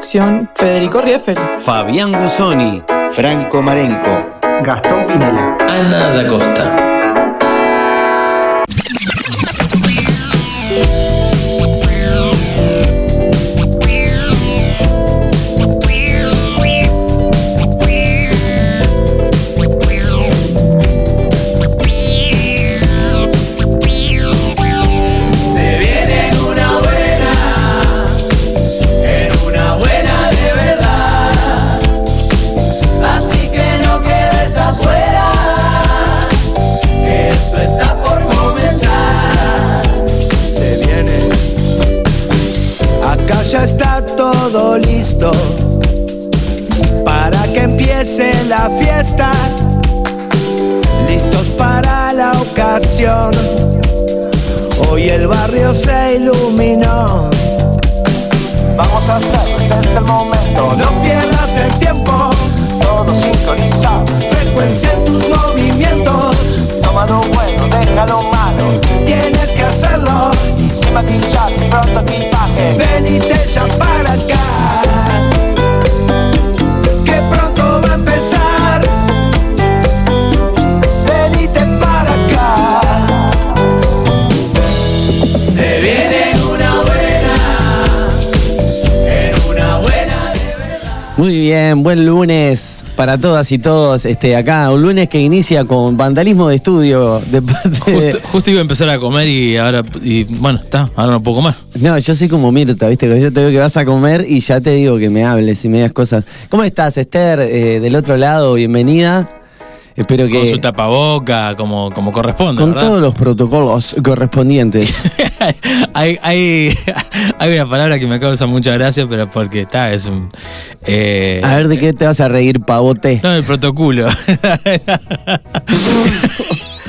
producción, Federico Rieffel. Fabián Gusoni. Franco Marenco. Gastón Pinela. Ana da Costa. Bien, buen lunes para todas y todos. Este, acá, un lunes que inicia con vandalismo de estudio de parte de- Justo, justo iba a empezar a comer y ahora, y bueno, está, ahora no puedo comer. No, yo soy como Mirta, ¿viste? Yo te digo que vas a comer y ya te digo que me hables y me digas cosas. ¿Cómo estás, Esther? Eh, del otro lado, bienvenida. Espero Con que su tapaboca, como, como corresponde, con ¿verdad? todos los protocolos correspondientes. hay, hay, hay una palabra que me causa mucha gracia, pero porque está, es un. eh, A ver, ¿de qué te vas a reír, pavote? No, el protocolo.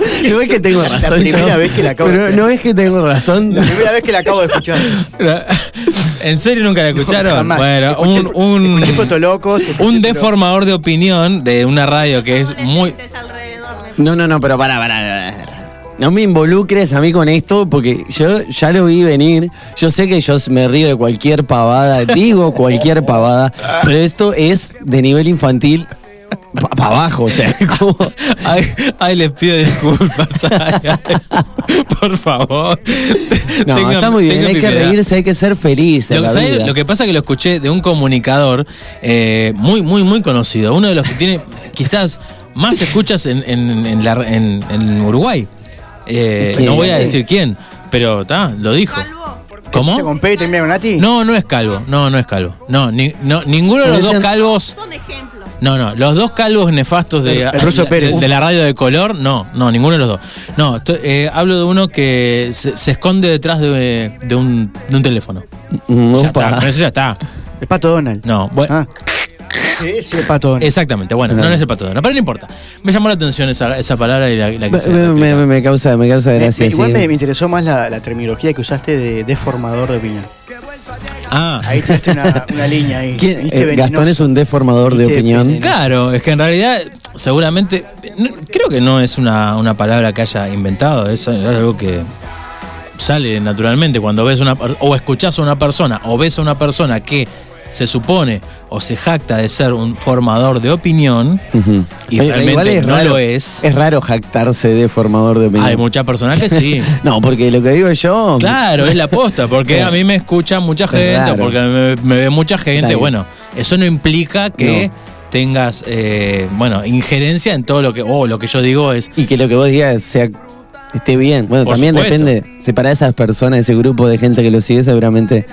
¿No ves que tengo razón? primera yo? vez que la acabo de Pero escuchar. ¿No ves que tengo razón? La primera vez que la acabo de escuchar. ¿En serio nunca la escucharon? Bueno, Escuché- un, un, escuché un deformador de opinión de una radio que es muy. No, no, no, pero pará, pará, pará. No me involucres a mí con esto porque yo ya lo vi venir. Yo sé que yo me río de cualquier pavada, digo cualquier pavada, pero esto es de nivel infantil para abajo, o sea, como... Ay, ay, les pido disculpas. Ay, ay, por favor. No, Tengan- está muy bien, hay que piedad. reírse, hay que ser feliz en Lo, la ¿sabes? vida. Lo que pasa es que lo escuché de un comunicador eh, muy, muy, muy conocido. Uno de los que tiene quizás más escuchas en, en- en la- en- en Uruguay. Eh, no voy a decir quién, pero está, lo dijo. ¿Se ¿Cómo? con P y termina con Nati? No, no es calvo. No, no es calvo. No, ni- no ninguno de los dos calvos. No, no, los dos calvos nefastos de, El- el Ruso de- Pérez. de la radio de color, no, no, ninguno de los dos. No, estoy- eh, hablo de uno que se, se esconde detrás de, de un, de un teléfono. Mm, Ya está, eso ya está. El Pato Donald. No, bueno, Ah. Sí, sí, el Pato Donald. exactamente, bueno, no, es el pato, no, pero no importa. Me llamó la atención esa, esa palabra y la, la Me, quise me- me- me causa, me causa gracia. me- igual sí. me, me interesó más la, la terminología que usaste de deformador de opinión. Ah, Ahí tiraste una, una línea ahí. ¿Quién- Viste eh, Gastón es un deformador de opinión. venenoso. Claro, es que en realidad seguramente, no- creo que no es una, una palabra que haya inventado, es algo que sale naturalmente cuando ves una o escuchás a una persona o ves a una persona que se supone o se jacta de ser un formador de opinión y Oye, realmente no raro- lo es. Es raro jactarse de formador de opinión. Hay muchas personas que sí. No, porque lo que digo yo. Claro, es la posta, porque a mí me escucha mucha gente, porque me, me ve mucha gente. Bueno, eso no implica que No. tengas, eh, bueno, injerencia en todo lo que, oh, lo que yo digo es, Y que lo que vos digas sea esté bien. Bueno, Por también supuesto. depende. Si para esas personas, ese grupo de gente que lo sigue, seguramente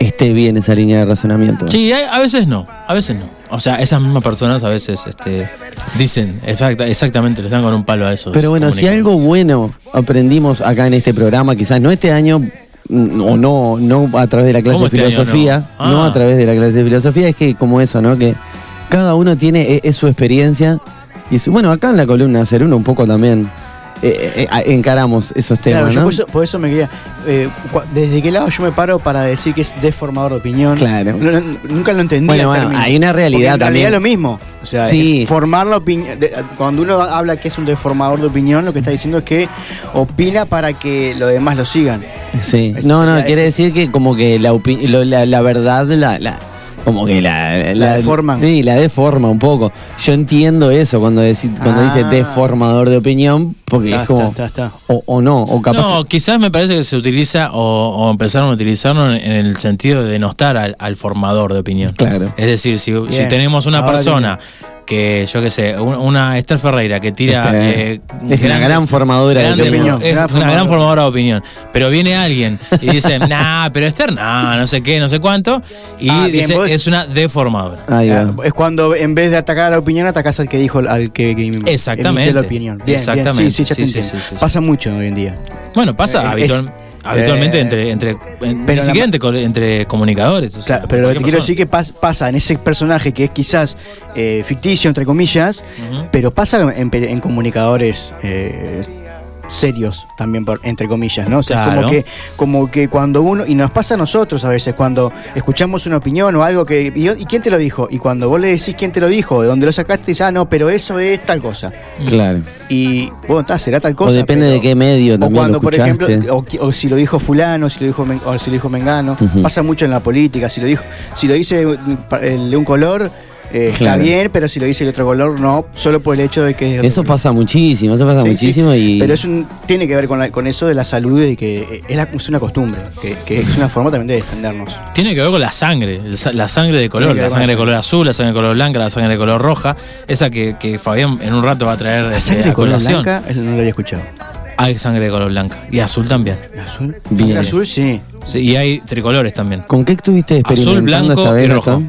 esté bien esa línea de razonamiento. sí, hay- a veces no, a veces no. O sea, esas mismas personas a veces este, dicen, exacta- exactamente, les dan con un palo a esos. Pero bueno, si algo bueno aprendimos acá en este programa, quizás no este año, mm, o no, no a través de la clase ¿Cómo de este año filosofía, no? no Ah. a través de la clase de filosofía, es que como eso, ¿no? Que cada uno tiene, e- es, su experiencia. Y su- bueno, acá en la columna Hacer Uno un poco también eh, eh, eh, encaramos esos temas, Claro, yo ¿no? por eso, por eso me quería. eh, ¿Desde qué lado yo me paro para decir que es deformador de opinión? Claro. No, no, nunca lo entendí. Bueno, bueno, hay una realidad en también. realidad es lo mismo. O sea, Sí. formar la opinión. Cuando uno habla que es un deformador de opinión, lo que está diciendo es que opina para que los demás lo sigan. Sí, no, no, quiere decir que como que la verdad, la, la- como que la, La deforman. Sí, la deforma un poco. Yo entiendo eso cuando, deci- cuando Ah. dice deformador de opinión, porque Está, es como, está, está, está. O, o no, o capaz. No, quizás me parece que se utiliza o, o empezaron a utilizarlo en, en el sentido de denostar al, al formador de opinión. Claro. Es decir, si, tenemos una Ahora persona que, yo qué sé, un- una Esther Ferreira que tira. Este, eh, es una gran formadora de opinión. Es Gran una gran formadora. de opinión. Pero viene alguien y dice, nah, pero Esther, nah, no sé qué, no sé cuánto. Y Ah, bien, dice, vos- es una deformadora. Ahí va. Ah, Es cuando en vez de atacar a la opinión, atacas al que dijo, al que, que Exactamente. la opinión. Bien, Exactamente. Bien, sí, sí, ya Sí, te sí, entiendo. sí, sí, sí. Pasa mucho hoy en día. Bueno, pasa Eh, habitual- es- habitualmente eh, entre, entre, pero ni siquiera entre, co- entre comunicadores. o sea, Claro, pero lo que te cualquier quiero decir que pas- pasa en ese personaje que es quizás eh, ficticio, entre comillas, persona. Pero pasa en, en comunicadores eh, serios también, por, entre comillas, ¿no? O sea, Claro. como que, como que cuando uno, y nos pasa a nosotros a veces, cuando escuchamos una opinión o algo que, y, ¿y quién te lo dijo? Y cuando vos le decís quién te lo dijo, de dónde lo sacaste, dices, ah, no, pero eso es tal cosa. Claro. Y, bueno, está, será tal cosa. o depende pero- de qué medio o también cuando, lo por ejemplo, o, o si lo dijo fulano, si lo dijo o si lo dijo Mengano, pasa mucho en la política, si lo dijo, si lo dice el de un color, eh, está bien, pero si lo dice de otro color, no, solo por el hecho de que es Eso color. pasa muchísimo, eso pasa Sí, muchísimo sí. y... Pero es un, tiene que ver con, la- con eso de la salud y que eh, es, la- es una costumbre, que, que es una forma también de defendernos. Tiene que ver con la sangre, el sa- la sangre de color, la sangre de color azul, la sangre de color blanca, la sangre de color roja, esa que, que Fabián en un rato va a traer La este, sangre a de color colación. blanca, no lo había escuchado. Hay sangre de color blanca y azul también. ¿Azul? Bien. ¿Azul? Sí. Sí, y hay tricolores también. ¿Con qué estuviste Azul, experimentando blanco esta vez, y rojo.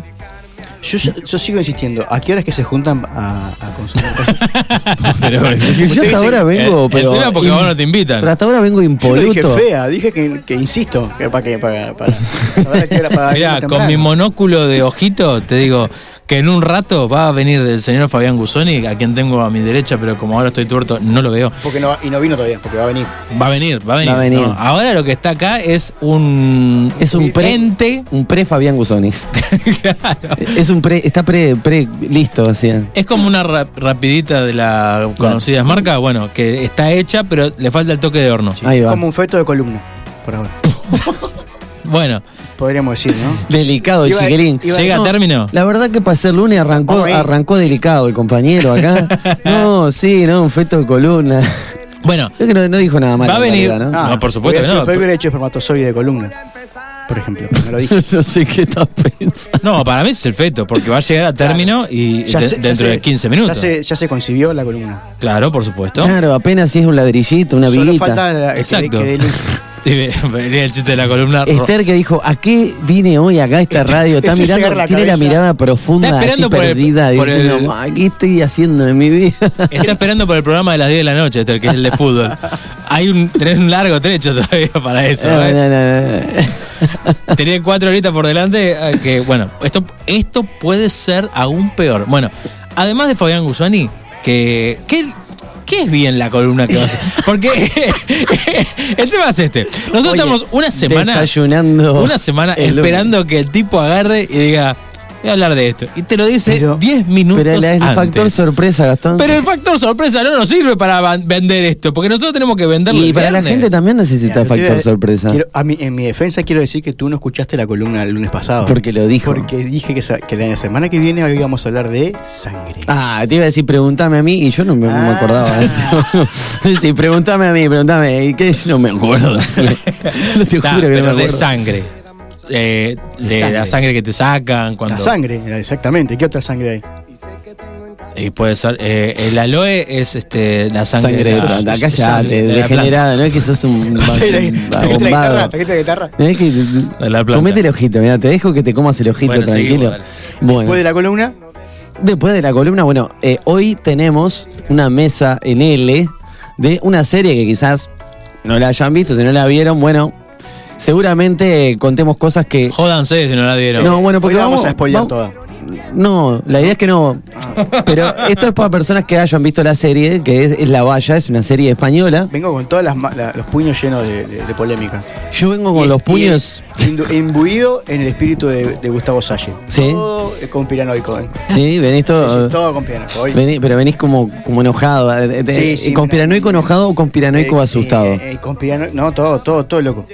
Yo, yo sigo insistiendo, ¿a qué horas que se juntan a, a consumir cosas? Pero, yo hasta ahora vengo, el, pero... el porque vos no te invitan. Pero hasta ahora vengo Yo no dije impoluto. fea, dije que, que insisto, que para que para, para, Mirá, con mi monóculo de ojito te digo que en un rato va a venir el señor Fabián Gusoni, a quien tengo a mi derecha, pero como ahora estoy tuerto, no lo veo. Porque no, va- y no vino todavía, porque va a venir. Va a venir, va a venir. Va a venir. No, ahora lo que está acá es un, Es un pre- ente. Un pre Fabián Gusonis. Claro. Es un pre, está pre, pre listo, así. Es como una ra- rapidita de la conocida marca, bueno, que está hecha, pero le falta el toque de horno. Ahí va. Como un feto de columna, por ahora. Bueno, Podríamos decir, ¿no? Delicado el Iba- chiquilín. iba- ¿llega No, a término? La verdad que para ser lunes arrancó, arrancó delicado el compañero acá. No, sí, no, un feto de columna. Bueno, Creo que no, no dijo nada más. Va a venir- No, por supuesto que no. Pero hubiera hecho espermatozoide de columna, por ejemplo. No lo dije. no sé qué estás pensando. no, para mí es el feto, porque va a llegar a término y Ya de- se- ya dentro se- de 15 minutos. Ya se, ya se concibió la columna. Claro, por supuesto. Claro, apenas si es un ladrillito, una Solo falta la- que, Exacto. que luz. Y venía el chiste de la columna. Esther que dijo, ¿a qué vine hoy acá a esta radio? Está mirando, la tiene la mirada profunda, Está así esperando por el- perdida, por el- diciendo, "Ah, ¿qué estoy haciendo en mi vida? Está esperando por el programa de las 10 de la noche, Esther, que es el de fútbol. Hay un, tenés un largo trecho todavía para eso. No, ¿eh? no, no, no. Tenés cuatro horitas por delante. eh, Que bueno, esto, esto puede ser aún peor. Bueno, además de Fabián Gusoni, que. ¿qué, qué es bien la columna que va a hacer? Porque el tema es este. Nosotros Oye, estamos una semana. Desayunando. Una semana esperando que el tipo agarre y diga. Voy a hablar de esto. Y te lo dice Pero- 10 minutos Pero el antes. factor sorpresa, Gastón. Pero el factor sorpresa no nos sirve para vender esto, porque nosotros tenemos que venderlo. y el para la gente también necesita Yo factor quiero- sorpresa. quiero- a mí, en mi defensa quiero decir que tú no escuchaste la columna el lunes pasado. Porque lo dijo. Porque dije que, la semana que viene íbamos a hablar de sangre. Ah, te iba a decir, pregúntame a mí y yo no me, Ah. acordaba. de esto. sí, pregúntame a mí, pregúntame. ¿Y qué? No me acuerdo. no te juro que pero no me de acuerdo. sangre. Eh, de Sangre. la sangre que te sacan cuando La sangre, exactamente. ¿Qué otra sangre hay? y puede ser eh, el aloe es este la sangre, Sangre de la- planta, de callate, la degenerado, no es que sos un bombado. De la comete el ojito, mira, te dejo que te comas el ojito Bueno, tranquilo. seguimos, dale. Bueno, Después de la columna, después de la columna, bueno, eh, hoy tenemos una mesa en L de una serie que quizás no la hayan visto, si no la vieron, bueno, seguramente eh, contemos cosas que. Jódanse si no la dieron. No, bueno, porque Hoy la vamos, vamos a spoilear vamos- toda. No, la idea es que no. Pero esto es para personas que hayan visto la serie, que es, es La Valla, es una serie española. Vengo con todos los puños llenos de, de- de polémica. Yo vengo con Y- los y puños. indu- imbuido en el espíritu de, de Gustavo Salle. Sí. Todo con piranoico. ¿eh? Sí, venís Sí, todo. sí, todo con piranoico. Hoy- vení- pero venís como, como enojado. eh, eh, Sí, sí, ¿Conspiranoico enojado o conspiranoico Eh, sí, asustado? eh, eh, con pirano- no, todo, todo, todo loco.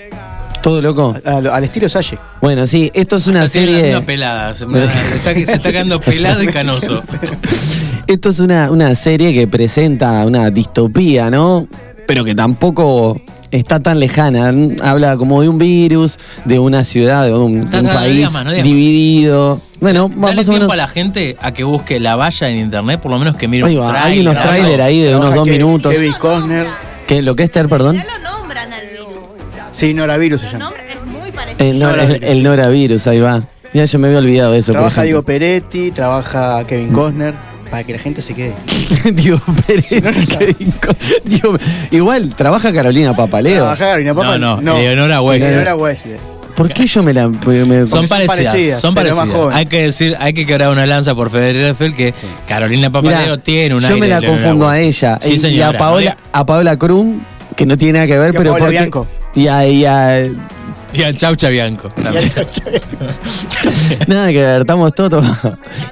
¿Todo loco? Al, al estilo Salle. Bueno, sí, esto es una serie. pelada. Se, me- se está, se está quedando pelado y canoso. Esto es una, una serie que presenta una distopía, ¿no? Pero que tampoco está tan lejana. Habla como de un virus, de una ciudad, de un, país no dividido. Bueno, Dale más o tiempo menos. a la gente a que busque la valla en internet, por lo menos que mire un hay unos trailers ahí de unos dos minutos. Kevin Costner. ¿Qué, ¿Lo que es Ter, perdón? Sí, Noravirus se El llama. nombre es muy parecido. El, nor- el, el Noravirus, ahí va. Ya yo me había olvidado de eso. Trabaja Diego. Peretti, trabaja Kevin Costner. Para que la gente se quede. Diego Peretti, no. Kevin Co- Diego- Igual, trabaja Carolina Papaleo. Trabaja Carolina Papa. No, no, Eleonora Weissler. Eleonora Weissler. ¿Por qué yo me la.? me- Son son parecidas, parecidas, son pero más parecidas. jóvenes. Hay que decir, hay que quebrar una lanza por Federer que Carolina Papaleo tiene un yo me la confundo a ella. Sí, y, y señora. a Paola, a Paola Krum, que no tiene nada que ver, Y a pero Paola porque- Bianco. Y a, y a- Y al Chaucha Bianco. también. Nada que ver, estamos todos.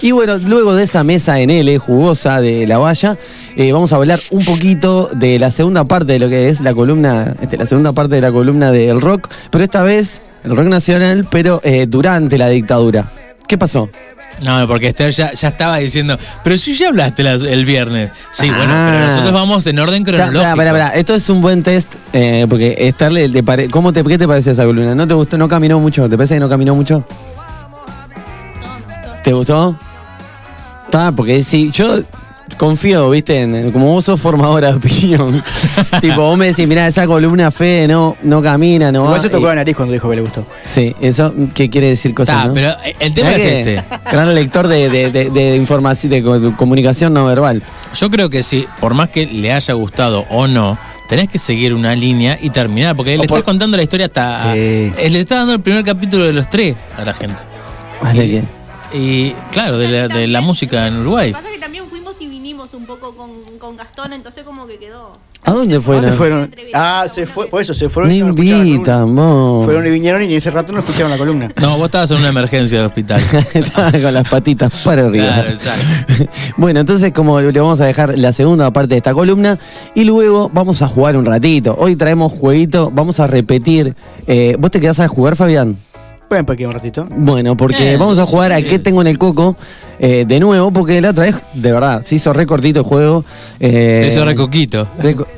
Y bueno, luego de esa mesa en L jugosa de la valla, eh, vamos a hablar un poquito de la segunda parte de lo que es la columna, este, la segunda parte de la columna del rock, pero esta vez el rock nacional, pero eh, durante la dictadura. ¿Qué pasó? No, porque Esther ya, ya estaba diciendo, pero si ya hablaste las- el viernes. Sí, bueno, Ah. pero nosotros vamos en orden cronológico. pará, pará, pará. Esto es un buen test, eh, porque Esther, le, le pare- ¿cómo te, ¿qué te parece esa columna? ¿No te gustó? ¿No caminó mucho? ¿Te parece que no caminó mucho? ¿Te gustó? Está, porque si yo confío, viste, en, como vos sos formadora de opinión. tipo, vos me decís, mirá, esa columna fe no, no camina, no Igual va. se tocó Y- la nariz cuando dijo que le gustó. Sí, eso ¿qué quiere decir cosas, ¿no? pero el tema es que este. Gran lector de, de, de- de información, de co- comunicación no verbal. Yo creo que si, por más que le haya gustado o no, tenés que seguir una línea y terminar, porque le por- estás contando la historia hasta... Sí. eh, Le estás dando el primer capítulo de los tres a la gente. Vale, que- Y claro, de la, de la música en Uruguay. Pasa que también fuimos y vinimos un poco con, con Gastón, entonces como que quedó. ¿A dónde ¿A fueron? ¿Dónde fueron? Ah, se fue, por eso se fueron. No y no invitan, vos. Fueron y vinieron y en ese rato no escucharon la columna. No, vos estabas en una emergencia de hospital. Estaba con las patitas para arriba. Claro, exacto. bueno, entonces como le vamos a dejar la segunda parte de esta columna y luego vamos a jugar un ratito. Hoy traemos jueguito, vamos a repetir. Eh, ¿Vos te quedás a jugar, Fabián? Pueden aquí un ratito. Bueno, porque Eh, vamos a jugar a sí. qué tengo en el coco eh, de nuevo, porque la otra vez, de verdad, se hizo re cortito el juego. eh, Se hizo recoquito. re co-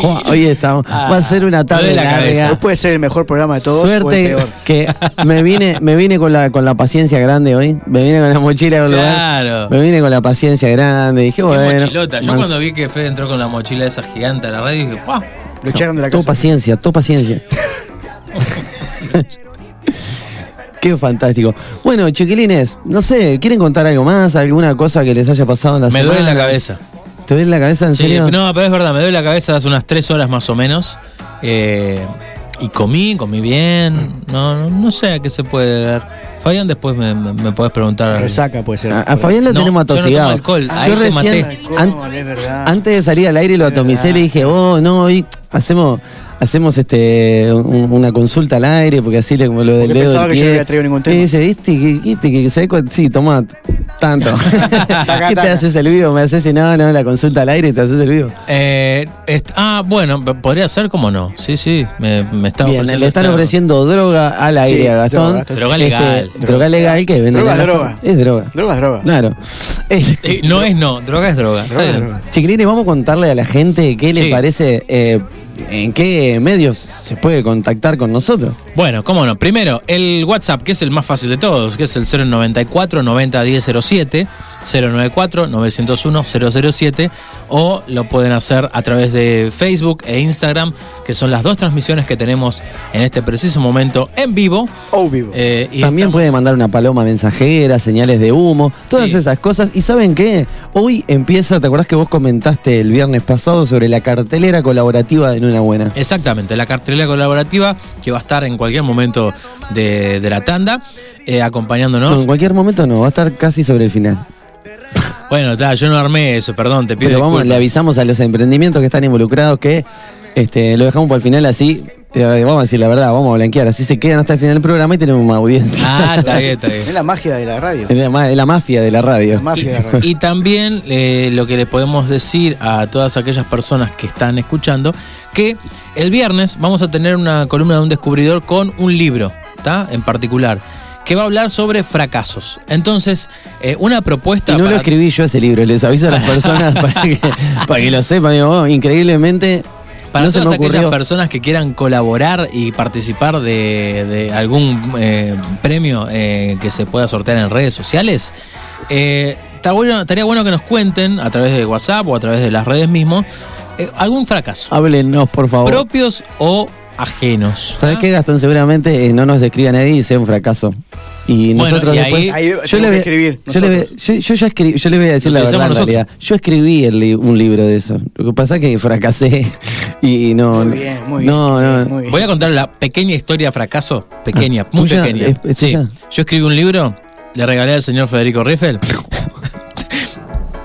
Juá, Hoy estamos. Va a ser una tarde duele la larga. cabeza. Hoy puede ser el mejor programa de todos. o el Suerte peor. que me vine, me vine con la con la paciencia grande hoy. Me vine con la mochila con Claro. Me vine con la paciencia grande. Dije, Qué bueno. mochilota. Yo cuando vi que Fede entró con la mochila esa gigante a la radio, dije, ¡pah! Lo echaron de la Todo casa. paciencia, todo paciencia. Qué fantástico. Bueno, chiquilines, no sé, ¿quieren contar algo más? ¿Alguna cosa que les haya pasado en la Me semana? duele la cabeza. ¿Te duele la cabeza en Sí, serio? no, pero es verdad, me duele la cabeza hace unas tres horas más o menos. Eh, y comí, comí bien. No, no, no sé a qué se puede ver. Fabián, después me, me, me podés preguntar. Resaca puede ser. A, a Fabián lo No, tenemos yo no tomo atosigado. alcohol, yo recién, maté. Alcohol, antes de salir al aire lo atomicé y le dije, oh, no, hoy hacemos, hacemos este un- una consulta al aire, porque así le como lo del Porque dedo pensaba del que yo pie. no había traído ningún tema. Y dice, viste, que, viste, que, ¿sabés cuánto? Sí, toma tanto. ¿Qué te haces el vivo? Me haces y no, no, la consulta al aire y te haces el vivo. Eh, ah, bueno, podría ser como no. Sí, sí, me, me está Bien, ofreciendo le están ofreciendo droga al aire Sí, a Gastón. droga. Droga legal. Este, droga legal que venden Droga droga. Es droga. Droga es droga. Claro. Eh, no es no, droga es droga. Droga droga. Chiquilines, vamos a contarle a la gente qué les Sí. parece, eh, en qué medios se puede contactar con nosotros. Bueno, cómo no. Primero, el WhatsApp, que es el más fácil de todos, que es el 094 90 10 07. 094-901-007 o lo pueden hacer a través de Facebook e Instagram, que son las dos transmisiones que tenemos en este preciso momento en vivo. O vivo. Eh, y También estamos- puede mandar una paloma mensajera, señales de humo, todas Sí. esas cosas. ¿Y saben qué? Hoy empieza, ¿te acordás que vos comentaste el viernes pasado sobre la cartelera colaborativa de Nuna Buena? Exactamente, la cartelera colaborativa que va a estar en cualquier momento de, de la tanda, eh, No, acompañándonos. en cualquier momento no, va a estar casi sobre el final. Bueno, ta, yo no armé eso, perdón, te pido Pero vamos, disculpas. le avisamos a los emprendimientos que están involucrados que este, lo dejamos para el final así. eh, vamos a decir la verdad, vamos a blanquear. Así se quedan hasta el final del programa y tenemos más audiencia. Ah, está bien, está bien. Es la magia de la radio. Es la, ma- es la mafia de la radio. La mafia de la radio. Y también eh, lo que le podemos decir a todas aquellas personas que están escuchando, que el viernes vamos a tener una columna de un descubridor con un libro, ¿está? En particular, que va a hablar sobre fracasos. Entonces, eh, una propuesta... Y no lo escribí yo ese libro, les aviso a las personas para que, para que lo sepan. Digo, oh, increíblemente, Para no todas aquellas personas que quieran colaborar y participar de, de algún eh, premio eh, que se pueda sortear en redes sociales, eh, bueno- estaría bueno que nos cuenten a través de WhatsApp o a través de las redes mismos eh, algún fracaso, Háblenos, por favor. propios o ajenos. ¿Sabes ¿ah? qué, Gastón? Seguramente eh, no nos describa nadie y sea un fracaso. Y Bueno, nosotros y después. ahí- yo, le voy, que escribir. yo, le voy- nosotros. yo- yo ya escribí, yo le voy a decir Lo la verdad en realidad. Yo escribí el li- un libro de eso. Lo que pasa es que fracasé y no. Muy bien, muy bien. no, no. muy bien. Voy a contar la pequeña historia fracaso, pequeña, Ah, muy ¿tuya? pequeña. ¿Es- es Sí. tuya? Yo escribí un libro, le regalé al señor Federico Riffel.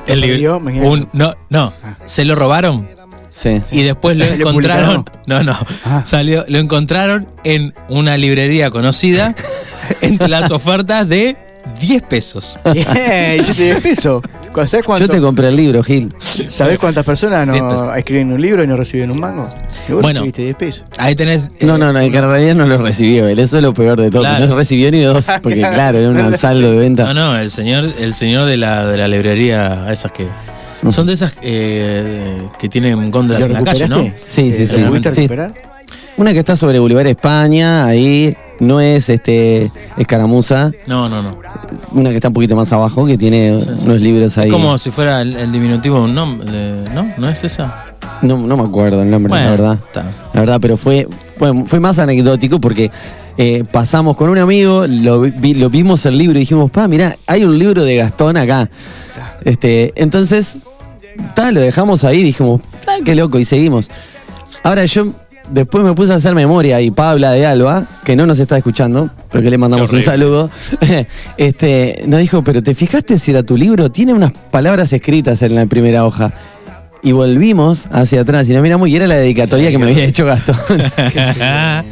El ¿Lo libro. perdió? Un- no, no. Ah. Se lo robaron Sí. y después lo ¿Lo encontraron. No, no. Ah. Salió, lo encontraron en una librería conocida entre las ofertas de 10 pesos. Bien, yo te 10 pesos. Yo te compré el libro, Gil. ¿Sabés cuántas personas 10 pesos. no escriben un libro y no reciben un mango? Y vos Bueno. recibiste 10 pesos. Ahí tenés. eh, No, no, no, que en realidad no lo recibió él. Eso es lo peor de todo. Claro. No recibió ni dos, porque claro, era un saldo de venta. No, no, el señor, el señor de la, de la librería, esas que. Son de esas eh, que tienen góndolas ¿Lo en la calle, ¿no? Sí, sí, Eh, sí. ¿Lo Sí. Una que está sobre Boulevard España, ahí no es este escaramuza. No, no, no. Una que está un poquito más abajo, que tiene Sí, sí. unos libros ahí. Es como si fuera el, el diminutivo de un nombre, ¿no? ¿No es esa? No, no me acuerdo el nombre, Bueno, la verdad. está. La verdad, pero fue, bueno, fue más anecdótico porque eh, pasamos con un amigo, lo, vi- lo vimos el libro y dijimos, pa, mirá, hay un libro de Gastón acá. Este, entonces, ta, lo dejamos ahí, dijimos, qué loco, y seguimos. Ahora yo después me puse a hacer memoria y Pabla de Alba, que no nos está escuchando, pero que le mandamos un saludo, este, nos dijo, pero ¿te fijaste si era tu libro? Tiene unas palabras escritas en la primera hoja. Y volvimos hacia atrás y nos miramos y era la dedicatoria que me había hecho Gastón.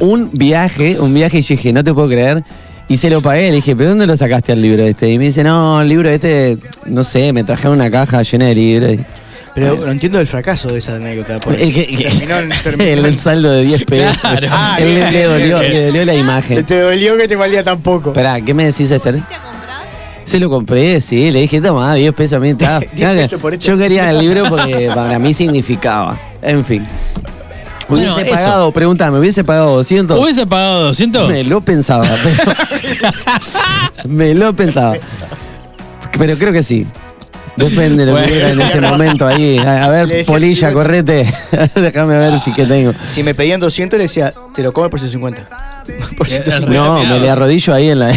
un viaje, un viaje y yo dije, no te puedo creer. Y se lo pagué, le dije, ¿pero dónde lo sacaste al libro este? Y me dice, no, el libro este, no sé, me trajeron una caja llena de libros. Pero no entiendo el fracaso de esa anécdota. porque El, que- que- terminó en- terminó el, en- saldo de 10 pesos. Claro. Ah, Él le, bien, le dolió, bien. le dolió la imagen. Te dolió que te valía tan poco. Esperá, ¿qué me decís, Esther? ¿Fuiste a comprar? Se lo compré, sí, le dije, toma, 10 pesos a mí. está". 10 Claro, pesos por esto. Yo quería el libro porque para mí significaba. En fin. Bueno, Hubiese eso. pagado, pregúntame, ¿hubiese pagado 200? ¿Hubiese pagado 200? Me lo pensaba, me lo pensaba. Pero creo que sí. Depende de lo que Bueno. hubiera en ese momento ahí. A, ver, polilla, sí, correte. Déjame ver si que tengo. Si me pedían 200, le decía, te lo come por 150. Por 150. No, me le arrodillo ahí en la.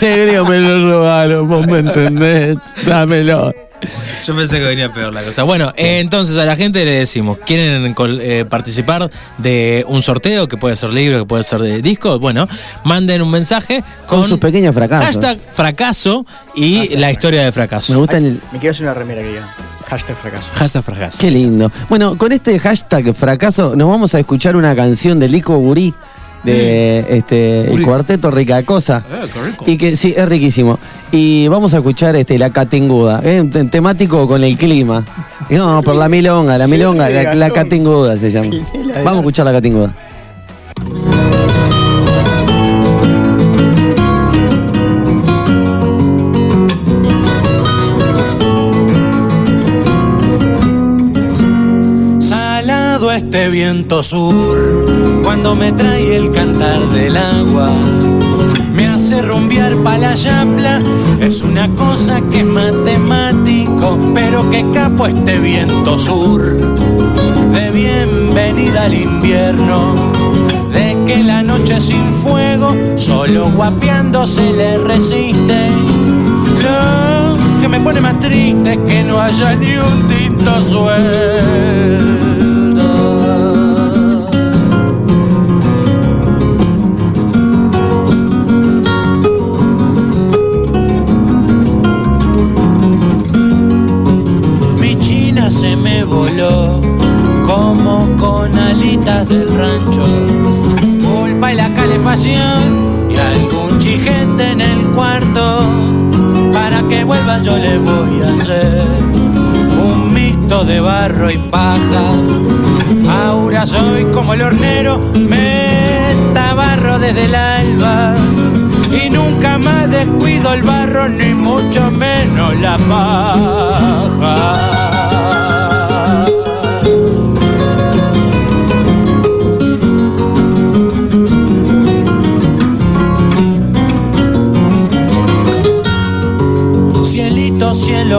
Me lo robaron, vos me entendés. Dámelo. Yo pensé que venía peor la cosa. Bueno, eh, entonces a la gente le decimos, ¿quieren eh, participar de un sorteo que puede ser libro, que puede ser de disco? Bueno, manden un mensaje con, Con sus pequeños fracasos. hashtag fracaso y la historia de fracaso. Me gusta el. Me quiero hacer una remera que diga. Hashtag fracaso. Hashtag fracaso. Qué lindo. Bueno, con este hashtag fracaso nos vamos a escuchar una canción de Lico Gurí de este el cuarteto Rica Cosa. Eh, qué rico. Y que sí, es riquísimo. Y vamos a escuchar este La Catenguda, eh, te- temático con el clima. No, por la milonga, la milonga, la, la Gastón. Catenguda se llama. Vamos a escuchar la Catenguda. Este viento sur, cuando me trae el cantar del agua, me hace rumbear pa' la yapla. Es una cosa que es matemático, pero que capo este viento sur. De bienvenida al invierno, de que la noche sin fuego, solo guapeando se le resiste. Lo que me pone más triste es que no haya ni un tinto suelto. Y algún chigente en el cuarto. Para que vuelva yo le voy a hacer un mixto de barro y paja. Ahora soy como el hornero, me barro desde el alba. Y nunca más descuido el barro, ni mucho menos la paja.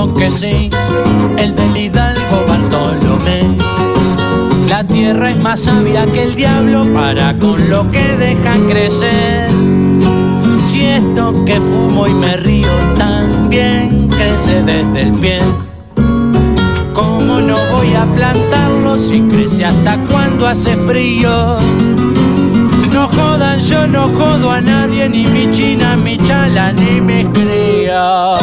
Que sí, el del Hidalgo Bartolomé. La tierra es más sabia que el diablo para con lo que deja crecer. Si esto que fumo y me río también crece desde el pie. ¿Cómo no voy a plantarlo si crece hasta cuando hace frío? Jodan, yo no jodo a nadie, ni mi china, mi chala, ni mis críos.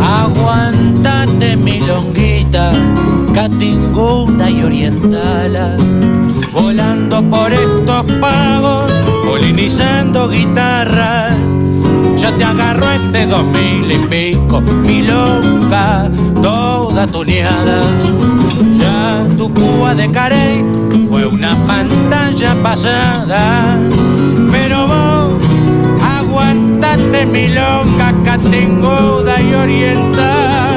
Aguantate mi longuita, catinguda y orientala, volando por estos pagos, polinizando guitarras. Yo te agarro este dos mil y pico, mi longa, toda tuneada. Ya tu púa de carey fue una pantalla pasada, pero vos aguantate mi longa, catinguda y orientala.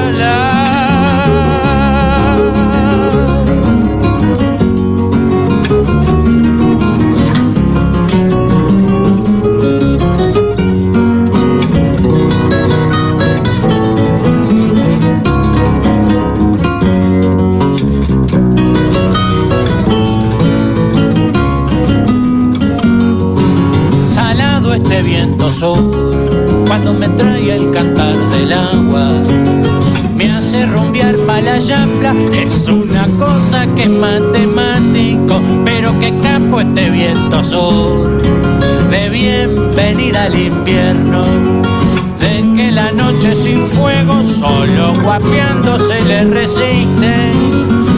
Solo guapeando se le resiste.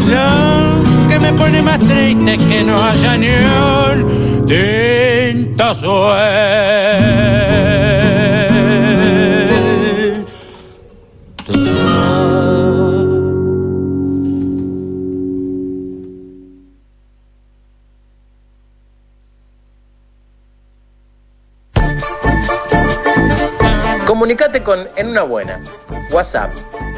Lo que me pone más triste que no haya ni un tinta Comunicate con En Una Buena. WhatsApp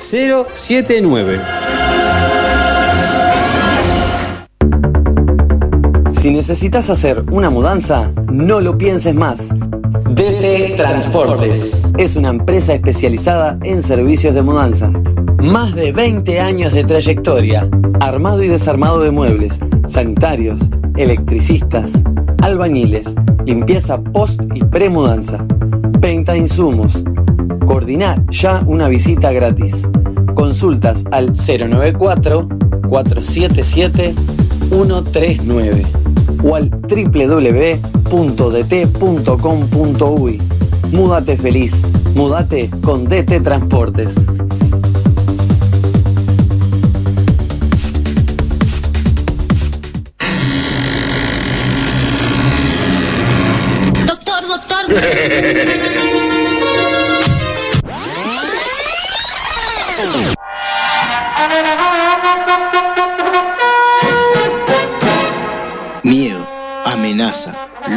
079. Si necesitas hacer una mudanza, no lo pienses más. DT Transportes es una empresa especializada en servicios de mudanzas. Más de 20 años de trayectoria. Armado y desarmado de muebles, sanitarios, electricistas, albañiles, limpieza post y premudanza, venta de insumos. Coordina ya una visita gratis. Consultas al 094 477 139 o al www.dt.com.uy. Múdate feliz. Múdate con DT Transportes. Doctor, doctor.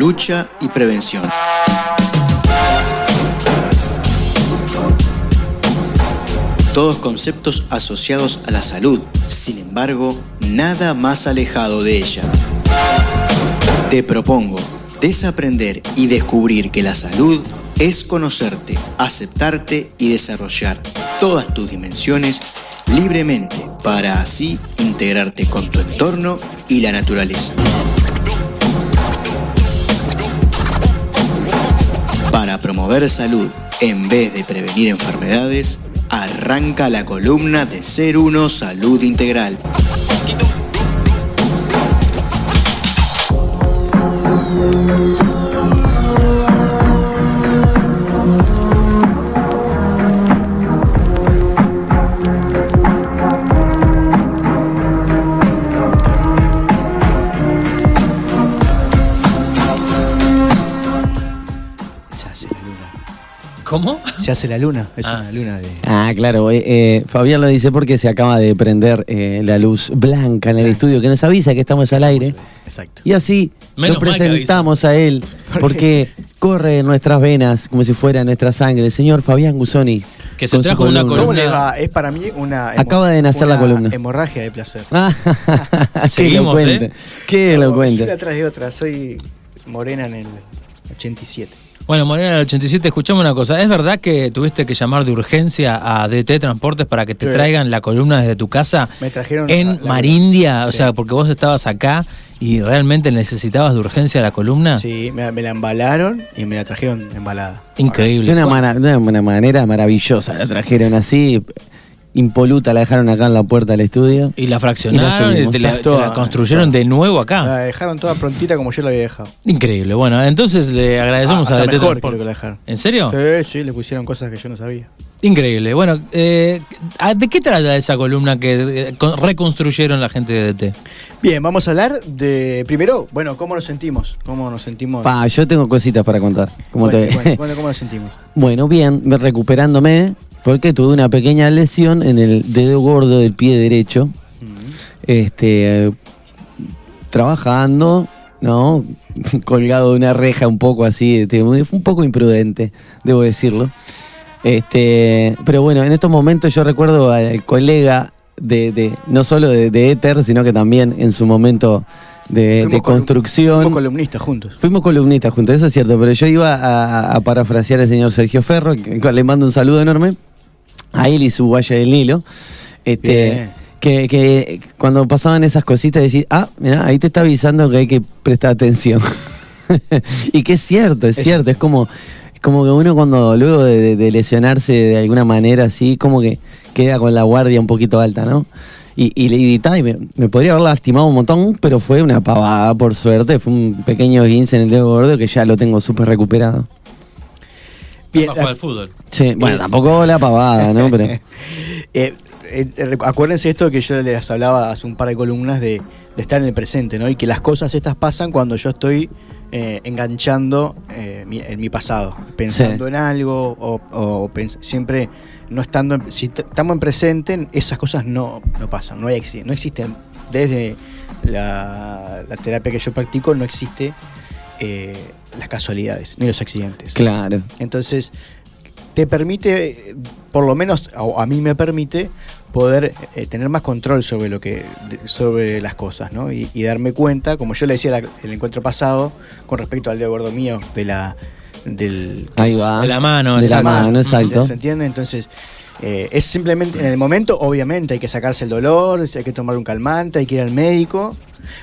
lucha y prevención. Todos conceptos asociados a la salud, sin embargo, nada más alejado de ella. Te propongo desaprender y descubrir que la salud es conocerte, aceptarte y desarrollar todas tus dimensiones libremente para así integrarte con tu entorno y la naturaleza. Promover salud en vez de prevenir enfermedades, arranca la columna de Ser Uno Salud Integral. Se hace la luna, es Ah. una luna de... Ah, claro. eh, eh, Fabián lo dice porque se acaba de prender eh, la luz blanca en el estudio que nos avisa que estamos al aire. Exacto. Y así Menos lo presentamos a él porque corre en nuestras venas como si fuera nuestra sangre. El señor Fabián Gusoni. Que se con trajo una ¿Cómo columna. va? Es para mí una... Acaba de nacer la una columna. Hemorragia de placer. Ah, qué Seguimos, elocuente. ¿eh? Qué Una elocuente. atrás de otra. Soy morena en el 87. Bueno, Morena del 87, escuchame una cosa. ¿Es verdad que tuviste que llamar de urgencia a DT Transportes para que te Sí. traigan la columna desde tu casa Me trajeron en la- la- Marindia? O Sí. sea, porque vos estabas acá y realmente necesitabas de urgencia la columna. Sí, me, me la embalaron y me la trajeron embalada. Increíble. De una, de una manera maravillosa la trajeron así, impoluta, la dejaron acá en la puerta del estudio. Y la fraccionaron y, subimos. te, la, te la Toda- construyeron de nuevo acá. La dejaron toda prontita como yo la había dejado. Increíble. Bueno, entonces le agradecemos Ah, a DT mejor Transportes. creo que la dejaron. ¿En serio? Sí, sí, le pusieron cosas que yo no sabía. Increíble. Bueno, eh, ¿de qué trata esa columna que eh, con- reconstruyeron la gente de DT? Bien, vamos a hablar de primero, bueno, cómo nos sentimos, cómo nos sentimos. Pa, yo tengo cositas para contar. ¿Cómo bueno, te- bueno, bueno, ¿cómo nos sentimos? Bueno, bien, me- recuperándome, porque tuve una pequeña lesión en el dedo gordo del pie derecho. Este, trabajando, ¿no? Colgado de una reja un poco así, este, fue un poco imprudente, debo decirlo. Este, pero bueno, en estos momentos yo recuerdo al colega de, de- no solo de, de Éter, sino que también en su momento de, construcción. Fuimos columnistas juntos. Fuimos columnistas juntos, eso es cierto, pero yo iba a, a parafrasear al señor Sergio Ferro, que le mando un saludo enorme, a él y su Valle del Nilo. Este, que, que cuando pasaban esas cositas decís, ah, mira, ahí te está avisando que hay que prestar atención. y que es cierto, es cierto, es como, es como que uno cuando luego de, lesionarse de alguna manera así, como que queda con la guardia un poquito alta, ¿no? Y, y, le- y, y me, me podría haber lastimado un montón, pero fue una pavada, por suerte. Fue un pequeño guince en el dedo gordo que ya lo tengo súper recuperado. Bien, Para jugar al fútbol. Sí, bueno, Es- tampoco la pavada, ¿no? Pero Eh, eh, eh, acuérdense esto que yo les hablaba hace un par de columnas de, de estar en el presente, ¿no? Y que las cosas estas pasan cuando yo estoy eh, enganchando mi- en mi pasado, pensando Sí. en algo o, siempre no estando, en- si estamos en presente, esas cosas no, no pasan, no, hay, no existen. Desde la, la terapia que yo practico no existe eh, las casualidades ni los accidentes. Claro. Entonces, te permite, por lo menos a, a mí me permite poder eh, tener más control sobre lo que sobre las cosas, ¿no? Y, y darme cuenta, como yo le decía la- el encuentro pasado con respecto al dedo gordo mío de la del Ahí va. De la mano, De la mano, exacto. ¿Se entiende? Entonces, eh, es simplemente, en el momento, obviamente, hay que sacarse el dolor, hay que tomar un calmante, hay que ir al médico,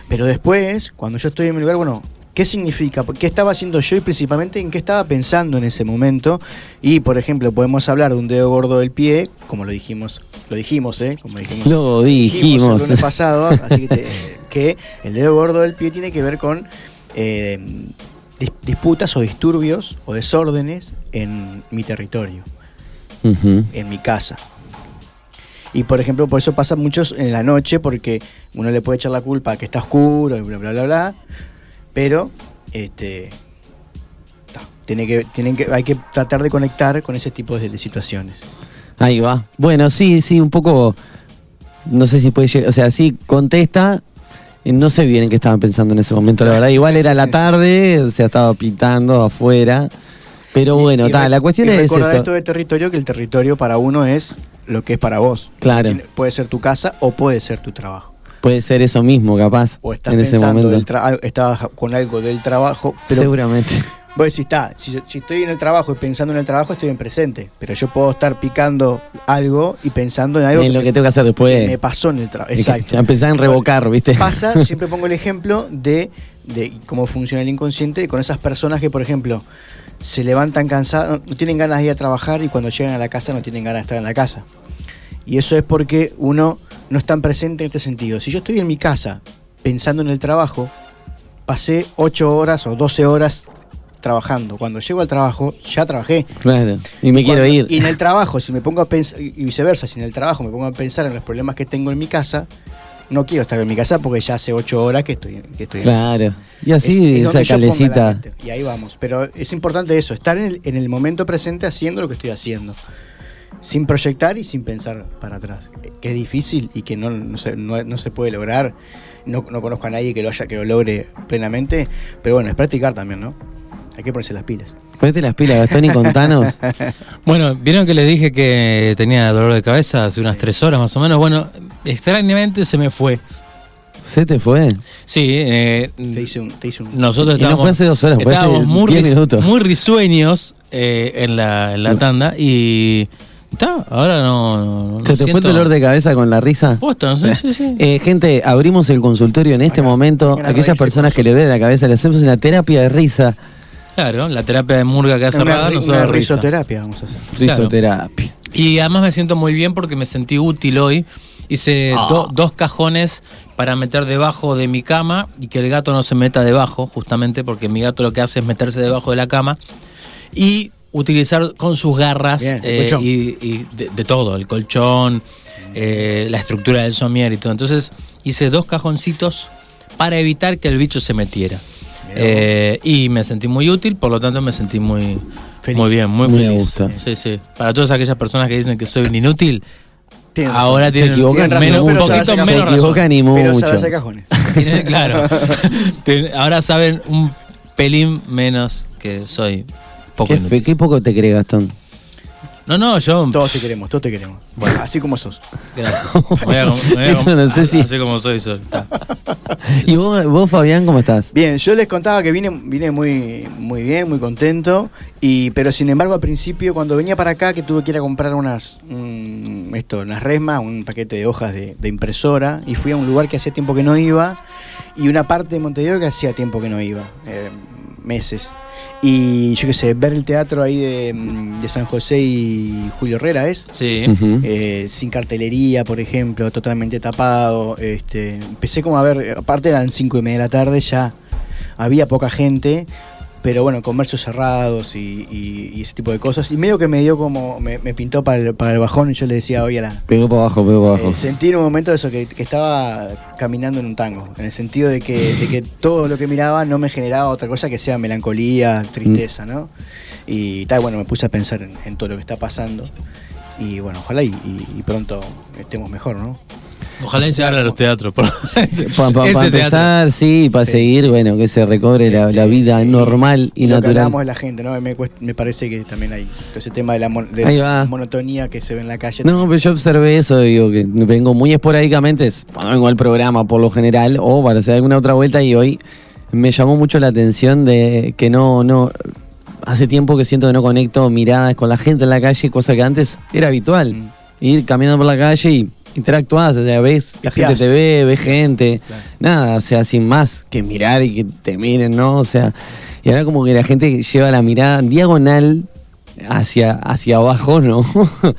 pero después, cuando yo estoy en mi lugar, bueno, ¿qué significa? ¿Qué estaba haciendo yo y principalmente en qué estaba pensando en ese momento? Y, por ejemplo, podemos hablar de un dedo gordo del pie, como lo dijimos, lo dijimos, ¿eh? Como dijimos, Lo dijimos. el lunes pasado, así que, te- que el dedo gordo del pie tiene que ver con eh, dis- disputas o disturbios o desórdenes en mi territorio, en mi casa. Y por ejemplo, por eso pasa muchos en la noche, porque uno le puede echar la culpa a que está oscuro y bla bla bla bla, pero este ta, tiene que, tienen que, hay que tratar de conectar con ese tipo de, de situaciones. Ahí va. Bueno, sí, sí, un poco. No sé si puede llegar. O sea, sí, contesta. eh, No sé bien en qué estaban pensando en ese momento, la verdad. Igual era la tarde, o sea, estaba pintando afuera. Pero bueno, Y ta, la cuestión y es recordar eso. esto de territorio, que el territorio para uno es lo que es para vos. Claro. Puede ser tu casa o puede ser tu trabajo. Puede ser eso mismo, capaz. O estás en ese pensando, momento. del tra- estabas con algo del trabajo. Pero Seguramente. Vos decís, está, si, si estoy en el trabajo y pensando en el trabajo, estoy en presente. Pero yo puedo estar picando algo y pensando en algo En lo que tengo que hacer después. me pasó en el trabajo. Que Exacto. Ya empezar en revocar, ¿viste? Pasa, siempre pongo el ejemplo de, de cómo funciona el inconsciente con esas personas que, por ejemplo, se levantan cansados, no tienen ganas de ir a trabajar y cuando llegan a la casa no tienen ganas de estar en la casa. Y eso es porque uno no está presente en este sentido. Si yo estoy en mi casa pensando en el trabajo, pasé 8 horas o 12 horas trabajando. Cuando llego al trabajo, ya trabajé. Claro. Y me quiero ir. Y en el trabajo, si me pongo a pensar, y viceversa, si en el trabajo me pongo a pensar en los problemas que tengo en mi casa, no quiero estar en mi casa porque ya hace ocho horas que estoy, que estoy en casa. Claro. Y así, Es- es donde esa calecita. Y ahí vamos. Pero es importante eso, estar en el, en el momento presente haciendo lo que estoy haciendo. Sin proyectar y sin pensar para atrás. Que es difícil y que no, no, se, no- no se puede lograr. No, no conozco a nadie que lo haya, que lo logre plenamente. Pero bueno, es practicar también, ¿no? Hay que ponerse las pilas. Ponete las pilas, Gastón, y contanos. Bueno, ¿vieron que les dije que tenía dolor de cabeza hace unas tres horas más o menos? Bueno, extrañamente se me fue. ¿Se te fue? Sí, eh, Te hice un, te hice un- nosotros Y no estábamos, fue hace dos horas, fue hace estábamos muy, 10 ris- minutos. muy risueños eh, en, la, en la tanda y está, ahora no, no- no ¿Se te fue el dolor de cabeza con la risa? Posta, sí, sí, sí. Eh, gente, abrimos el consultorio en este momento. vengan a Aquellas personas que le duele la cabeza, le hacemos una terapia de risa. Claro, la terapia de murga que ha Una, cerrado ri- nosotros una de risa. risoterapia vamos a hacer. Claro. Risoterapia. Y además me siento muy bien porque me sentí útil hoy. Hice do- dos cajones para meter debajo de mi cama y que el gato no se meta debajo, justamente porque mi gato lo que hace es meterse debajo de la cama. Y utilizar con sus garras Bien, eh, y, y de, de todo, el colchón, eh, la estructura del somier y todo. Entonces hice dos cajoncitos para evitar que el bicho se metiera. Eh, y me sentí muy útil, por lo tanto me sentí muy, Feliz. muy bien, muy Me feliz. gusta. Sí, sí. Para todas aquellas personas que dicen que soy un inútil, Tienen ahora tienen, equivocan tienen menos- un poquito se menos razón. equivocan y mucho. saberse cajones. Tienen- claro. Ahora saben un pelín menos que soy poco Qué, fe- inútil. qué poco te crees, Gastón. No, no, yo. Todos te queremos, todos te queremos. Bueno, así como sos. Gracias. Voy a- voy a- Eso no sé si- Así como soy. ¿Y vos, vos, Fabián, cómo estás? Bien, yo les contaba que vine, vine muy, muy bien, muy contento, y, pero sin embargo al principio cuando venía para acá que tuve que ir a comprar unas, mm, esto, unas resmas, un paquete de hojas de, de impresora, y fui a un lugar que hacía tiempo que no iba, y una parte de Montevideo que hacía tiempo que no iba, eh, meses. Y yo qué sé, ver el teatro ahí de, mm, de San José y Julio Herrera es. Sí. Eh, sin cartelería, por ejemplo, totalmente tapado. Este, empecé como a ver, aparte eran cinco y media de la tarde, ya había poca gente, pero bueno, comercios cerrados y, y- y ese tipo de cosas. Y medio que me dio como, me, me pintó para el, para el bajón y yo le decía hoy a la... Pegó para abajo, pegó para abajo. eh, sentí en un momento eso, que, que estaba caminando en un tango, en el sentido de que, de que todo lo que miraba no me generaba otra cosa que sea melancolía, tristeza, ¿no? Y tal, bueno, me puse a pensar en, en todo lo que está pasando. Y bueno, ojalá y pronto estemos mejor, ¿no? Ojalá y se abran los teatros. por- Para empezar, sí, para seguir, bueno, que se recobre la, la vida normal y lo que natural. hablábamos de la gente, ¿no? Me, parece que también hay ese tema de la, mon- de Ahí la va. monotonía que se ve en la calle. No, pero yo observé eso, digo, que vengo muy esporádicamente, es cuando vengo al programa por lo general, o para hacer alguna otra vuelta, y hoy me llamó mucho la atención de que no, no, hace tiempo que siento que no conecto miradas con la gente en la calle, cosa que antes era habitual. Mm. Ir caminando por la calle y interactuás, o sea, ves, la gente te ve, ves gente, nada, o sea, sin más que mirar y que te miren, ¿no? O sea, y ahora como que la gente lleva la mirada diagonal hacia, hacia abajo, ¿no?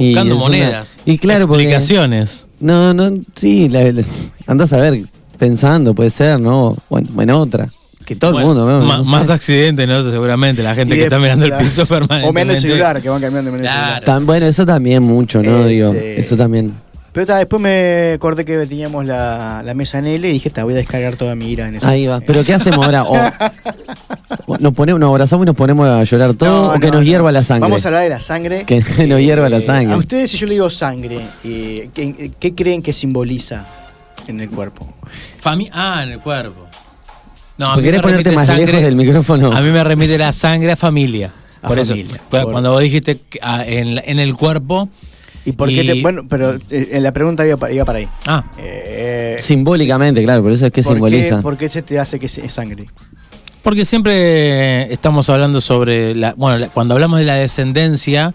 Y Buscando es una- monedas. y claro, porque- Explicaciones. no, no, sí, la, la- andás a ver, pensando, puede ser, ¿no? O en, otra. Que todo Bueno, el mundo, ¿no? ma- No sé. Más accidentes, ¿no? Seguramente. La gente que está de- mirando el claro. piso permanentemente. O mirando el celular, que van cambiando mirando el celular. Tan- bueno, eso también mucho, ¿no? Este- Digo, eso también. Pero ta, después me acordé que teníamos la, la mesa en L y dije, ta, voy a descargar toda mi ira en esa. Ahí va. Pero ¿qué hacemos ahora? O, nos ponemos, nos abrazamos y nos ponemos a llorar todo No, o que no, nos no. hierva la sangre. Vamos a hablar de la sangre. Que nos hierva la Eh, sangre. A ustedes, si yo le digo sangre, eh, ¿qué, qué creen que simboliza en el cuerpo? Fami- ah, en el cuerpo. No, a ¿Por mí querés me ponerte más sangre- lejos del micrófono? A mí me remite la sangre a familia. A por familia, eso. Por- Cuando vos dijiste que, ah, en, en el cuerpo. ¿Y por qué te- Bueno, pero eh, en la pregunta iba para, iba para ahí. Ah. Eh, Simbólicamente, claro, por eso es que ¿por simboliza. Qué, ¿Por qué se te hace que es sangre? Porque siempre estamos hablando sobre la. Bueno, la- cuando hablamos de la descendencia.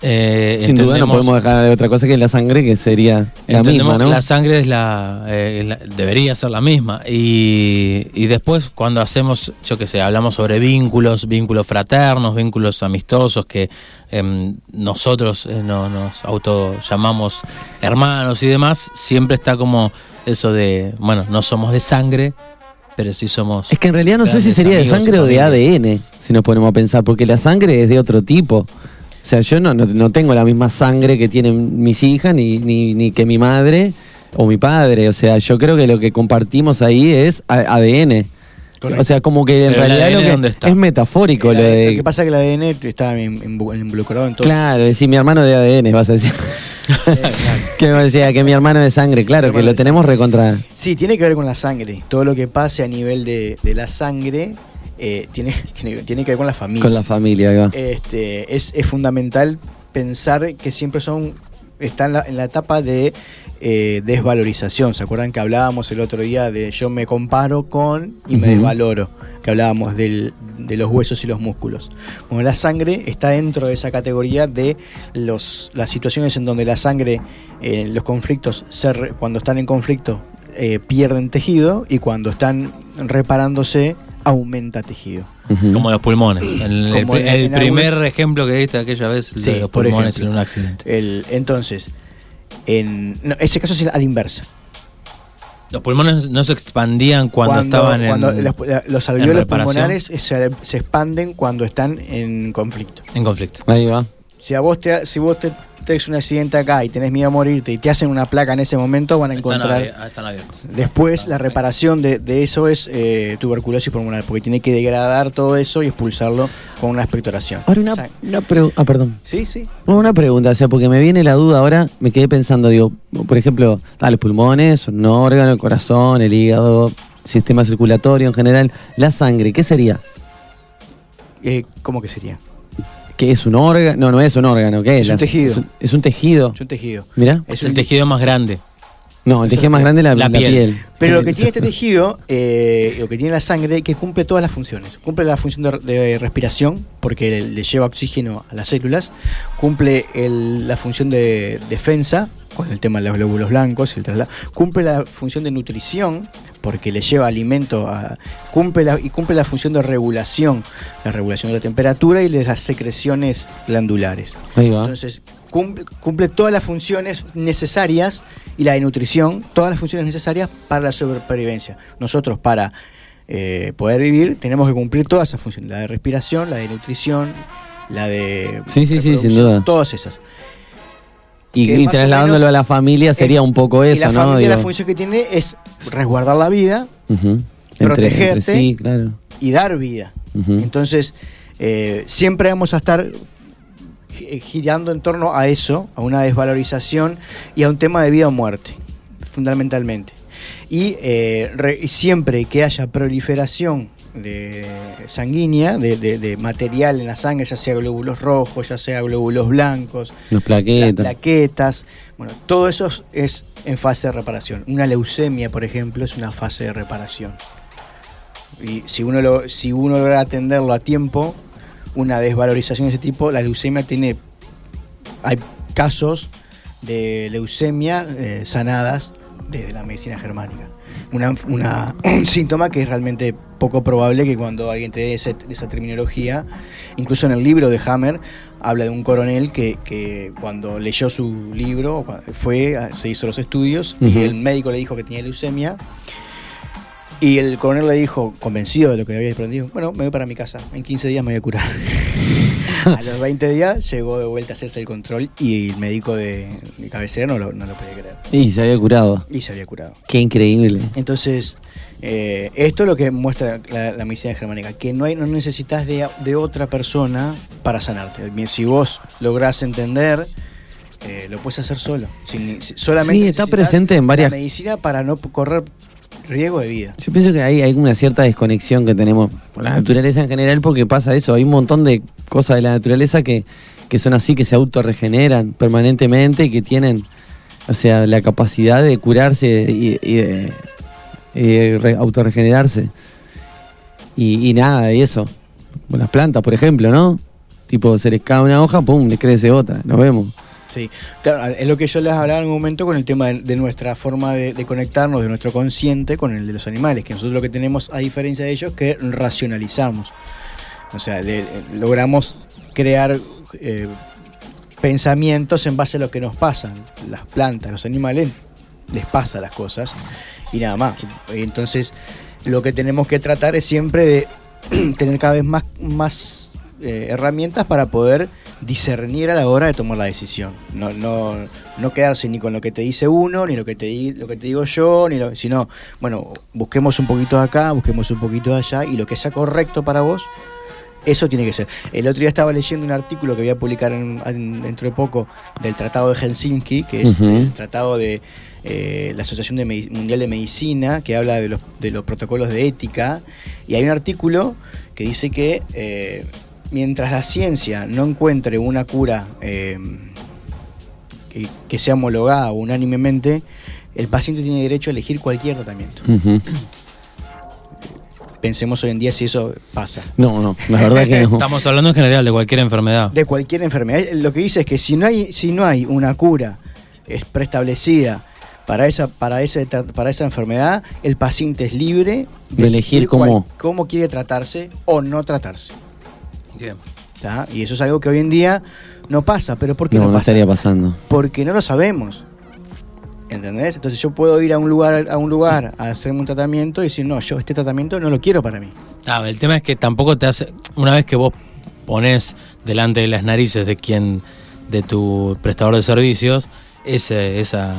eh, Sin duda no podemos dejar de otra cosa que la sangre, que sería la Entendemos misma, ¿no? La sangre es la, eh, es la- debería ser la misma. Y, y después cuando hacemos, yo qué sé, hablamos sobre vínculos, vínculos fraternos, vínculos amistosos que em, nosotros eh, no, nos auto llamamos hermanos y demás, siempre está como eso de, bueno, no somos de sangre, pero sí somos... Es que en realidad no sé si sería de sangre o de. ADN, si nos ponemos a pensar, porque la sangre es de otro tipo. O sea, yo no, no, no tengo la misma sangre que tienen mis hijas, ni, ni, ni que mi madre o mi padre. O sea, yo creo que lo que compartimos ahí es ADN. Correcto. O sea, como que en Pero realidad lo que ¿dónde está? es metafórico lo Lo de... que pasa es que el ADN está involucrado en todo. Claro, decir mi hermano de ADN, vas a decir. que me decía que mi hermano de sangre, claro, que lo tenemos recontra. Sí, tiene que ver con la sangre. Todo lo que pase a nivel de, de la sangre eh, tiene, tiene, tiene que ver con la familia. Con la familia, ahí va. Este, es, es fundamental pensar que siempre son en la, en la etapa de eh, desvalorización. ¿Se acuerdan que hablábamos el otro día de yo me comparo con y me desvaloro? Que hablábamos del- de los huesos y los músculos. Bueno, la sangre está dentro de esa categoría de los, las situaciones en donde la sangre, eh, los conflictos, se re- cuando están en conflicto, eh, pierden tejido y cuando están reparándose, aumenta tejido. Como los pulmones. El, el primer algún- ejemplo que diste aquella vez, Sí, de los pulmones ejemplo. en un accidente. El, entonces, en no, ese caso es a la inversa. Los pulmones no se expandían cuando, estaban en, los, los alveolos pulmonares se, se expanden cuando están en conflicto. En conflicto. Ahí va. Si a vos te, si vos te tenés un accidente acá y tenés miedo a morirte y te hacen una placa en ese momento, van a Están, encontrar. ah, están abiertos. Después, la reparación de, de eso es eh, tuberculosis pulmonar, porque tiene que degradar todo eso y expulsarlo con una expectoración. Ahora una, O sea, una pregu- Ah, perdón. sí, sí. Una pregunta, o sea, porque me viene la duda ahora, me quedé pensando, digo, por ejemplo, ah, los pulmones, un órgano, el corazón, el hígado, sistema circulatorio en general, la sangre, ¿qué sería? Eh, ¿Cómo que sería? ¿Qué es un órgano? No, no es un órgano, ¿qué es? Es un tejido. Es un, es un tejido. Es un tejido. Mira. Es el tejido más grande. No, el tejido más grande es la, La la piel. piel. Pero lo que tiene este tejido, eh, lo que tiene la sangre, que cumple todas las funciones. Cumple la función de, de respiración, porque le, le lleva oxígeno a las células. Cumple el- la función de defensa, con el tema de los glóbulos blancos. y el traslado. Cumple la función de nutrición, porque le lleva alimento a. Cumple la, y cumple la función de regulación, la regulación de la temperatura y de las secreciones glandulares. Ahí va. Entonces, cumple, cumple todas las funciones necesarias y la de nutrición, todas las funciones necesarias para la supervivencia. Nosotros, para eh, poder vivir, tenemos que cumplir todas esas funciones: la de respiración, la de nutrición, la de. Sí, sí, sí, sin duda. Todas esas. Y, y trasladándolo menos a la familia sería un poco y eso, la ¿no? familia, la función que tiene es resguardar la vida entre, protegerte. entre sí, claro. y dar vida. Entonces, eh, siempre vamos a estar girando en torno a eso, a una desvalorización y a un tema de vida o muerte, fundamentalmente. Y, eh, re- siempre que haya proliferación de sanguínea, de, de- de material en la sangre, ya sea glóbulos rojos, ya sea glóbulos blancos, Los plaquetas. las plaquetas, bueno, todo eso es- es en fase de reparación. Una leucemia, por ejemplo, es una fase de reparación. Y si uno, lo, si uno logra atenderlo a tiempo, una desvalorización de ese tipo, la leucemia tiene. Hay casos de leucemia eh, sanadas desde la medicina germánica. Una, una- un síntoma que es realmente poco probable que cuando alguien te dé esa terminología, incluso en el libro de Hammer, habla de un coronel que, que cuando leyó su libro, fue, se hizo los estudios y el médico le dijo que tenía leucemia. Y el coronel le dijo, convencido de lo que había aprendido, bueno, me voy para mi casa, en 15 días me voy a curar. a los 20 días llegó de vuelta a hacerse el control y el médico de, de cabecera no lo, no lo podía creer. Y se había curado. Y se había curado. Qué increíble. Entonces, eh, esto es lo que muestra la, la medicina germánica, que no, hay, no necesitas de, de otra persona para sanarte. Si vos lográs entender, eh, lo puedes hacer solo. Sin- si- solamente Sí, está presente en varias- La medicina para no correr riesgo de vida. Yo pienso que hay, hay una cierta desconexión que tenemos con la naturaleza en general porque pasa eso. Hay un montón de cosas de la naturaleza que, que son así, que se autorregeneran permanentemente y que tienen, o sea, la capacidad de curarse y, y de, autorregenerarse. Y, y nada, y eso. Las plantas, por ejemplo, ¿no? Tipo, se les cae una hoja, pum, les crece otra. Nos vemos. Sí, claro, es lo que yo les hablaba en un momento con el tema de, nuestra forma de, conectarnos, de nuestro consciente con el de los animales, que nosotros lo que tenemos, a diferencia de ellos, que racionalizamos. O sea, le- logramos crear eh, pensamientos en base a lo que nos pasan. Las plantas, los animales, les pasa las cosas y nada más. Entonces, lo que tenemos que tratar es siempre de tener cada vez más, más eh, herramientas para poder discernir a la hora de tomar la decisión. No, no, no quedarse ni con lo que te dice uno, ni lo que te, lo que te digo yo, ni lo, sino, bueno, busquemos un poquito de acá, busquemos un poquito de allá, y lo que sea correcto para vos, eso tiene que ser. El otro día estaba leyendo un artículo que voy a publicar en- en- dentro de poco del Tratado de Helsinki, que es el tratado de eh, la Asociación de Medi- Mundial de Medicina, que habla de los, de los protocolos de ética, y hay un artículo que dice que eh, mientras la ciencia no encuentre una cura eh, que, que sea homologada unánimemente, el paciente tiene derecho a elegir cualquier tratamiento. Pensemos hoy en día si eso pasa. No, no, la verdad que no. Estamos hablando en general de cualquier enfermedad. De cualquier enfermedad. Lo que dice es que si no hay, si no hay una cura es preestablecida para esa, para ese para esa enfermedad, el paciente es libre De elegir cómo. cual- cómo quiere tratarse o no tratarse. Bien. ¿tá? Y eso es algo que hoy en día no pasa. ¿Pero por qué No, no, no pasa? estaría pasando. Porque no lo sabemos. ¿Entendés? Entonces yo puedo ir a un lugar a un lugar a hacerme un tratamiento y decir, no, yo este tratamiento no lo quiero para mí. Ah, el tema es que tampoco te hace. Una vez que vos pones delante de las narices de quien, de tu prestador de servicios, ese, esa,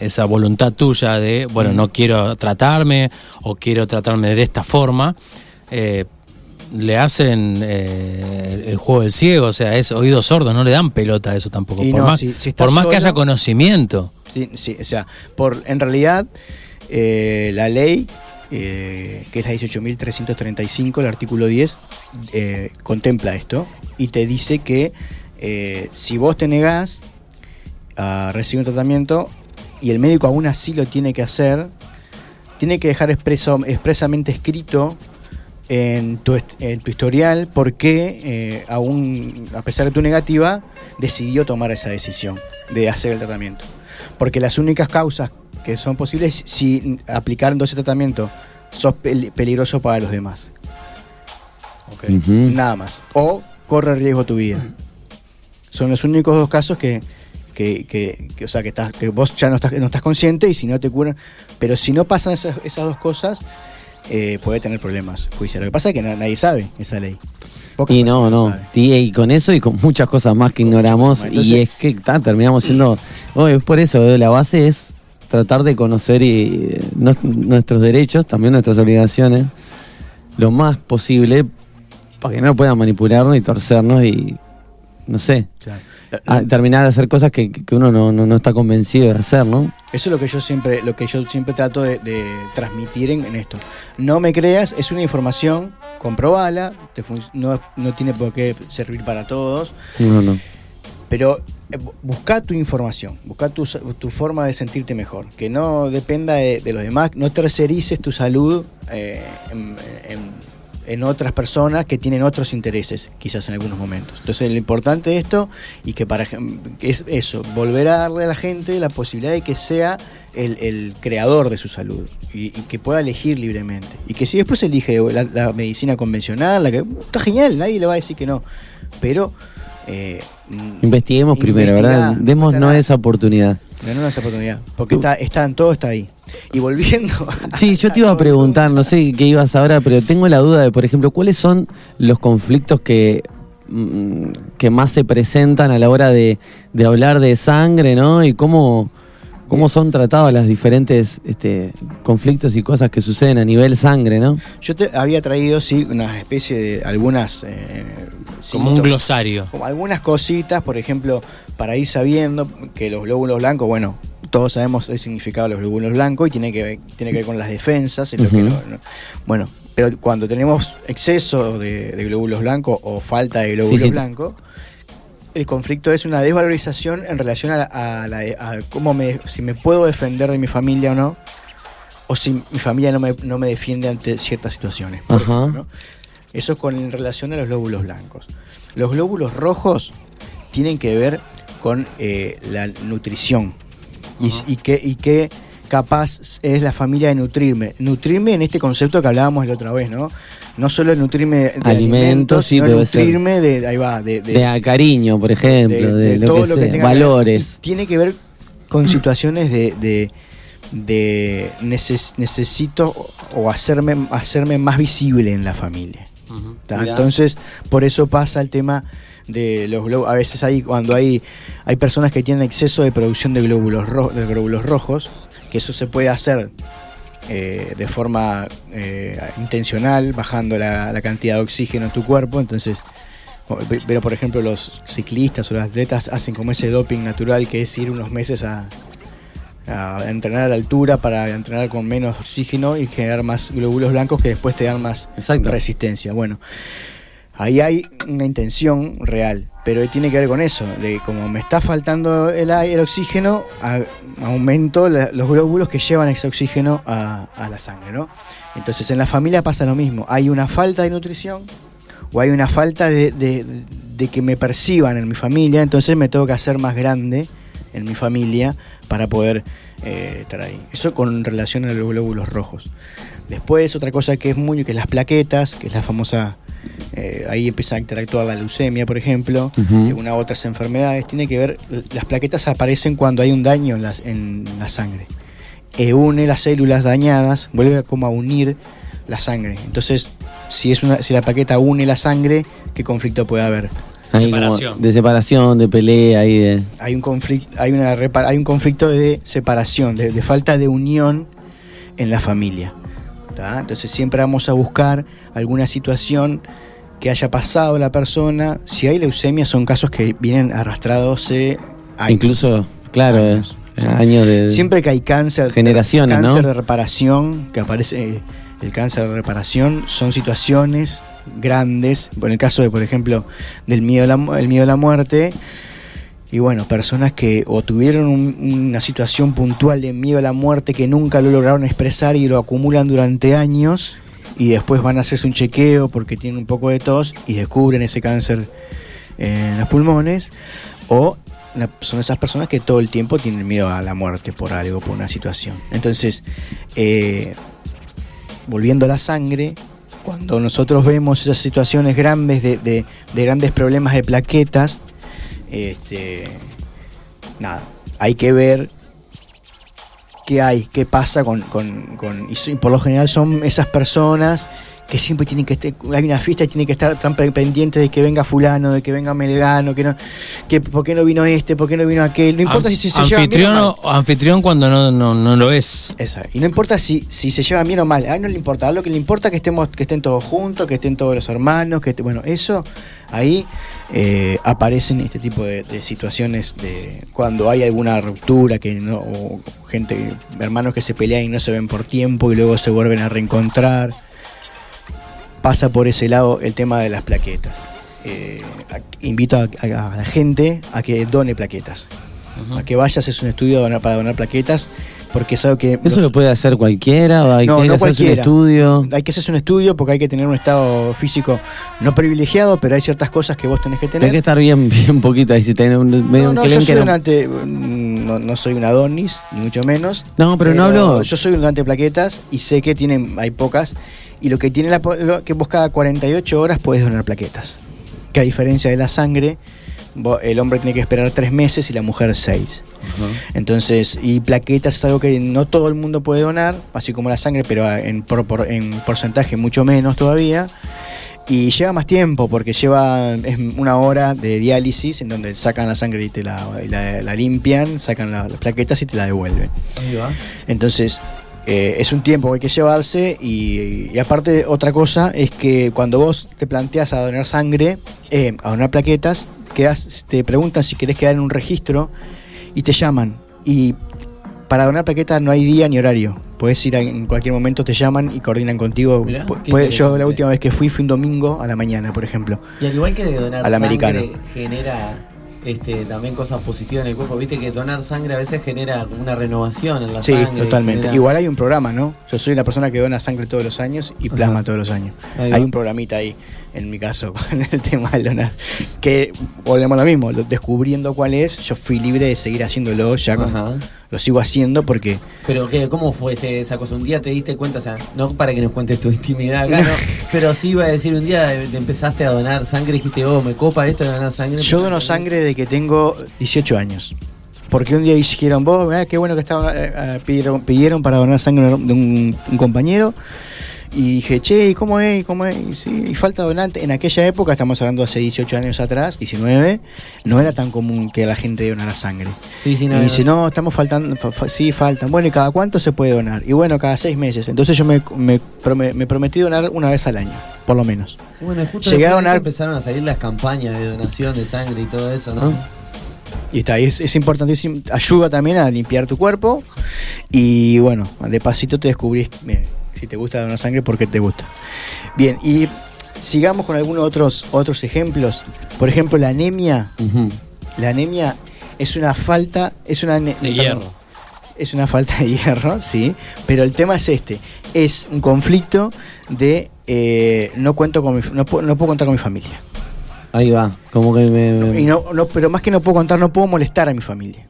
esa voluntad tuya de, bueno, Mm. no quiero tratarme o quiero tratarme de esta forma, eh, le hacen eh, el juego del ciego, o sea, es oídos sordos, no le dan pelota a eso tampoco. Y por no, más, si- si estás por más que haya conocimiento. Sí, sí, o sea, por, en realidad eh, la ley, eh, que es la 18.335, el artículo 10, eh, contempla esto y te dice que si vos te negás a recibir un tratamiento y el médico aún así lo tiene que hacer, tiene que dejar expreso, expresamente escrito en tu, est- en tu historial por qué, eh, aún a pesar de tu negativa, decidió tomar esa decisión de hacer el tratamiento. Porque las únicas causas que son posibles si aplicando ese tratamiento sos pel- peligroso para los demás. Ujú. Nada más. O corre riesgo tu vida. Son los únicos dos casos que, que, que- que, o sea, que, estás, que vos ya no estás, no estás consciente y si no te curan. Pero si no pasan esas, esas dos cosas, eh, puede tener problemas judiciales. Lo que pasa es que na- nadie sabe esa ley. Pocas Y no, no. Y, y con eso y con muchas cosas más que ignoramos. y es que ta, terminamos siendo. oh, es por eso, eh, la base es tratar de conocer y, eh, nuestros derechos, también nuestras obligaciones, lo más posible para que no puedan manipularnos y torcernos y no sé, Claro. A terminar de hacer cosas que, que uno no, no, no está convencido de hacer, ¿no? Eso es lo que yo siempre, lo que yo siempre trato de, de transmitir en, en esto. No me creas, es una información, comprobala, te no, no tiene por qué servir para todos, No, no. pero eh, bu- busca tu información, busca tu, tu forma de sentirte mejor, que no dependa de, de los demás, no tercerices tu salud eh, en, en- en otras personas que tienen otros intereses, quizás en algunos momentos. Entonces lo importante de esto y que para es eso, volver a darle a la gente la posibilidad de que sea el, el creador de su salud y, y que pueda elegir libremente. Y que si después elige la, la medicina convencional, la que está genial, nadie le va a decir que no. Pero eh, Investiguemos primero, ¿verdad? Está esa oportunidad. Ganó esa oportunidad. Porque está, están, todo está ahí. Y volviendo. Sí, yo te iba a preguntar, no sé qué ibas ahora, pero tengo la duda de, por ejemplo, ¿cuáles son los conflictos que, mm, que más se presentan a la hora de, de hablar de sangre, ¿no? Y cómo, cómo son tratados los diferentes este, conflictos y cosas que suceden a nivel sangre, ¿no? Yo te había traído, sí, una especie de algunas. eh, Como un glosario. Como algunas cositas, por ejemplo, para ir sabiendo que los glóbulos blancos, bueno, todos sabemos el significado de los glóbulos blancos y tiene que ver, tiene que ver con las defensas. lo que bueno, pero cuando tenemos exceso de, de glóbulos blancos o falta de glóbulos sí. blancos, el conflicto es una desvalorización en relación a, la- a la- a cómo me, si me puedo defender de mi familia o no, o si mi familia no me, no me defiende ante ciertas situaciones. por Ajá. ejemplo. Eso con en relación a los glóbulos blancos. Los glóbulos rojos tienen que ver con eh, la nutrición y, y qué, y qué capaz es la familia de nutrirme. Nutrirme en este concepto que hablábamos la otra vez, ¿no? No solo nutrirme de Alimentos, alimentos, sí, sino nutrirme de, ahí va, de, de- De a cariño, por ejemplo, de, lo que sea, tenga que ver. valores. Tiene que ver con situaciones de, de, de neces- necesito o hacerme, hacerme más visible en la familia. Entonces, por eso pasa el tema de los glóbulos. A veces hay, cuando hay, hay personas que tienen exceso de producción de glóbulos, ro- de glóbulos rojos, que eso se puede hacer eh, de forma eh, intencional, bajando la, la cantidad de oxígeno en tu cuerpo. Entonces, pero por ejemplo, los ciclistas o los atletas hacen como ese doping natural que es ir unos meses a, a entrenar a la altura para entrenar con menos oxígeno y generar más glóbulos blancos que después te dan más resistencia. Bueno, ahí hay una intención real, pero tiene que ver con eso, de como me está faltando el, el oxígeno, aumento los glóbulos que llevan ese oxígeno a, la sangre, ¿no? Entonces en la familia pasa lo mismo, hay una falta de nutrición o hay una falta de que me perciban en mi familia, entonces me tengo que hacer más grande en mi familia para poder eh, estar ahí. Eso con relación a los glóbulos rojos. Después otra cosa que es muy, que es las plaquetas, que es la famosa, eh, ahí empieza a interactuar la leucemia, por ejemplo, una otras enfermedades, tiene que ver, las plaquetas aparecen cuando hay un daño en la, en la sangre. E une las células dañadas, vuelve a como a unir la sangre. Entonces, si es una, si la plaqueta une la sangre, ¿qué conflicto puede haber? Ahí como de separación, de pelea de... hay un conflicto, hay una hay un conflicto de separación, de, de falta de unión en la familia. ¿tá? Entonces siempre vamos a buscar alguna situación que haya pasado la persona. Si hay leucemia son casos que vienen arrastrados eh, años. Incluso, claro, eh, años de... Siempre que hay cáncer, Generaciones, ¿no? cáncer de reparación, que aparece eh, el cáncer de reparación, son situaciones grandes. En el caso de, por ejemplo, del miedo a la, el miedo a la muerte, y bueno, personas que o tuvieron un- una situación puntual de miedo a la muerte que nunca lo lograron expresar y lo acumulan durante años y después van a hacerse un chequeo porque tienen un poco de tos y descubren ese cáncer en los pulmones o son esas personas que todo el tiempo tienen miedo a la muerte por algo, por una situación. Entonces, eh, volviendo a la sangre, cuando nosotros vemos esas situaciones grandes de, de- de grandes problemas de plaquetas, este, nada, hay que ver qué hay, qué pasa con, con- con- y, por lo general son esas personas que siempre tienen que estar, hay una fiesta y tienen que estar tan pendientes de que venga fulano, de que venga Melgano, que no, que por qué no vino este, por qué no vino aquel, no importa si se llevan bien anfitrión, o mal. anfitrión cuando no, no, no lo es. Esa. Y no importa si, si se llevan bien o mal, a él no le importa, a lo que le importa es que estemos, que estén todos juntos, que estén todos los hermanos, que bueno, eso ahí eh, aparecen este tipo de, de situaciones de cuando hay alguna ruptura, que no, o gente, hermanos que se pelean y no se ven por tiempo y luego se vuelven a reencontrar. Pasa por ese lado el tema de las plaquetas. Eh, invito a, a- a la gente a que done plaquetas. A que vayas es un estudio para donar plaquetas, porque es algo que... ¿Eso los- lo puede hacer cualquiera? ¿O hay no, tiene no que hacerse un estudio? Hay que hacerse un estudio porque hay que tener un estado físico no privilegiado, pero hay ciertas cosas que vos tenés que tener. Hay que estar bien, bien poquito ahí si tenés un, medio no, un yo soy no- un ante- mm, no, no soy un Adonis, ni mucho menos. No, pero no hablo- Yo soy un ante plaquetas y sé que tienen, hay pocas. Y lo que tiene la, lo- que vos cada 48 horas puedes donar plaquetas. Que a diferencia de la sangre, el hombre tiene que esperar tres meses y la mujer seis. Entonces, y plaquetas es algo que no todo el mundo puede donar, así como la sangre, pero en, por- por- en porcentaje mucho menos todavía. Y lleva más tiempo porque lleva es una hora de diálisis en donde sacan la sangre y te la, y la- la limpian, sacan la- las plaquetas y te la devuelven. Entonces, eh, es un tiempo que hay que llevarse y, y aparte otra cosa es que cuando vos te planteas a donar sangre, eh, a donar plaquetas, quedas, te preguntan si querés quedar en un registro y te llaman. Y para donar plaquetas no hay día ni horario. Puedes ir a- en cualquier momento, te llaman y coordinan contigo. Mirá, yo la última vez que fui fui un domingo a la mañana, por ejemplo. Y al igual que de donar Al sangre americano. genera este, también cosas positivas en el cuerpo. Viste que donar sangre a veces genera una renovación en la Sí, sangre. totalmente. genera- Igual hay un programa, ¿no? Yo soy la persona que dona sangre todos los años y plasma Ajá. todos los años. Hay un programita ahí, en mi caso, con el tema del donar. Que volvemos a lo mismo, lo- descubriendo cuál es, yo fui libre de seguir haciéndolo, ya con- lo sigo haciendo porque Pero ¿qué, ¿cómo fue esa cosa? Un día te diste cuenta, o sea, no para que nos cuentes tu intimidad acá, no, pero sí iba a decir, un día te empezaste a donar sangre y dijiste, oh, me copa esto de donar sangre. yo dono sangre desde que tengo 18 años. Porque un día dijeron, vos, mirá, qué bueno que estaba, eh, eh, pidieron, pidieron para donar sangre de un, un compañero. Y dije, che, ¿y cómo es? ¿Y ¿Cómo es? Y, sí, y falta donante. En aquella época, estamos hablando hace 18 años atrás, 19, no era tan común que la gente donara sangre. Sí, sí, no, y dice, no, estamos faltando, fa- fa- sí, faltan. Bueno, ¿y cada cuánto se puede donar? Y bueno, cada seis meses. Entonces yo me, me, me prometí donar una vez al año, por lo menos. Sí, Bueno, justo Llegué a donar empezaron a salir las campañas de donación de sangre y todo eso, ¿no? Y está, es, es importantísimo, ayuda también a limpiar tu cuerpo y bueno, de pasito te descubrís si te gusta donar sangre, porque te gusta. Bien, y sigamos con algunos otros, otros ejemplos. Por ejemplo, la anemia. La anemia es una falta, es una... De perdón, hierro. Es una falta de hierro, sí, pero el tema es este, es un conflicto de eh, no cuento con mi, no, puedo- no puedo contar con mi familia. Ahí va, como que me... me- Y no, no, pero más que no puedo contar, no puedo molestar a mi familia.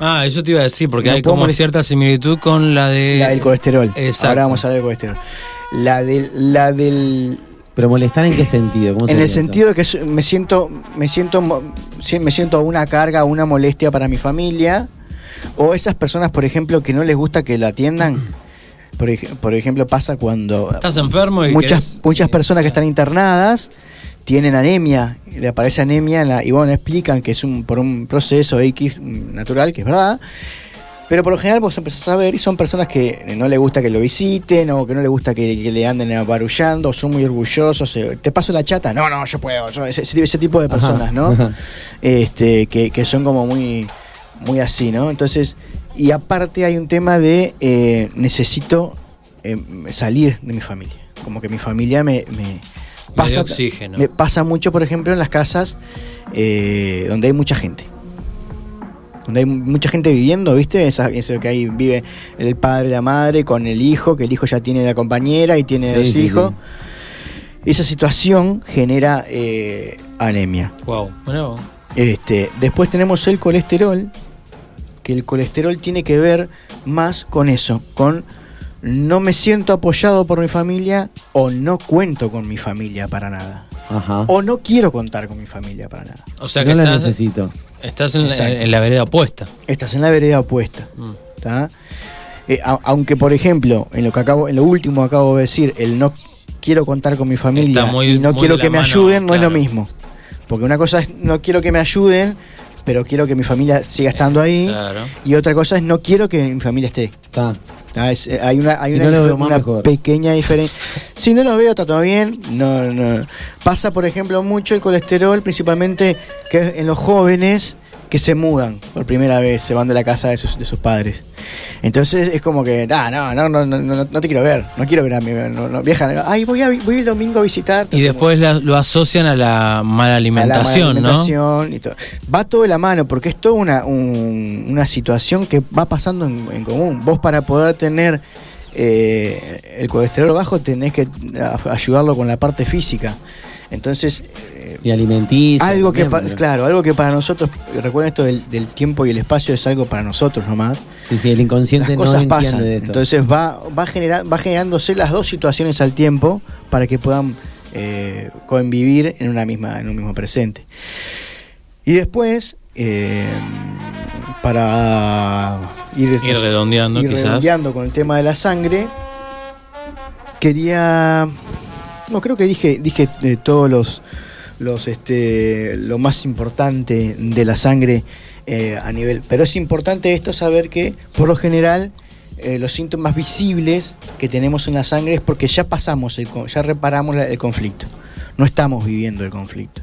Ah, eso te iba a decir, porque No hay como cierta similitud con la de. La del colesterol. Exacto. Ahora vamos a ver el colesterol. La del, la del Pero molestar en qué sentido? ¿Cómo en el eso? sentido de que me siento, me siento, me siento una carga, una molestia para mi familia, o esas personas, por ejemplo, que no les gusta que lo atiendan. Por, ej- por ejemplo, pasa cuando Estás enfermo y muchas, querés- muchas personas que están internadas tienen anemia, le aparece anemia en la- y bueno, explican que es un, por un proceso X natural, que es verdad, pero por lo general vos empezás a ver y son personas que no le gusta que lo visiten o que no le gusta que, que le anden abarullando, o son muy orgullosos, eh, te paso la chata, no, no, yo puedo, yo- ese, ese tipo de Ajá. personas, ¿no? este, que, que son como muy, muy así, ¿no? Entonces, y aparte hay un tema de eh, necesito eh, salir de mi familia, como que mi familia me, me Dio oxígeno. me pasa mucho, por ejemplo, en las casas eh, donde hay mucha gente. Donde hay mucha gente viviendo, ¿viste? Esa- eso que ahí vive el padre, la madre con el hijo, que el hijo ya tiene la compañera y tiene Sí, los sí, hijos. Esa situación genera eh, anemia. Wow. Bueno, Este, después tenemos el colesterol, que el colesterol tiene que ver más con eso, con no me siento apoyado por mi familia o no cuento con mi familia para nada. Ajá. O no quiero contar con mi familia para nada. o sea no que la estás, necesito. estás en, la- en la vereda opuesta. Estás en la vereda opuesta. Mm. eh, a- aunque por ejemplo, en lo que acabo, en lo último que acabo de decir, el no quiero contar con mi familia muy- y no quiero que la me mano, ayuden, no es lo mismo. Porque una cosa es no quiero que me ayuden, pero quiero que mi familia siga estando ahí. Claro. Y otra cosa es no quiero que mi familia esté. Está. Ah, es- eh, hay una, hay Si una, no una pequeña diferencia. Si no lo veo, está todo bien. No, no. Pasa, por ejemplo, mucho el colesterol, principalmente que en los jóvenes que se mudan por primera vez, se van de la casa de sus, de sus padres. Entonces es como que, ah, no, no, no, no, no, no te quiero ver, no quiero ver a mi no, no, vieja. Ay, voy, a, voy el domingo a visitar. Y después la- lo asocian a la mala alimentación, a la ¿no? alimentación y todo. Va todo de la mano porque es toda una, un- una situación que va pasando en, en común. Vos para poder tener eh, el colesterol bajo tenés que ayudarlo con la parte física. Entonces, Y alimenticio. algo que, también, claro, algo que para nosotros, recuerden esto del, del tiempo y el espacio es algo para nosotros nomás. Sí, sí, el inconsciente Las no cosas entiende pasan. de esto. Entonces va, va, genera- va generándose las dos situaciones al tiempo para que puedan eh, convivir en una misma, en un mismo presente. Y después, eh, para ir, Ir redondeando, ir quizás. redondeando con el tema de la sangre, quería, no creo que dije, dije eh, todos los, los, este, lo más importante de la sangre eh, a nivel, pero es importante esto saber que por lo general eh, los síntomas visibles que tenemos en la sangre es porque ya pasamos, el, ya reparamos el conflicto, no estamos viviendo el conflicto.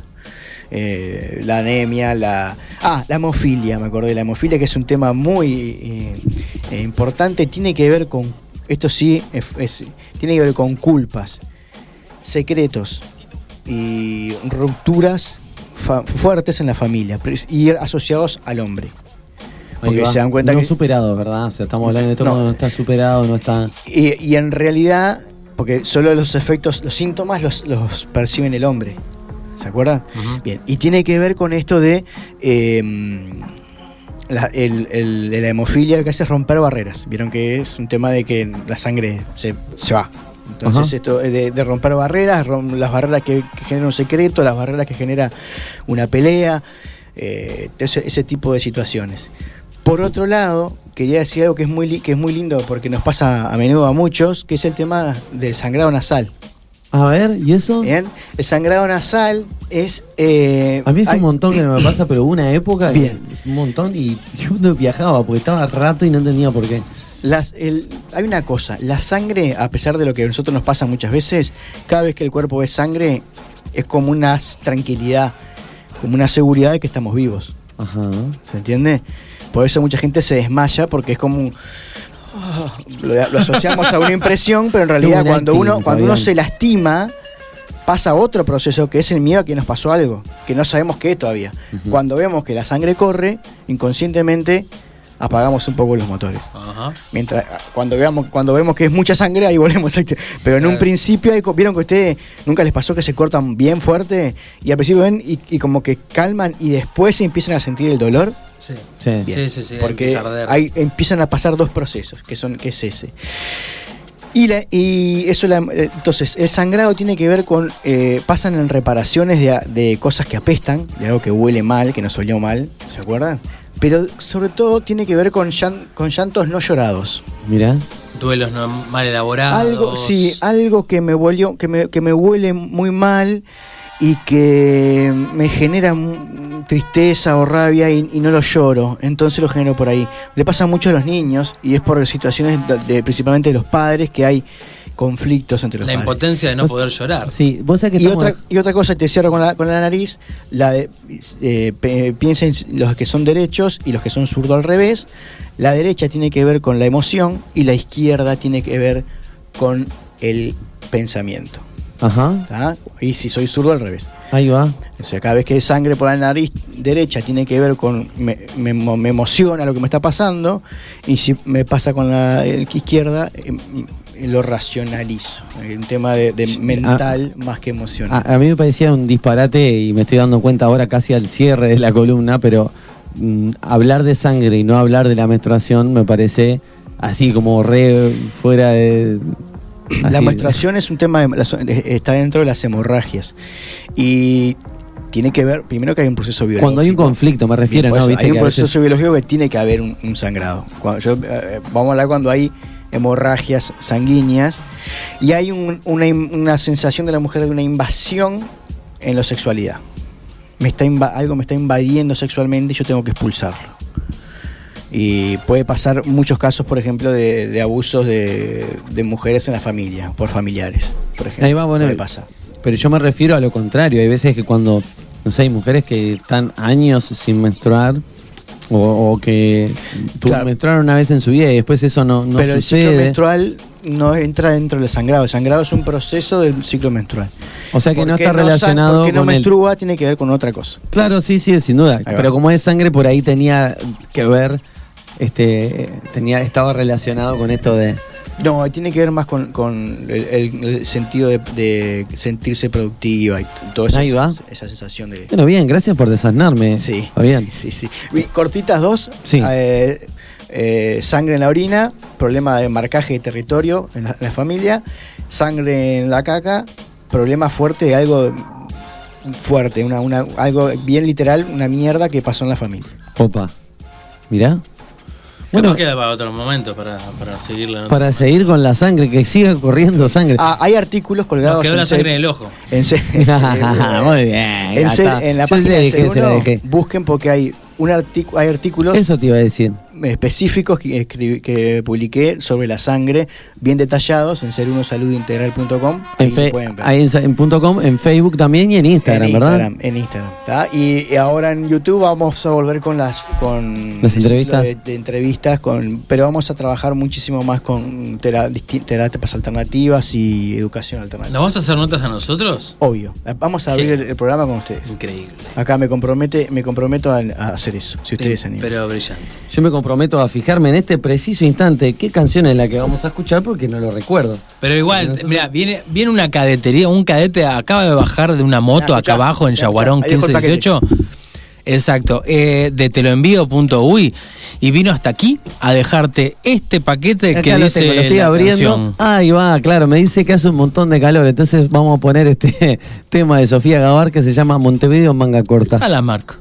Eh, la anemia, la... Ah, la hemofilia, me acordé, la hemofilia que es un tema muy importante, tiene que ver con, esto sí, tiene que ver con culpas, secretos y rupturas fuertes en la familia y asociados al hombre. Porque se dan cuenta no que... superado, ¿verdad? O sea, estamos hablando de esto No. cuando no está superado, no está. Y, y en realidad, porque solo los efectos, los síntomas los, los perciben el hombre. ¿Se acuerdan? Bien, y tiene que ver con esto de eh, la, el- el- de la hemofilia, lo que hace es romper barreras. Vieron que es un tema de que la sangre se, se va. Entonces, Ajá. esto de, de romper barreras, rom- las barreras que, que generan un secreto, las barreras que genera una pelea, eh, ese, ese tipo de situaciones. Por otro lado, quería decir algo que es muy li- que es muy lindo porque nos pasa a menudo a muchos, que es el tema del sangrado nasal. A ver, ¿y eso? Bien, el sangrado nasal es. eh, A mí es hay- un montón que no me pasa, pero hubo una época Bien. es un montón y yo no viajaba porque estaba rato y no entendía por qué. Las, el- hay una cosa, la sangre, a pesar de lo que a nosotros nos pasa muchas veces, cada vez que el cuerpo ve sangre, es como una tranquilidad, como una seguridad de que estamos vivos. Ajá. ¿Se entiende? Por eso mucha gente se desmaya, porque es como un- ah, lo, lo asociamos a una impresión, pero en realidad cuando uno, cuando uno se lastima, pasa otro proceso que es el miedo a que nos pasó algo, que no sabemos qué todavía. Cuando vemos que la sangre corre, inconscientemente apagamos un poco los motores. Ajá. Mientras cuando veamos cuando vemos que es mucha sangre ahí volvemos a pero en un principio vieron que ustedes nunca les pasó que se cortan bien fuerte y al principio ven y, y como que calman y después empiezan a sentir el dolor Sí. Sí. Bien. Sí, sí, sí, porque a ahí empiezan a pasar dos procesos que son que es ese y, la- y eso la- eh, entonces el sangrado tiene que ver con eh, pasan en reparaciones de, a- de cosas que apestan de algo que huele mal que nos olió mal se acuerdan pero sobre todo tiene que ver con, llan- con llantos no llorados Mira. Duelos no mal elaborados. algo, sí, algo que me volvió, que me, que me huele muy mal y que me genera tristeza o rabia y, y no lo lloro, entonces lo genero por ahí. Le pasa mucho a los niños y es por situaciones de, de- principalmente de los padres que hay conflictos entre los La padres. impotencia de no Vos- poder llorar. Sí, vos sabés que Y estamos- otra, y otra cosa, te cierro con la, con la nariz, la de, eh, piensen los que son derechos y los que son zurdo al revés. La derecha tiene que ver con la emoción y la izquierda tiene que ver con el pensamiento. Ajá. ¿tá? Y si soy zurdo al revés. Ahí va. O sea, cada vez que hay sangre por la nariz derecha tiene que ver con. Me, me, emo- me emociona lo que me está pasando. Y si me pasa con la eh, izquierda, eh, lo racionalizo. Un tema de, de mental más que emocional. A, a mí me parecía un disparate y me estoy dando cuenta ahora casi al cierre de la columna, pero mm, hablar de sangre y no hablar de la menstruación me parece así como re fuera de... La menstruación es un tema, de, está dentro de las hemorragias. Y tiene que ver, primero que hay un proceso biológico. Cuando hay un conflicto, me refiero, ¿no? eso, Viste hay un proceso veces- biológico que tiene que haber un, un sangrado. Cuando yo, eh, vamos a hablar cuando hay hemorragias sanguíneas y hay un- una, una sensación de la mujer de una invasión en la sexualidad. Me está algo me está invadiendo sexualmente y yo tengo que expulsarlo. Y puede pasar muchos casos, por ejemplo, de, de abusos de, de mujeres en la familia, por familiares. Por ejemplo. Ahí va, bueno, pasar. Pero yo me refiero a lo contrario. Hay veces que cuando, no sé, hay mujeres que están años sin menstruar o, o que tu- Claro. menstruaron una vez en su vida y después eso no, no Pero el ciclo menstrual no entra dentro del sangrado. El sangrado es un proceso del ciclo menstrual. O sea que no ¿Por qué está relacionado porque no con el- menstrua tiene que ver con otra cosa. Claro, sí, sí, sin duda. Pero como es sangre, por ahí tenía que ver, este, tenía, estaba relacionado con esto de. No, tiene que ver más con, con el, sentido de, de sentirse productiva y toda esa, Ahí va. esa sensación de... Bueno, bien, gracias por desasnarme. Sí, Fabián. sí, sí. sí. Cortitas dos, Sí. eh, eh, sangre en la orina, problema de marcaje de territorio en la, en la familia, sangre en la caca, problema fuerte, algo fuerte, una, una, algo bien literal, una mierda que pasó en la familia. Opa. Mirá. Bueno, queda para otro momento para, para seguir la nota. para seguir con la sangre, que siga corriendo sangre. Ah, hay artículos colgados Nos quedó la sangre en el ojo. En, Muy bien. en, en la página de busquen porque hay un artículo, hay artículos Eso te iba a decir. Específicos que, escribí- que publiqué sobre la sangre, bien detallados en serunosaludintegral.com. En, Ahí fe- pueden ver. ahí en, punto com, en Facebook también y en Instagram, en ¿verdad? Instagram, en Instagram. ¿tá? Y, y ahora en YouTube vamos a volver con las con Las entrevistas. de, de entrevistas con pero vamos a trabajar muchísimo más con tera- terapias alternativas y educación alternativa. ¿Nos vas a hacer notas a nosotros? Obvio. Vamos a abrir el, el programa con ustedes. Increíble. Acá me compromete me comprometo a, a hacer eso, si ustedes se animan. Pero brillante. Yo me comprometo a fijarme en este preciso instante qué canción es la que vamos a escuchar porque no lo recuerdo. Pero igual, mira, viene, viene una cadetería, un cadete acaba de bajar de una moto Ah, acá abajo en Yaguarón ahí dejo el paquete. 1518. Exacto, eh, de teloenvío.uy y vino hasta aquí a dejarte este paquete que lo dice tengo, lo estoy la abriendo. canción. Ahí va, claro, me dice que hace un montón de calor, entonces vamos a poner este tema de Sofía Gavar que se llama Montevideo en manga corta. A la marca.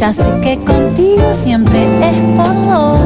Ya sé que contigo siempre es por dos.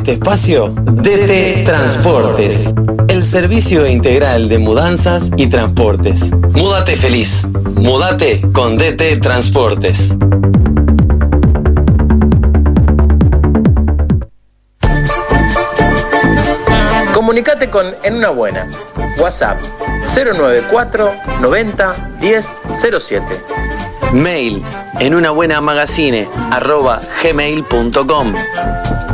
Este espacio DT Transportes, el servicio integral de mudanzas y transportes. Múdate feliz. Múdate con DT Transportes. Comunicate con En Una Buena. WhatsApp 094 90 10 07. Mail en una buena magazine arroba gmail.com.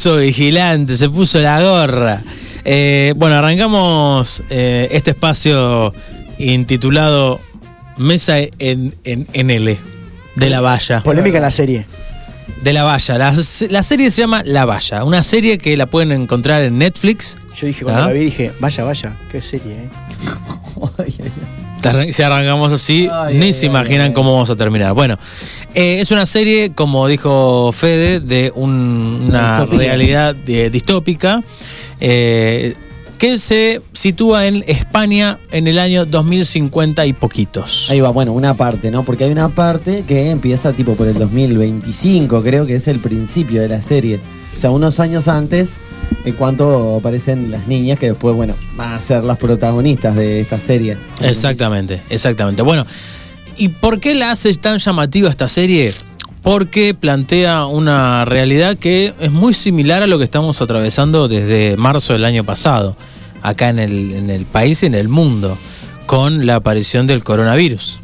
Puso vigilante, se puso la gorra. Eh, bueno, arrancamos eh, este espacio intitulado Mesa en, en, en L, de la valla. Polémica en la serie. De la valla. La, la serie se llama La Valla, una serie que la pueden encontrar en Netflix. Yo dije, cuando ¿Ah? la vi, dije, vaya, vaya, qué serie, ¿eh? Si arrancamos así, ni se imaginan cómo vamos a terminar. Bueno, eh, es una serie, como dijo Fede, de un- una Distópica. realidad eh, distópica eh, que se sitúa en España en el año 2050 y poquitos. Ahí va, bueno, una parte, ¿no? Porque hay una parte que empieza tipo por el 2025, creo que es el principio de la serie. O sea, unos años antes, en cuanto aparecen las niñas que después, bueno, van a ser las protagonistas de esta serie. Exactamente, exactamente. Bueno, ¿y por qué la hace tan llamativa esta serie? Porque plantea una realidad que es muy similar a lo que estamos atravesando desde marzo del año pasado, acá en el, en el país y en el mundo, con la aparición del coronavirus.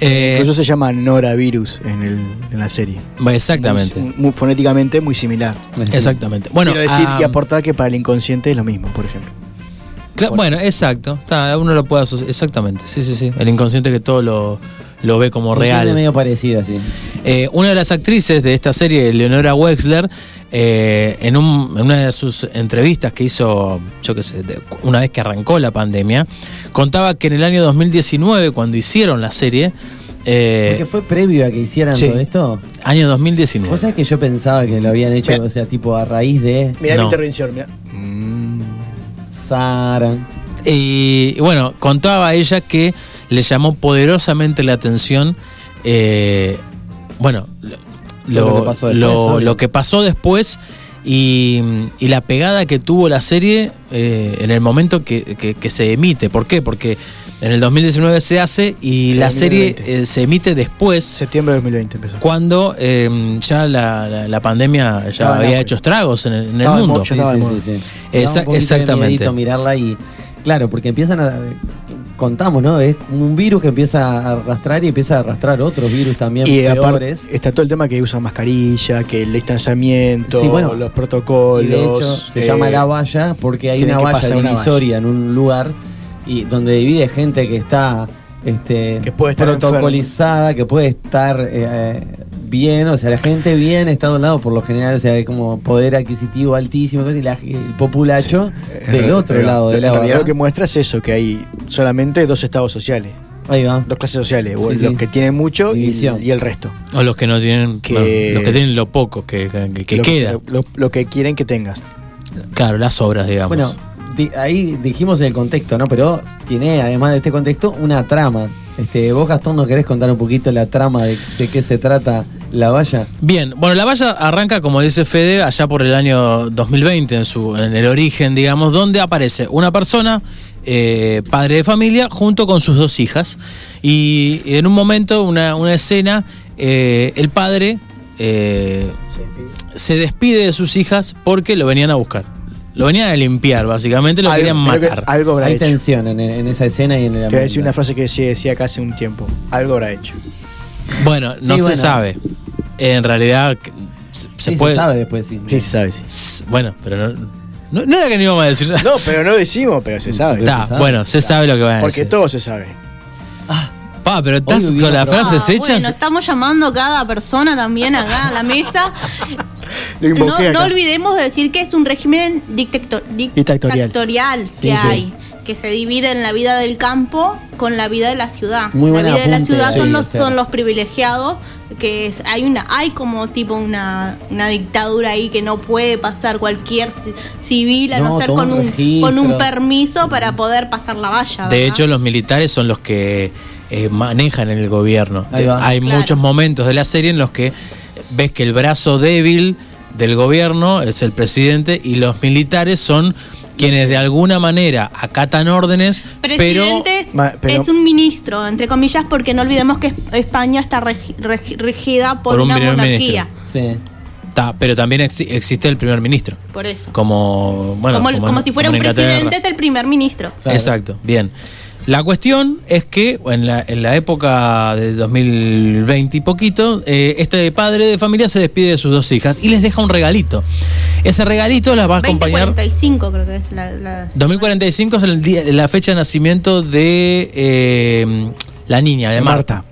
Eh, Incluso se llama Noravirus en, el, en la serie. Exactamente. Muy, muy- fonéticamente muy similar. Exactamente. Bueno, Quiero decir ah, y aportar que para el inconsciente es lo mismo, por ejemplo. Bueno, exacto. O sea, uno lo puede asociar. Exactamente. Sí, sí, sí. El inconsciente que todo lo, lo ve como real. medio parecido así. Eh, una de las actrices de esta serie, Leonora Wexler, eh, en, un- en una de sus entrevistas que hizo, yo qué sé, de- una vez que arrancó la pandemia, contaba que en el año 2019, cuando hicieron la serie, eh, Porque fue previo a que hicieran sí. todo esto. año 2019. ¿Vos sabés que yo pensaba que lo habían hecho, Mira. o sea, tipo a raíz de Mirá No. mi intervención, mirá. Sara? Y, y bueno, contaba ella que le llamó poderosamente la atención, eh, bueno, lo, Lo que pasó después, lo que pasó después y, y la pegada que tuvo la serie eh, en el momento que, que- que se emite. ¿Por qué? Porque en el 2019 se hace y Sí, la serie 2020. eh, se emite después. Septiembre de 2020 empezó. Cuando eh, ya la, la- la pandemia ya había hecho estragos en el, en el mundo. sí. Esa- un de exactamente. mirarla y. Claro, porque empiezan a. Contamos, ¿no? Es un virus que empieza a arrastrar y empieza a arrastrar otros virus también Y aparte peores. está todo el tema que usan mascarilla, que el distanciamiento, Sí, bueno. los protocolos. Y de hecho, se eh, llama la valla porque hay una valla divisoria en un lugar y donde divide gente que está este, Que puede estar protocolizada, que puede estar eh, bien, o sea, la gente bien está de un lado por lo general, o sea, hay como poder adquisitivo altísimo, y la- el populacho del otro Pero lado de en la realidad lo que muestra es eso, que hay solamente dos estados sociales. Ahí va. Dos clases sociales, o Sí, los sí. que tienen mucho y, el resto. O los que no tienen, Que- bueno, los que tienen lo poco que, que- que lo, queda. Lo, lo que quieren que tengas. Claro, las obras, digamos. Bueno, ahí dijimos el contexto, ¿no? Pero tiene, además de este contexto, una trama. Este, vos, Gastón, ¿nos querés contar un poquito la trama de, de qué se trata la valla? Bien, bueno, la valla arranca, como dice Fede, allá por el año 2020, en, su, en el origen, digamos, donde aparece una persona, eh, padre de familia, junto con sus dos hijas. Y en un momento, una, una escena, eh, el padre eh, se despide de sus hijas porque lo venían a buscar. Lo venían a limpiar, básicamente, lo Algo- querían que matar. algo habrá Hay hecho. tensión en, en esa escena y en el Te voy a decir una frase que decía, decía acá hace un tiempo. Algo habrá hecho. Bueno, no Sí, se bueno. sabe. En realidad, se, Sí, se puede. sabe después, sí. Sí, se sabe, sí. Bueno, pero no, no, no era que no íbamos a decir nada. No, pero no decimos, pero se sabe. Ta, bueno, se sabe lo que van a Porque decir. todo se sabe. Pa, pero estás con las frases Ah, hechas. Bueno, estamos llamando a cada persona también acá a la mesa. No, olvidemos de decir que es un régimen dictacto- Dictatorial. que sí. hay, que se divide en la vida del campo con la vida de la ciudad. Muy la vida de la ciudad sí, son los Esther. son los privilegiados, que es, hay una hay como tipo una, una dictadura ahí que no puede pasar cualquier ci- civil a no, No, ser con un con un permiso para poder pasar la valla. De hecho, los militares son los que eh, manejan en el gobierno. Hay Claro. muchos momentos de la serie en los que ves que el brazo débil del gobierno es el presidente y los militares son quienes de alguna manera acatan órdenes, pero Presidente pero- es un ministro, entre comillas, porque no olvidemos que España está regi- regi- regida por, Por un una primer monarquía. Sí. ta, pero también exi- existe el primer ministro. Por eso. Como, bueno, como, si fuera como un presidente, es el primer ministro. Claro. Exacto, bien. La cuestión es que en la, en la época de 2020 y poquito, eh, este padre de familia se despide de sus dos hijas y les deja un regalito. Ese regalito las va a acompañar. 2045 creo que es la... la- 2045 es el día- la fecha de nacimiento de eh, la niña, de Marta.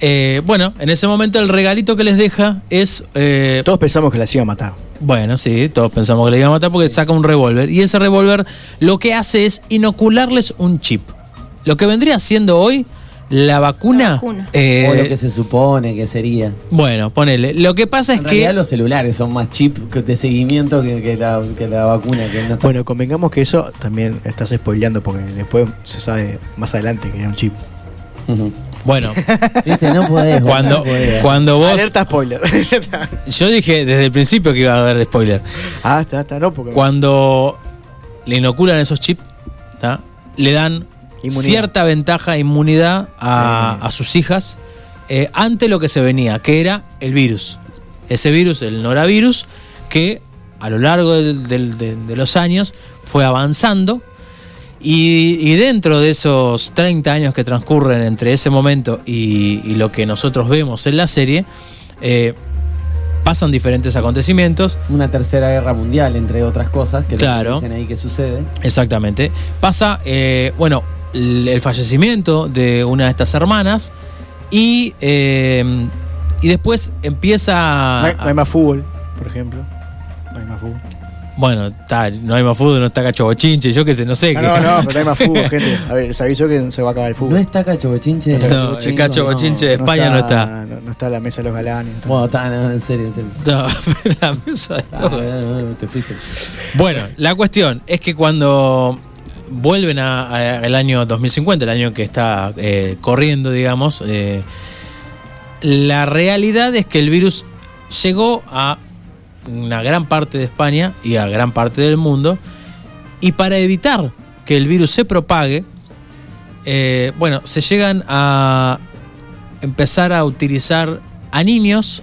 Eh, bueno, en ese momento el regalito que les deja es... eh, Todos pensamos que las iba a matar. Bueno, sí, todos pensamos que le iba a matar porque saca un revólver. Y ese revólver lo que hace es inocularles un chip. Lo que vendría siendo hoy la vacuna. La vacuna. eh, o lo que se supone que sería. Bueno, ponele. Lo que pasa es En que. realidad los celulares son más chip que- de seguimiento que, que la, que la vacuna. Que no está- Bueno, convengamos que eso también estás spoileando porque después se sabe más adelante que era un chip. Ujú. Bueno, Viste, no podés. cuando, no podés. cuando vos. Alerta spoiler. Yo dije desde el principio que iba a haber spoiler. ah, está, está, no, porque. Cuando le inoculan esos chips, ¿tá? le dan Inmunidad. cierta ventaja, inmunidad a, Eh. a sus hijas eh, ante lo que se venía, que era el virus. Ese virus, el noravirus, que a lo largo del- del- de, de los años fue avanzando y, y dentro de esos 30 años que transcurren entre ese momento y, y lo que nosotros vemos en la serie, eh, pasan diferentes acontecimientos. Una tercera guerra mundial, entre otras cosas, que Claro. dicen ahí que sucede. Exactamente. Pasa, eh, bueno, el, el fallecimiento de una de estas hermanas y, eh, y después empieza... No hay, no hay más fútbol, por ejemplo. No hay más fútbol. Bueno, está, no hay más fútbol, no está Cacho Bochinche, yo qué sé, no sé. No, qué- no, no, pero no hay más fútbol, gente. A ver, les aviso que se va a acabar el fútbol. ¿No está Cacho Bochinche? No, el Cacho Bochinche de España no está. No, no está la mesa de los galanes. no está. Bueno, está, no, en serio, en serio. No, la mesa de- Ah, no, no, te fuiste. Bueno, la cuestión es que cuando vuelven al año 2050, el año que está eh, corriendo, digamos, eh, la realidad es que el virus llegó a una gran parte de España y a gran parte del mundo, y para evitar que el virus se propague, eh, bueno, se llegan a empezar a utilizar a niños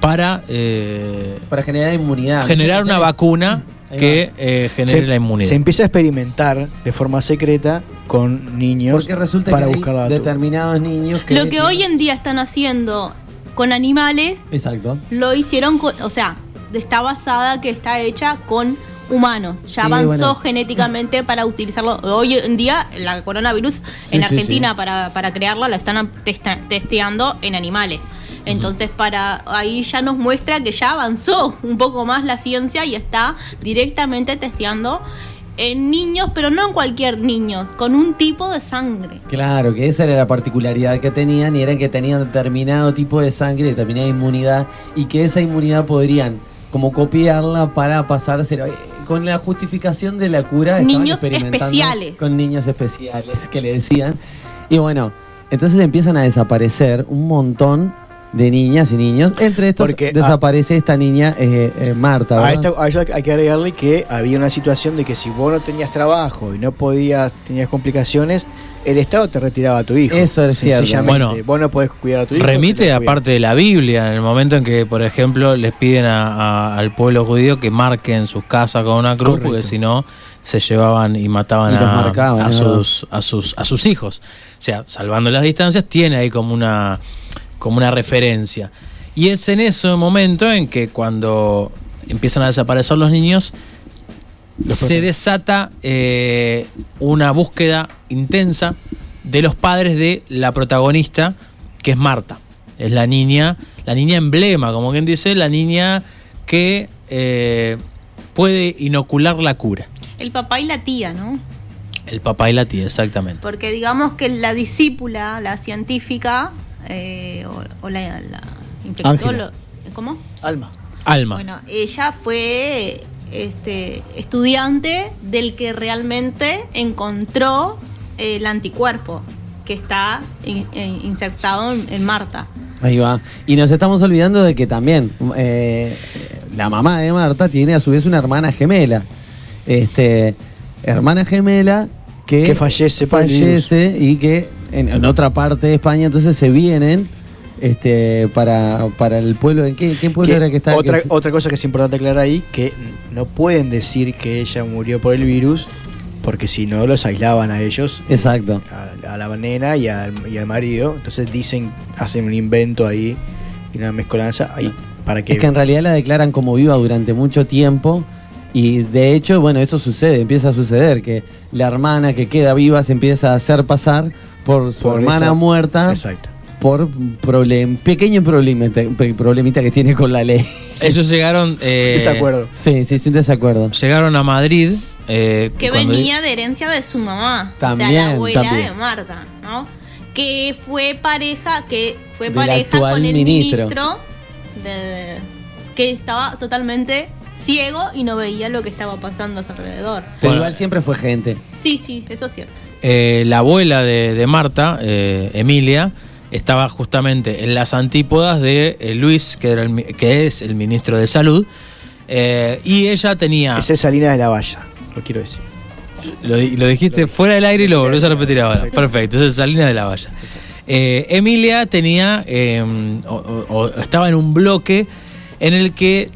para eh, Para generar inmunidad. generar una vacuna que eh, genere se, la inmunidad. se empieza a experimentar de forma secreta con niños Porque resulta para que buscar determinados niños que. Lo que hoy en día están haciendo con animales, Exacto. lo hicieron con, o sea, está basada que está hecha con humanos. Ya Sí, avanzó bueno. genéticamente para utilizarlo. Hoy en día, la coronavirus Sí, en sí, Argentina. Para, para crearla la están testa- testeando en animales. Entonces, para ahí ya nos muestra que ya avanzó un poco más la ciencia y está directamente testeando en niños, pero no en cualquier niño, con un tipo de sangre. Claro, que esa era la particularidad que tenían y era que tenían determinado tipo de sangre, determinada inmunidad y que esa inmunidad podrían como copiarla para pasársela. Eh, con la justificación de la cura estaban Niños experimentando especiales. Con niños especiales que le decían. Y bueno, entonces empiezan a desaparecer un montón de niñas y niños. Entre estos Porque, desaparece esta niña eh, eh, Marta. A, esta- a eso hay que agregarle que había una situación de que si vos no tenías trabajo y no podías, tenías complicaciones, el Estado te retiraba a tu hijo. Eso es cierto. Bueno, vos no podés cuidar a tu hijo. Remite aparte de la Biblia, en el momento en que, por ejemplo, les piden a- a- al pueblo judío que marquen sus casas con una cruz, Correcto. porque si no se llevaban y mataban Y a, marcaban, a es sus, a, sus, a sus hijos. O sea, salvando las distancias, tiene ahí como una, como una referencia. Y es en ese momento en que cuando empiezan a desaparecer los niños, se desata eh, una búsqueda intensa de los padres de la protagonista, que es Marta. Es la niña, la niña emblema, como quien dice, la niña que eh, puede inocular la cura. El papá y la tía, ¿no? El papá y la tía, exactamente. Porque digamos que la discípula, la científica, eh, o, o la, la infectóloga, ¿cómo? Alma. Alma. Bueno, ella fue este, estudiante del que realmente encontró el anticuerpo que está in- in- insertado en, en Marta. Ahí va. Y nos estamos olvidando de que también eh, la mamá de Marta tiene a su vez una hermana gemela. Este, hermana gemela que, Que fallece fallece y que en, en otra parte de España entonces se vienen este para, para el pueblo. ¿En qué, qué pueblo Que era que estaba? otra, Que- otra cosa que es importante aclarar ahí, que no pueden decir que ella murió por el virus, porque si no los aislaban a ellos. Exacto. A, a la nena y al, y al marido. Entonces dicen, hacen un invento ahí y una mezcolanza ahí para que... Es que en realidad la declaran como viva durante mucho tiempo y de hecho, bueno, eso sucede, empieza a suceder, que la hermana que queda viva se empieza a hacer pasar por su Por hermana esa- muerta Exacto. Por problem, pequeño problemita, problemita que tiene con la ley. Ellos llegaron. eh, Sí, sí, sin desacuerdo. Llegaron a Madrid. eh, Que cuando- venía de herencia de su mamá, o sea, También, la abuela también. de Marta, ¿no? Que fue pareja, que fue Del pareja con el ministro. ministro, de- que estaba totalmente ciego y no veía lo que estaba pasando a su alrededor. Pero Bueno. igual siempre fue gente. Sí, sí, eso es cierto. Eh, la abuela de, de Marta, eh, Emilia, estaba justamente en las antípodas de eh, Luis, que, era el que es el ministro de Salud, eh, y ella tenía... Esa es Salina de la Valla, lo quiero decir. Lo, di- lo dijiste fuera del aire y lo volvés a repetir ahora. Perfecto, eso es Salina de la Valla. Eh, Emilia tenía, eh, o- estaba en un bloque en el que,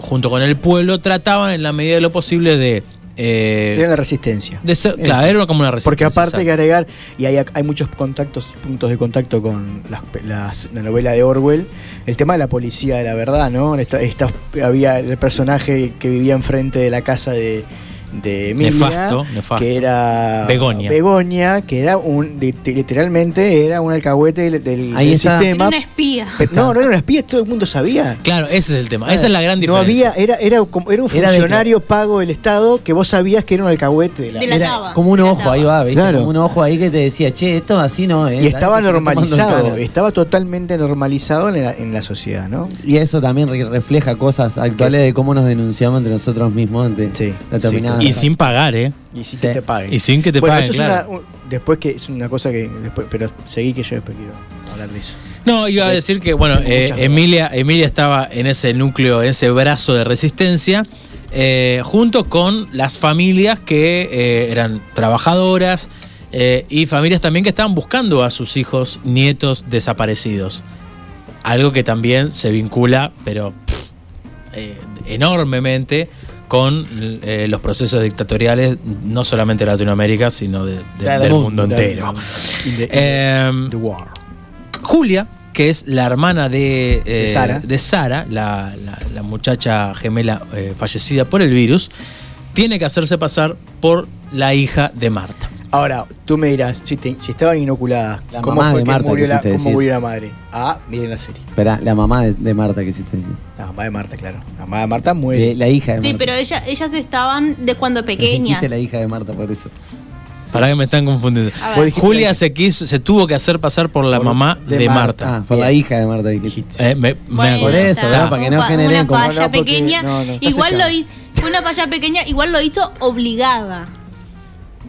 junto con el pueblo, trataban en la medida de lo posible de... eh, Era la resistencia. de ser- claro, era como una resistencia. Porque aparte hay que agregar, y hay, hay muchos contactos, puntos de contacto con las, las- la novela de Orwell, el tema de la policía de la verdad, ¿no? Esta, esta- había el personaje que vivía enfrente de la casa de, de Emilia, Nefasto, nefasto. que era Begoña. Begoña, que era un, lit- literalmente era un alcahuete del, del- Ahí del está. sistema. Era una espía. Pero no, no era una espía, todo el mundo sabía. Claro, ese es el tema. Esa es la gran No diferencia. había, era, era, como- era un Era de funcionario pago del Estado que vos sabías que era un alcahuete de la, Era como un ojo, ahí va, ¿viste? Claro. Como un ojo ahí que te decía, che, esto así no es. Y estaba normalizado, estaba totalmente normalizado en la, en la sociedad, ¿no? Y eso también re- refleja cosas actuales de cómo nos denunciamos entre nosotros mismos ante determinadas. Y sin pagar, ¿eh? Y sin Sí. que te paguen. Y sin que te Bueno, paguen, eso es una- un- después que es una cosa que después, pero seguí que yo después quiero hablar de eso. No, iba a decir que, bueno, eh, Emilia, Emilia estaba en ese núcleo, en ese brazo de resistencia, eh, junto con las familias que eh, eran trabajadoras eh, y familias también que estaban buscando a sus hijos, nietos desaparecidos. Algo que también se vincula, pero pff, eh, enormemente con eh, los procesos dictatoriales, no solamente de Latinoamérica, sino de- de- Claro, del mundo mundo, entero. In the- in Em, the war. Julia, que es la hermana de, eh, De Sara. de Sara, la, la- la muchacha gemela eh, fallecida por el virus, tiene que hacerse pasar por la hija de Marta. Ahora, tú me dirás, si, te- si estaban inoculadas, La ¿cómo mamá fue de que Marta murió la, cómo decir. murió la madre? Ah, miren la serie. Espera, la mamá de, de Marta que hiciste decir. La mamá de Marta, claro. La mamá de Marta muere. De- la hija de Sí, Marta. pero ella, ellas estaban de cuando pequeñas. Dijiste la hija de Marta, por eso. Para que me están confundiendo. Julia se quiso, se tuvo que hacer pasar por la Por- mamá de de, Marta. Marta. Ah, por la hija de Marta dijiste. Eh, me, me Bueno. Por eso. Para que no generen una como- falla no, porque- pequeña. no, no. Igual lo Hace hi- Fue una falla pequeña, igual lo hizo obligada.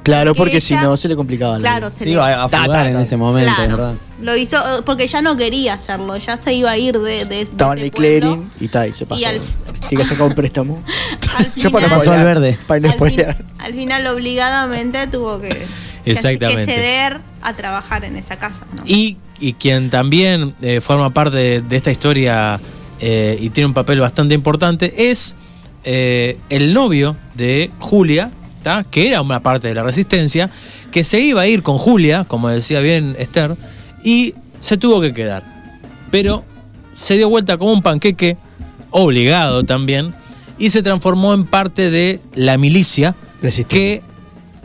Claro, Porque si no se le complicaba. la Claro, se Se le- iba a Ta, fugar ta, en ese momento, Claro. ¿verdad? Lo hizo porque ya no quería hacerlo, ya se iba a ir de, de, Estaba en el clearing y tal, y se pasó. Y al- Tiene que sacar un préstamo. Al Yo para final- Pasó al verde. Para no al, fin- al final obligadamente tuvo que, Exactamente. ceder a trabajar en esa casa. ¿no? Y, y quien también eh, forma parte de, de esta historia eh, y tiene un papel bastante importante es eh, el novio de Julia, ¿tá? que era una parte de la resistencia, que se iba a ir con Julia, como decía bien Esther, y se tuvo que quedar. Pero se dio vuelta como un panqueque, obligado también, y se transformó en parte de la milicia que...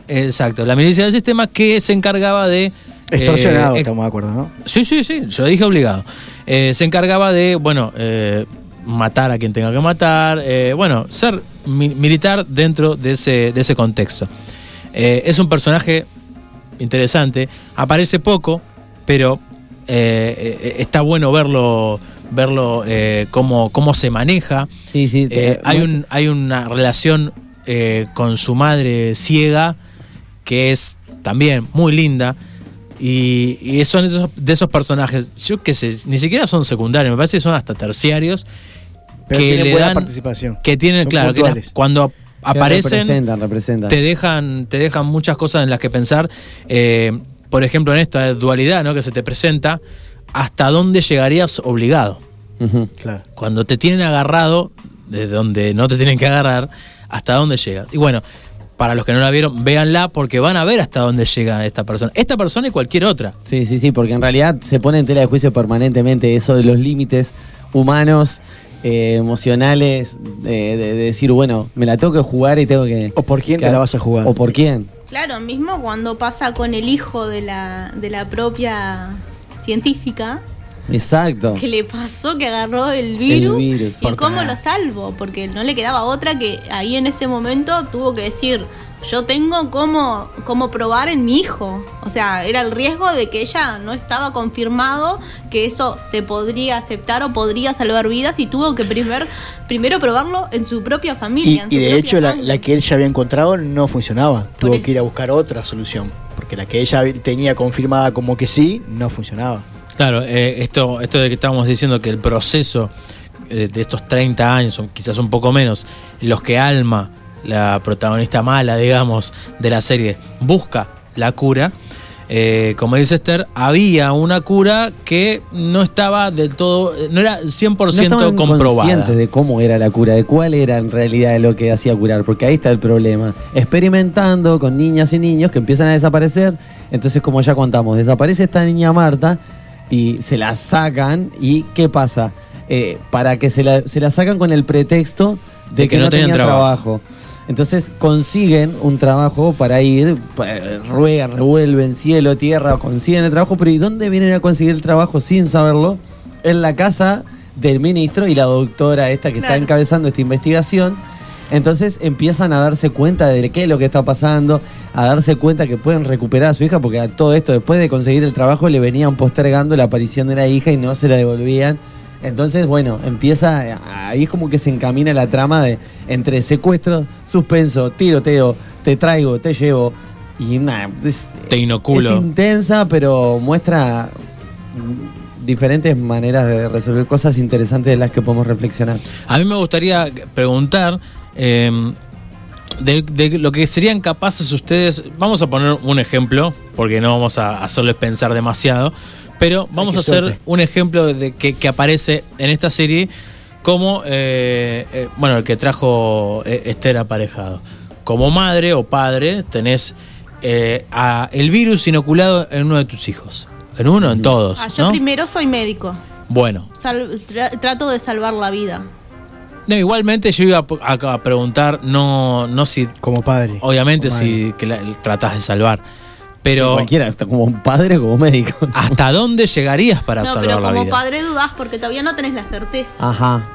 Exacto, la milicia del sistema que se encargaba de... Extorsionado, eh, ex- estamos de acuerdo, ¿no? Sí, sí, sí, yo dije obligado. Eh, se encargaba de, bueno, eh, matar a quien tenga que matar, eh, bueno, ser mi- militar dentro de ese, de ese contexto. Eh, es un personaje interesante, aparece poco, pero eh, está bueno verlo verlo cómo, cómo se maneja. Sí, sí. te- hay, un, hay una relación con su madre ciega que es también muy linda. Y, y son esos, de esos personajes, yo qué sé, ni siquiera son secundarios, me parece que son hasta terciarios. Pero que le buena dan. participación. Que tienen, Son claro, que las- cuando aparecen Representan, representan. te dejan, te dejan muchas cosas en las que pensar. Eh, por ejemplo, en esta dualidad ¿no? que se te presenta, ¿hasta dónde llegarías obligado? Claro. Cuando te tienen agarrado, de donde no te tienen que agarrar, ¿hasta dónde llegas? Y bueno, para los que no la vieron, véanla porque van a ver hasta dónde llega esta persona. Esta persona y cualquier otra. Sí, sí, sí, porque en realidad se pone en tela de juicio permanentemente eso de los límites humanos, eh, emocionales, de, de- de decir, bueno, me la tengo que jugar y tengo que... ¿O por quién que- te la vas a jugar? ¿O por quién? Claro, mismo cuando pasa con el hijo de la, de la propia científica, Exacto. que le pasó que agarró el virus, El virus. y cómo lo salvo, porque no le quedaba otra que ahí en ese momento tuvo que decir, yo tengo cómo, cómo probar en mi hijo. O sea, era el riesgo de que ella no estaba confirmado que eso se podría aceptar o podría salvar vidas y tuvo que primer, primero probarlo en su propia Y, familia. en y su de hecho la, la que él ya había encontrado no funcionaba. Tuvo eso. que ir a buscar otra solución. Porque la que ella tenía confirmada como que sí, no funcionaba. Claro, eh, esto, esto de que estábamos diciendo que el proceso eh, de estos 30 años, o quizás un poco menos, los que Alma, la protagonista mala, digamos, de la serie, busca la cura, eh, como dice Esther, había una cura que no estaba del todo, no era 100% no comprobada. conscientes de cómo era la cura, de cuál era en realidad lo que hacía curar, porque ahí está el problema. Experimentando con niñas y niños que empiezan a desaparecer, entonces como ya contamos, desaparece esta niña Marta y se la sacan y ¿qué pasa? Eh, para que se la, se la sacan con el pretexto de, que, no, tenían trabajo. Entonces consiguen un trabajo para ir, ruegan, revuelven cielo, tierra, consiguen el trabajo, pero ¿y dónde vienen a conseguir el trabajo sin saberlo? En la casa del ministro y la doctora esta que está encabezando esta investigación. Entonces empiezan a darse cuenta de qué es lo que está pasando, a darse cuenta que pueden recuperar a su hija, porque a todo esto, después de conseguir el trabajo, le venían postergando la aparición de la hija y no se la devolvían. Entonces, bueno, empieza, ahí es como que se encamina la trama de entre secuestro, suspenso, tiroteo, te traigo, te llevo. Y nada, es, Te inoculo. es intensa, pero muestra diferentes maneras de resolver cosas interesantes de las que podemos reflexionar. A mí me gustaría preguntar eh, de, de lo que serían capaces ustedes. Vamos a poner un ejemplo, porque no vamos a hacerles pensar demasiado, pero vamos a hacer suerte. un ejemplo de que, que aparece en esta serie como, eh, eh, bueno, el que trajo eh, Esther aparejado. Como madre o padre tenés eh, a el virus inoculado en uno de tus hijos. En uno, en todos. Ah, yo ¿no? primero soy médico. Bueno, Sal- tra- trato de salvar la vida. No, igualmente yo iba a, a- a preguntar, no, no si. Como padre. Obviamente Como si que la, tratas de salvar. Pero. Cualquiera, hasta como un padre o como médico. ¿Hasta dónde llegarías para no, salvar pero la como vida? padre dudás porque todavía no tenés la certeza. Ajá.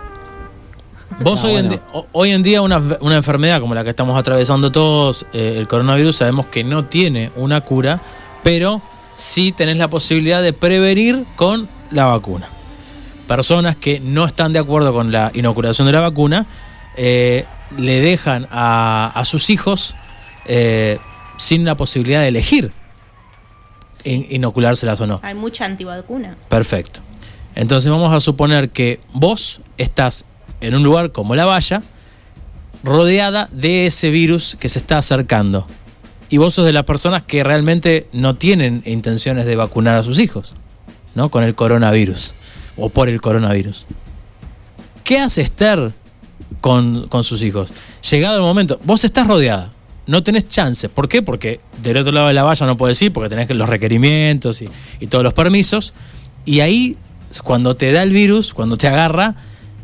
Vos Ah, bueno. hoy en día una, una enfermedad como la que estamos atravesando todos, eh, el coronavirus, sabemos que no tiene una cura, pero sí tenés la posibilidad de prevenir con la vacuna. Personas que no están de acuerdo con la inoculación de la vacuna, eh, le dejan a, a sus hijos eh, sin la posibilidad de elegir in- inoculárselas o no. Hay mucha antivacuna. Perfecto. Entonces vamos a suponer que vos estás en un lugar como la valla, rodeada de ese virus que se está acercando. Y vos sos de las personas que realmente no tienen intenciones de vacunar a sus hijos, ¿no? Con el coronavirus o por el coronavirus. ¿Qué hace Esther con, con sus hijos? Llegado el momento, vos estás rodeada, no tenés chance. ¿Por qué? Porque del otro lado de la valla no puedes ir porque tenés los requerimientos y, y todos los permisos. Y ahí, cuando te da el virus, cuando te agarra,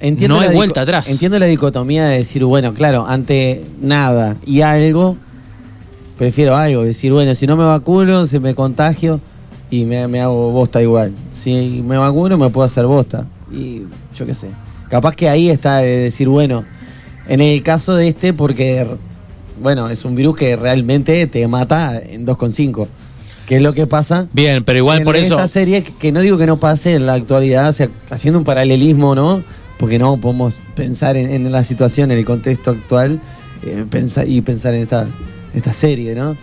no la hay vuelta atrás. Entiendo la dicotomía de decir, bueno, claro, ante nada y algo, prefiero algo. Decir, bueno, si no me vacuno, si me contagio y me, me hago bosta igual. Si me vacuno, me puedo hacer bosta. Y yo qué sé. Capaz que ahí está de decir, bueno, en el caso de este, porque, bueno, es un virus que realmente te mata en 2,5. ¿Qué es lo que pasa? Bien, pero igual en por eso. esta serie, que- no digo que no pase en la actualidad, o sea, haciendo un paralelismo, ¿no? Porque no podemos pensar en, en la situación, en el contexto actual, eh, pensa- y pensar en esta, esta serie, ¿no?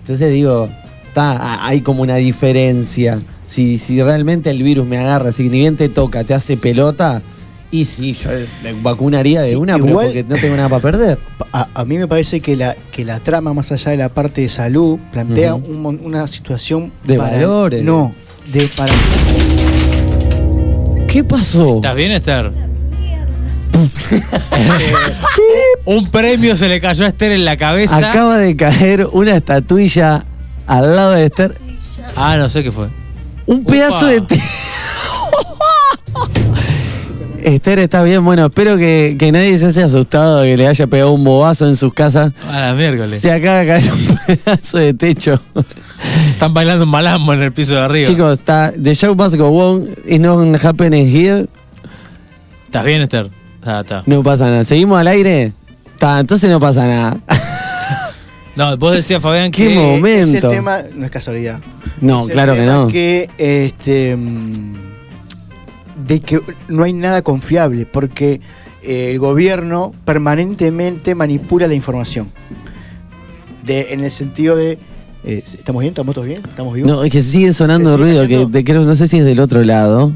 Entonces digo, está, hay como una diferencia. Si, si realmente el virus me agarra, si ni bien te toca, te hace pelota, y sí, yo me vacunaría de Sí, una, pero igual- porque no tengo nada para perder. A, a mí me parece que la, que la trama, más allá de la parte de salud, plantea un una situación De valores. No, de para. ¿Qué pasó? ¿Estás bien, Esther? Un premio se le cayó a Esther en la cabeza. Acaba de caer una estatuilla al lado de Esther. Ah, no sé qué fue. Un pedazo de Esther está bien, bueno, espero que, que nadie se haya asustado que le haya pegado un bobazo en sus casas. A la miércoles. Se acaba de caer un pedazo de techo. Están bailando un malambo en el piso de arriba. Chicos, está The show must go on, it's not happening here. ¿Estás bien, Esther? Ah, está. No pasa nada. ¿Seguimos al aire? Está, entonces no pasa nada. No, vos decías, Fabián, Qué que. momento. Ese tema no es casualidad. No, claro que no. Que, este, mm, de que no hay nada confiable, porque eh, el gobierno permanentemente manipula la información. De, en el sentido de. eh, ¿Estamos bien? ¿Estamos todos bien? ¿Estamos vivos? No, es que sigue sonando ¿Se sigue ruido, que cayendo? creo, no sé si es del otro lado.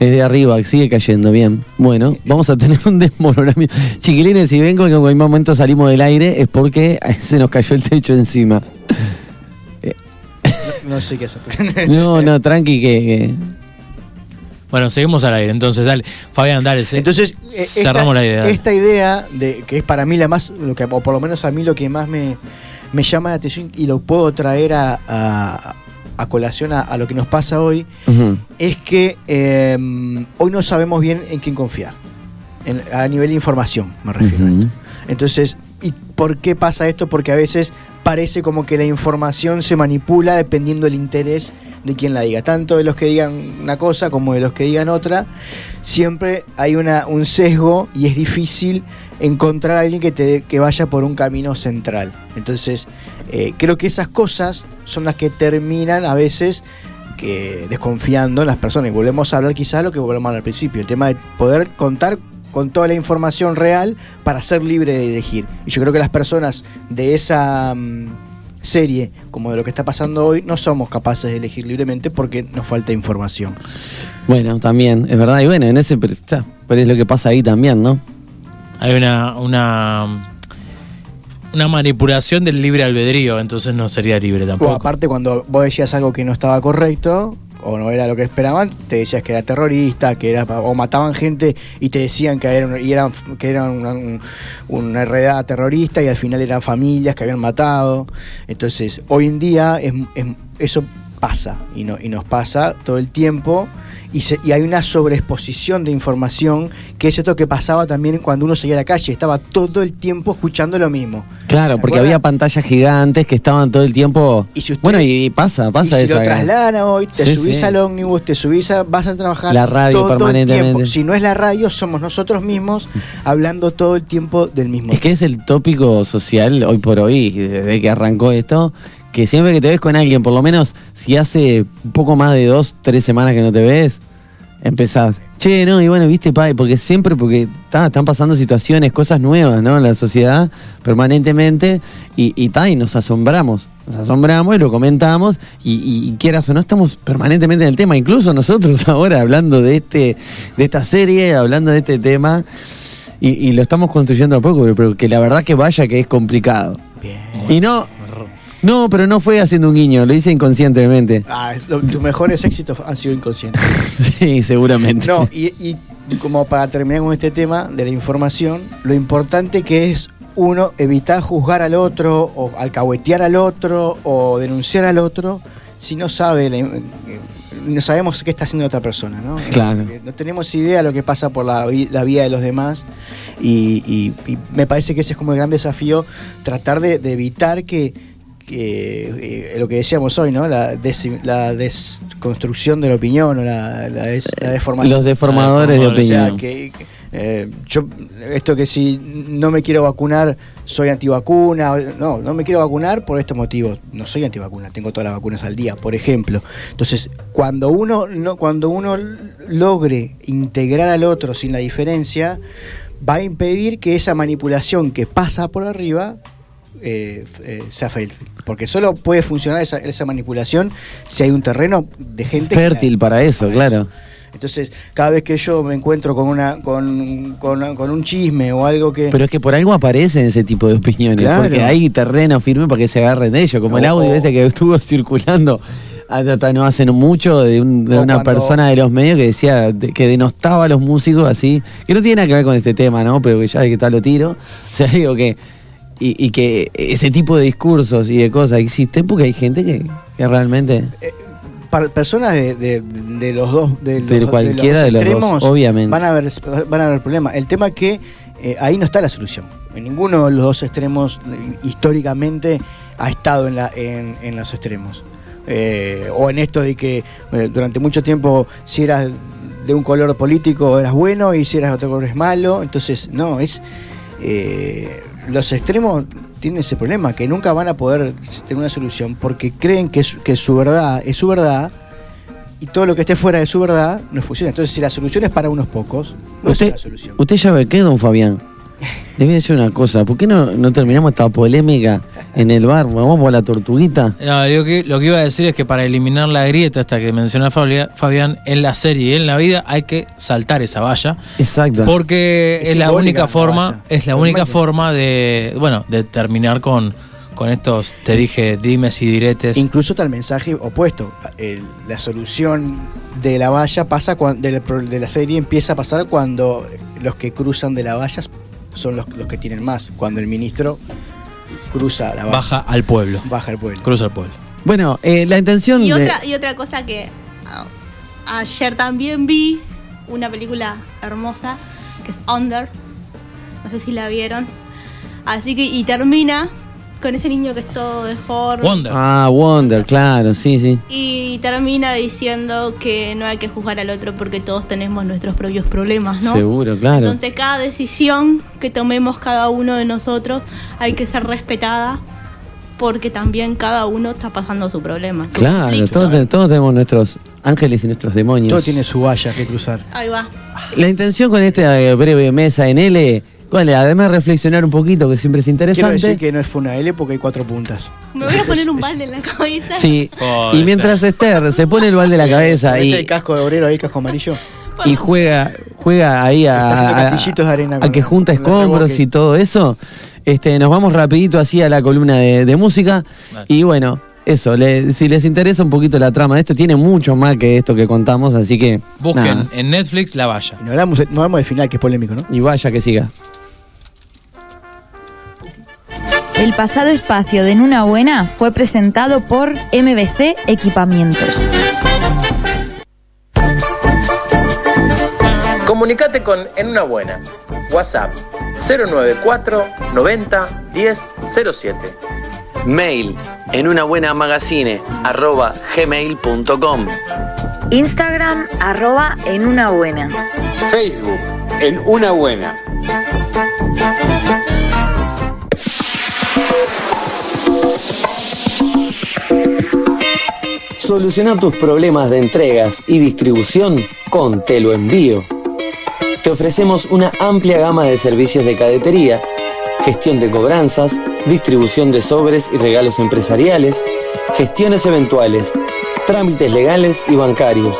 Es de arriba, sigue cayendo, bien. Bueno, vamos a tener un desmoronamiento. Chiquilines, si ven que en algún momento salimos del aire, es porque se nos cayó el techo encima. No sé qué hacer. No, no, tranqui, que. que- Bueno, seguimos al aire, entonces, dale. Fabián, dale. se- Entonces, eh, cerramos esta, la idea. dale. Esta idea, de que es para mí la más, lo que, o por lo menos a mí lo que más me, me llama la atención y lo puedo traer a, a- a colación a, a lo que nos pasa hoy, es que eh, hoy no sabemos bien en quién confiar. En- a nivel de información, me refiero. Ujú. Entonces, ¿y por qué pasa esto? Porque a veces parece como que la información se manipula dependiendo del interés de quien la diga. Tanto de los que digan una cosa como de los que digan otra. Siempre hay una, un sesgo y es difícil encontrar a alguien que, te, que vaya por un camino central. Entonces, eh, creo que esas cosas son las que terminan a veces que desconfiando en las personas. Y volvemos a hablar quizás lo que volvemos al principio, el tema de poder contar con toda la información real para ser libre de elegir. Y yo creo que las personas de esa mm, serie, como de lo que está pasando hoy, no somos capaces de elegir libremente porque nos falta información. Bueno, también, es verdad. Y bueno, en ese. Pero, ya, pero es lo que pasa ahí también, ¿no? Hay una, una. Una manipulación del libre albedrío, entonces no sería libre O tampoco. aparte, cuando vos decías algo que no estaba correcto o no era lo que esperaban, te decías que era terrorista, que era o mataban gente y te decían que eran, y eran que eran una, un- una redada terrorista y al final eran familias que habían matado. Entonces, hoy en día es, es- eso pasa y, no, y nos pasa todo el tiempo. Y, se- y hay una sobreexposición de información que es esto que pasaba también cuando uno salía a la calle, estaba todo el tiempo escuchando lo mismo. Claro, porque había pantallas gigantes que estaban todo el tiempo. Y si usted- bueno, y, y pasa, pasa y si eso. lo acá. trasladan a hoy, te Sí, subís sí. al ómnibus, te subís a, vas a trabajar La radio todo, todo el permanentemente. tiempo. Si no es la radio, somos nosotros mismos hablando todo el tiempo del mismo. Es que es el tópico social hoy por hoy, desde que arrancó esto, que siempre que te ves con alguien, por lo menos si hace poco más de dos, tres semanas que no te ves, empezás, Che, no, y bueno, viste, pa, porque siempre, porque ta, están pasando situaciones, cosas nuevas, ¿no? En la sociedad, permanentemente, y, y, ta, y nos asombramos. Nos asombramos y lo comentamos, y, y- y quieras o no, estamos permanentemente en el tema. Incluso nosotros ahora, hablando de este, de esta serie, hablando de este tema, y, lo estamos construyendo a poco, pero, pero que la verdad que vaya que es complicado. Y no, no, pero no fue haciendo un guiño, lo hice inconscientemente. Ah, es- lo- tus mejores éxitos han sido inconscientes. Sí, seguramente. No, y, y como para terminar con este tema de la información, lo importante que es uno evitar juzgar al otro o alcahuetear al otro o denunciar al otro si no sabe la- eh, no sabemos qué está haciendo otra persona, ¿no? Claro. Eh, No tenemos idea de lo que pasa por la, vi- la vida de los demás y, y- y me parece que ese es como el gran desafío, tratar de, de evitar que, eh, lo que decíamos hoy, ¿no? La, des- la desconstrucción de la opinión o la, la des- la deformación. Los deformadores de O sea, opinión. que- que, eh, yo, esto que si no me quiero vacunar, soy antivacuna. No, no me quiero vacunar por estos motivos. No soy antivacuna, tengo todas las vacunas al día, por ejemplo. Entonces, cuando uno, no, cuando uno logre integrar al otro sin la diferencia, va a impedir que esa manipulación que pasa por arriba eh, eh. Porque solo puede funcionar esa, esa manipulación si hay un terreno de gente que Fértil para eso, claro. entonces, cada vez que yo me encuentro con una con, con, con un chisme o algo que... Pero es que por algo aparecen ese tipo de opiniones, Claro. porque hay terreno firme para que se agarren de ello, como el O- audio o- este que estuvo circulando hasta no hace mucho de, un- de una cuando- persona de los medios que decía de- que denostaba a los músicos así, que no tiene nada que ver con este tema, ¿no? Pero que ya de que tal lo tiro. O sea, digo que y, y que ese tipo de discursos y de cosas existen porque hay gente que, que realmente para personas de, de- de los dos de, De los, cualquiera de los dos, extremos, obviamente. van a haber van a haber problemas. El tema es que eh, ahí no está la solución. En ninguno de los dos extremos eh, históricamente ha estado en la en, en los extremos. Eh, o en esto de que eh, durante mucho tiempo si eras de un color político eras bueno y si eras de otro color es malo. Entonces no es eh, los extremos tienen ese problema, que nunca van a poder tener una solución porque creen que, su- que su verdad es su verdad y todo lo que esté fuera de su verdad no funciona. Entonces, si la solución es para unos pocos, no es Usted, la solución. usted ya ve qué, don Fabián. Le voy a decir una cosa, ¿por qué no, no terminamos esta polémica en el bar? Vamos por la tortuguita. No, lo que, lo que iba a decir es que para eliminar la grieta hasta que menciona Fabián, en la serie y en la vida hay que saltar esa valla. Exacto. Porque es, Es la única forma, valla. es la única forma de, bueno, de terminar con, con estos, te dije, dimes y diretes. Incluso está el mensaje opuesto. El- la solución de la valla pasa cuando de la, de la serie empieza a pasar cuando los que cruzan de la valla son los, los que tienen más. Cuando el ministro cruza la. Baja al pueblo. Baja al pueblo. Cruza al pueblo. Bueno, eh, la intención Y de... otra, y otra cosa que ayer también vi, una película hermosa, que es Under. No sé si la vieron. Así que, y termina con ese niño que es todo deforme. Ah, Wonder, claro, sí, sí. Y termina diciendo que no hay que juzgar al otro porque todos tenemos nuestros propios problemas, ¿no? Seguro, claro. Entonces cada decisión que tomemos cada uno de nosotros hay que ser respetada porque también cada uno está pasando su problema. Claro, conflicto. todos, te- todos tenemos nuestros ángeles y nuestros demonios. Todo tiene su valla que cruzar. Ahí va. La intención con esta eh, breve mesa en L, ¿cuál es? además de reflexionar un poquito, que siempre es Quiero decir interesante. que no es una L porque hay cuatro puntas. Me voy a poner un balde en la cabeza. Sí, y mientras Esther se pone el balde en la cabeza ¿Viste y, el casco de obrero ahí, casco amarillo? y juega juega ahí a, a- castillitos de arena a que junta escombros y todo eso, este, nos vamos rapidito así a la columna de, de música y bueno, eso, le- si les interesa un poquito la trama de esto, tiene mucho más que esto que contamos, así que Busquen nada. en Netflix la valla. No hablamos, no hablamos del final, que es polémico, ¿no? y vaya que siga. El pasado espacio de En Una Buena fue presentado por MBC Equipamientos. Comunicate con En Una Buena. WhatsApp 094 90 10 07. Mail en una buena magazine arroba gmail.com. Instagram arroba en una buena. Facebook, en una buena. Soluciona tus problemas de entregas y distribución con Te lo envío. te ofrecemos una amplia gama de servicios de cadetería, gestión de cobranzas, distribución de sobres y regalos empresariales, gestiones eventuales, trámites legales y bancarios.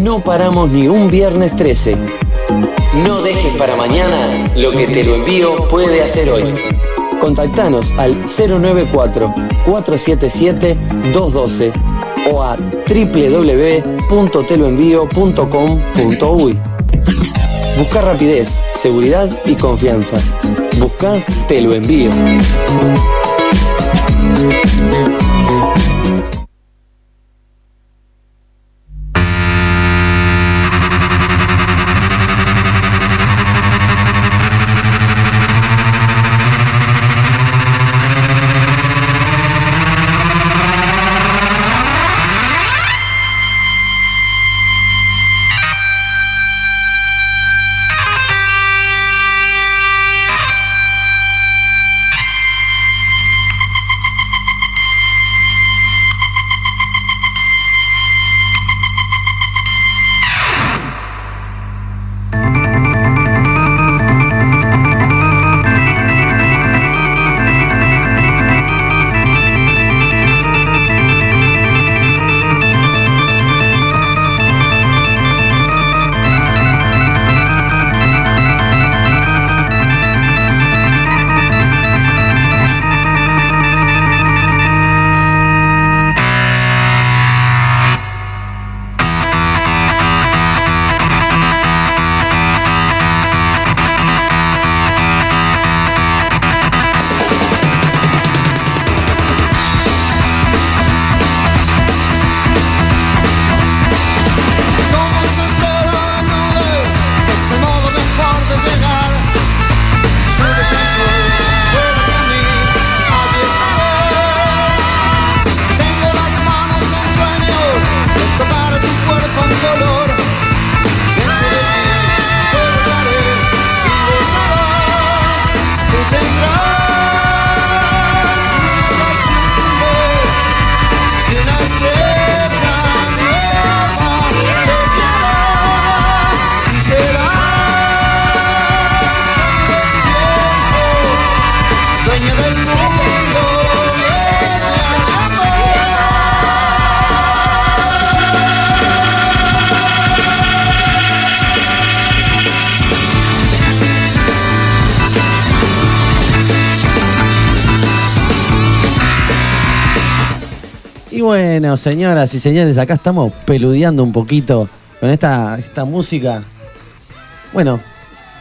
No paramos ni un viernes 13. No dejes para mañana lo que te lo envío puede hacer hoy. Contactanos al 094-477-212 o a www.teloenvío.com.uy. Busca rapidez, seguridad y confianza. Busca Te envío. Señoras y señores, acá estamos peludeando un poquito con esta, esta música. Bueno,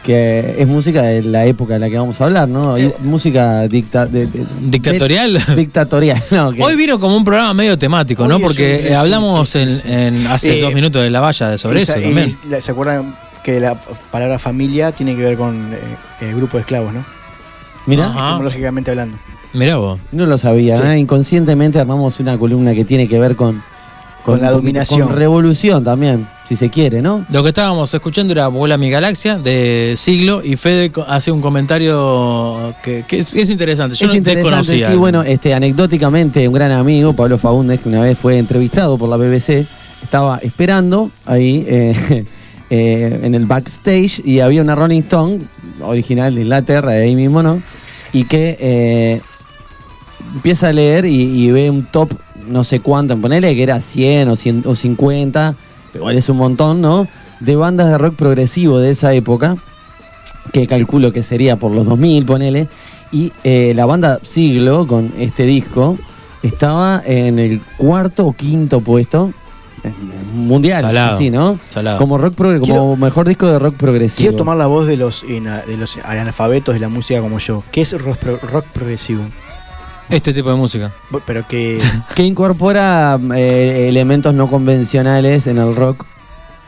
que es música de la época de la que vamos a hablar, ¿no? Y música dicta, de- de- ¿Dictatorial? de- dictatorial, no. que- Hoy vino como un programa medio temático, ¿no? Hoy Porque eh, hablamos sí, sí, en- en, en hace Eh, dos minutos de la valla sobre Y eso también. la- ¿Se acuerdan que la palabra familia tiene que ver con eh, eh, grupo de esclavos, no? Mirá. Etimológicamente hablando. Mirá vos. No lo sabía, Sí. ¿eh? inconscientemente armamos una columna que tiene que ver con, Con la dominación. Con revolución también, si se quiere, ¿no? Lo que estábamos escuchando era Vuela mi galaxia de siglo y Fede hace un comentario que, que es, es interesante. Yo es no interesante, desconocía. sí, bueno, este, anecdóticamente, un gran amigo, Pablo Faúndez, que una vez fue entrevistado por la BBC, estaba esperando ahí eh, eh, en el backstage y había una Rolling Stone, original de Inglaterra, de ahí mismo, ¿no? Y que eh, empieza a leer y, y ve un top, no sé cuánto, ponele que era 100 o, 100 o 50, pero igual es un montón, ¿no? De bandas de rock progresivo de esa época que calculo que sería por los 2000, ponele. Y eh, la banda Siglo, con este disco, estaba en el cuarto o quinto puesto mundial, Salado, así, ¿no? salado. Como, rock como Quiero- mejor disco de rock progresivo. Quiero tomar la voz de los, de los analfabetos de la música como yo. ¿Qué es rock progresivo? Este tipo de música. Pero que. Que incorpora eh, elementos no convencionales en el rock,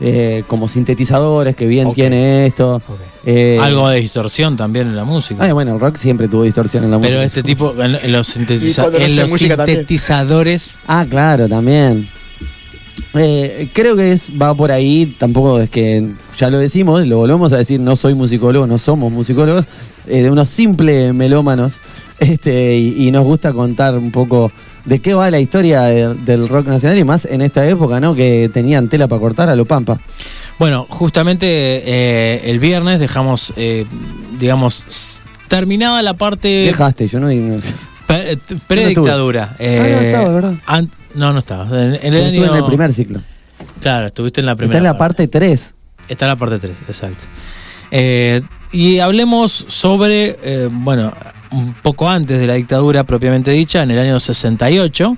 eh, como sintetizadores, que bien tiene esto. eh, Algo de distorsión también en la música. ay, bueno, el rock siempre tuvo distorsión en la Pero música. este tipo, en, en los, sintetiza- en también. sintetizadores. Ah, claro, también. Eh, creo que es, va por ahí, tampoco es que ya lo decimos, lo volvemos a decir, no soy musicólogo, no somos musicólogos, eh, de unos simples melómanos, este, y, y nos gusta contar un poco de qué va la historia de- del rock nacional y más en esta época, ¿no? Que tenían tela para cortar a lo pampa. Bueno, justamente eh, el viernes dejamos, digamos, terminada la parte Dejaste, yo no. no- pre- predictadura. estuve. Ah, no estaba, ¿verdad? No, no estaba. En, en el Estuve año- en el primer ciclo. Claro, estuviste en la primera. Está en la parte 3. Está en la parte 3, exacto. Eh, y hablemos sobre, eh, bueno, un poco antes de la dictadura propiamente dicha, en el año 68,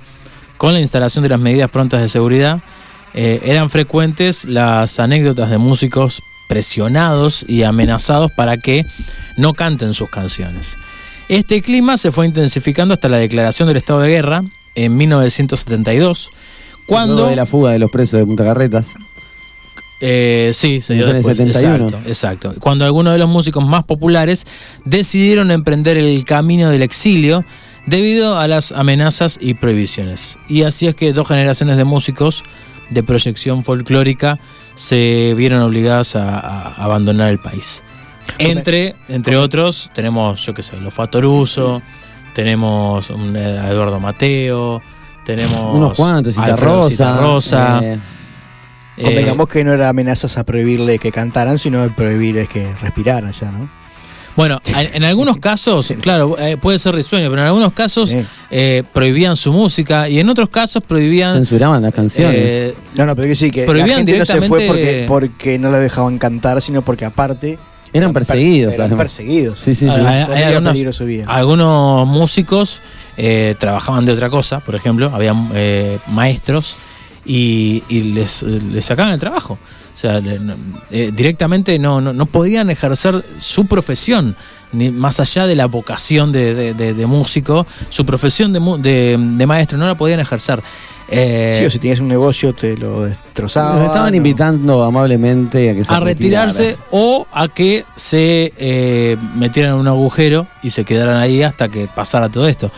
con la instalación de las medidas prontas de seguridad, eh, eran frecuentes las anécdotas de músicos presionados y amenazados para que no canten sus canciones. Este clima se fue intensificando hasta la declaración del estado de guerra en 1972, cuando... Luego de la fuga de los presos de Punta Carretas. Eh, sí, se dio después. 71. Exacto, exacto. Cuando algunos de los músicos más populares decidieron emprender el camino del exilio debido a las amenazas y prohibiciones. Y así es que dos generaciones de músicos de proyección folclórica se vieron obligadas a, a abandonar el país. Entre, entre otros, tenemos, yo qué sé, los Fatoruso, tenemos un, eh, a Eduardo Mateo, tenemos Unos cuantos, Cita Rosa, Citarrosa, eh, Convengamos que no era amenazas a prohibirle que cantaran, sino a prohibirles que respiraran ya, ¿no? Bueno, en, en algunos casos, claro, eh, puede ser risueño, pero en algunos casos eh, prohibían su música y en otros casos prohibían. Censuraban las canciones. eh, No, no, pero que sí, que la prohibían gente no se fue porque, directamente- porque no la dejaban cantar, sino porque aparte... Eran perseguidos, Eran perseguidos. Sí, sí, sí. hay- algunos, peligro su vida. algunos músicos eh, trabajaban de otra cosa, por ejemplo, había eh, maestros y, y les, les sacaban el trabajo. O sea, le- no- eh, directamente no, no, no podían ejercer su profesión, ni más allá de la vocación de, de- de- de músico, su profesión de, mu- de, de maestro no la podían ejercer. Eh, Sí, o si tenías un negocio te lo destrozaban. Nos estaban ¿no? invitando amablemente a que se a retirarse retiraran. o a que se eh, metieran en un agujero y se quedaran ahí hasta que pasara todo esto.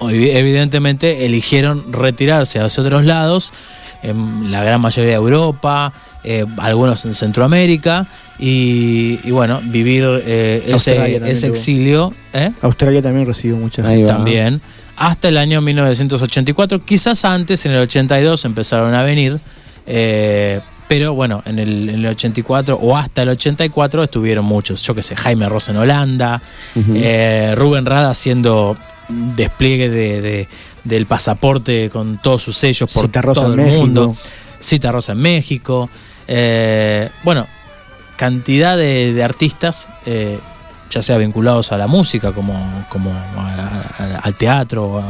Evidentemente eligieron retirarse hacia otros lados, en la gran mayoría de Europa, eh, algunos en Centroamérica, y, y bueno, vivir eh, Australia ese, ese exilio. ¿eh? Australia también recibió muchas. También. Hasta el año 1984, quizás antes, en el 82 empezaron a venir, eh, pero bueno, en el, en el 84 o hasta el 84 estuvieron muchos, yo qué sé, Jaime Rosa en Holanda, eh, Rubén Rada haciendo despliegue de, de- del pasaporte con todos sus sellos por Cita Rosa todo en el México. mundo, Cita Rosa en México, eh, bueno, cantidad de, de artistas, eh, ya sea vinculados a la música, como, como a- a- al teatro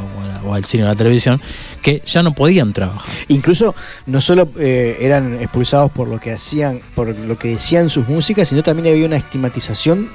o, al cine o a la televisión, que ya no podían trabajar. Incluso no solo eh, eran expulsados por lo que hacían, por lo que decían sus músicas, sino también había una estigmatización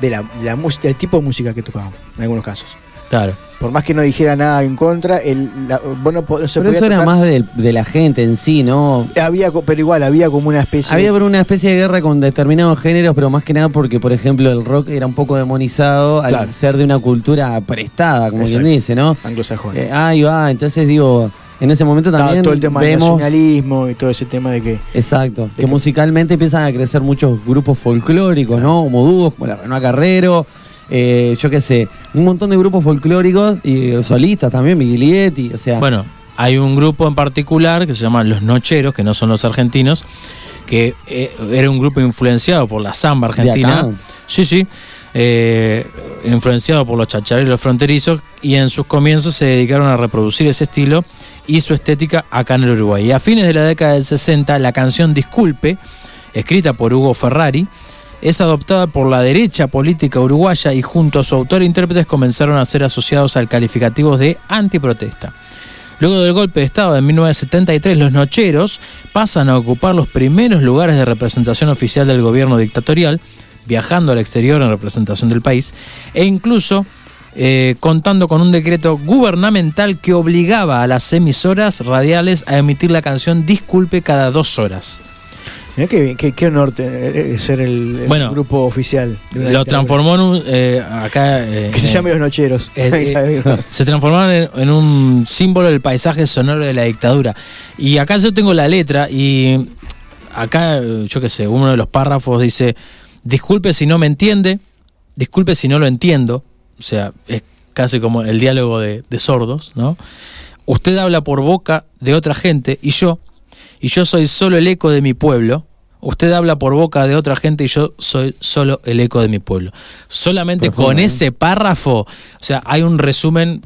de la, la del tipo de música que tocaban, en algunos casos. Claro. Por más que no dijera nada en contra, el, la, vos no po- no se Pero podía eso era tocar- más de, de la gente en sí, ¿no? Había, co- pero igual, había como una especie Había de- por una especie de guerra con determinados géneros, pero más que nada porque, por ejemplo, el rock era un poco demonizado al Claro. ser de una cultura prestada, como Exacto. quien dice, ¿no? anglosajón. Eh, ahí va, entonces digo, en ese momento Estaba también todo el tema del vemos... nacionalismo y todo ese tema de que Exacto, que musicalmente empiezan a crecer muchos grupos folclóricos, ¿no? Como dúos, como la Renoa Carrero, eh, yo qué sé, un montón de grupos folclóricos y solistas también, Miguelietti, o sea... Bueno, hay un grupo en particular que se llama Los Nocheros, que no son los argentinos, que eh, era un grupo influenciado por la samba argentina. Sí, sí. eh, influenciado por los chachareros fronterizos y en sus comienzos se dedicaron a reproducir ese estilo y su estética acá en el Uruguay. Y a fines de la década del 60, la canción Disculpe, escrita por Hugo Ferrari, es adoptada por la derecha política uruguaya y junto a su autor e intérpretes comenzaron a ser asociados al calificativo de antiprotesta. Luego del golpe de Estado de 1973, los nocheros pasan a ocupar los primeros lugares de representación oficial del gobierno dictatorial, viajando al exterior en representación del país, e incluso eh, contando con un decreto gubernamental que obligaba a las emisoras radiales a emitir la canción Disculpe cada dos horas. Mirá qué, qué, qué honor te- eh, ser el, el Bueno, grupo oficial. de una Lo transformó en un. eh, acá. eh, Que se eh, llame Los Nocheros. eh, eh, se transformaron en, en un símbolo del paisaje sonoro de la dictadura. Y acá yo tengo la letra y acá, eh, yo qué sé, uno de los párrafos dice, disculpe si no me entiende, disculpe si no lo entiendo, o sea, es casi como el diálogo de, de sordos, ¿no? Usted habla por boca de otra gente y yo, y yo soy solo el eco de mi pueblo, Usted habla por boca de otra gente y yo soy solo el eco de mi pueblo. Solamente Profundo, con ¿eh? ese párrafo, o sea, hay un resumen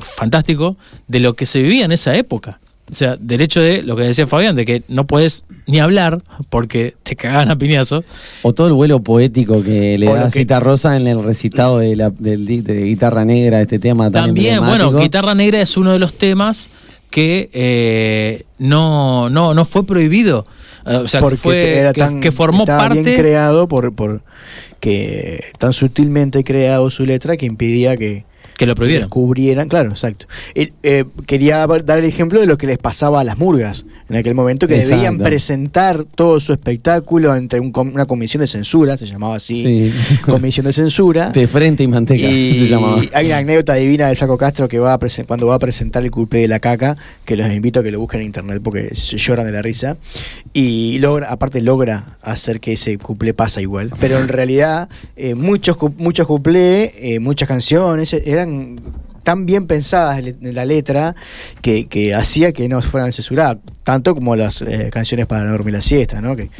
fantástico de lo que se vivía en esa época. O sea, del hecho de lo que decía Fabián, de que no puedes ni hablar porque te cagan a piñazo. O todo el vuelo poético que le O da que- Cita Rosa en el recitado de, la, di- de guitarra negra, este tema tan También, bueno, Guitarra Negra es uno de los temas que eh, no, no, no fue prohibido. Eh, O sea, que, Porque fue, era que, tan- que formó bien creado por, por que tan sutilmente creado su letra que impedía que Que lo prohibieran. descubrieran, claro, exacto. Eh, quería dar el ejemplo de lo que les pasaba a las murgas en aquel momento, que debían Exacto. presentar todo su espectáculo entre un una comisión de censura, se llamaba así, Sí. comisión de censura. De frente y manteca, Y se llamaba. hay una anécdota divina del Flaco Castro que va a cuando va a presentar el culpe de la caca, que los invito a que lo busquen en internet porque se lloran de la risa. Y logra, aparte logra hacer que ese cuplé pasa igual. Pero en realidad, eh, muchos, muchos cuplés, eh, muchas canciones, eh, tan bien pensadas en la letra que, hacía que no fueran censuradas, tanto como las eh, canciones para no dormir la siesta, ¿no? Que,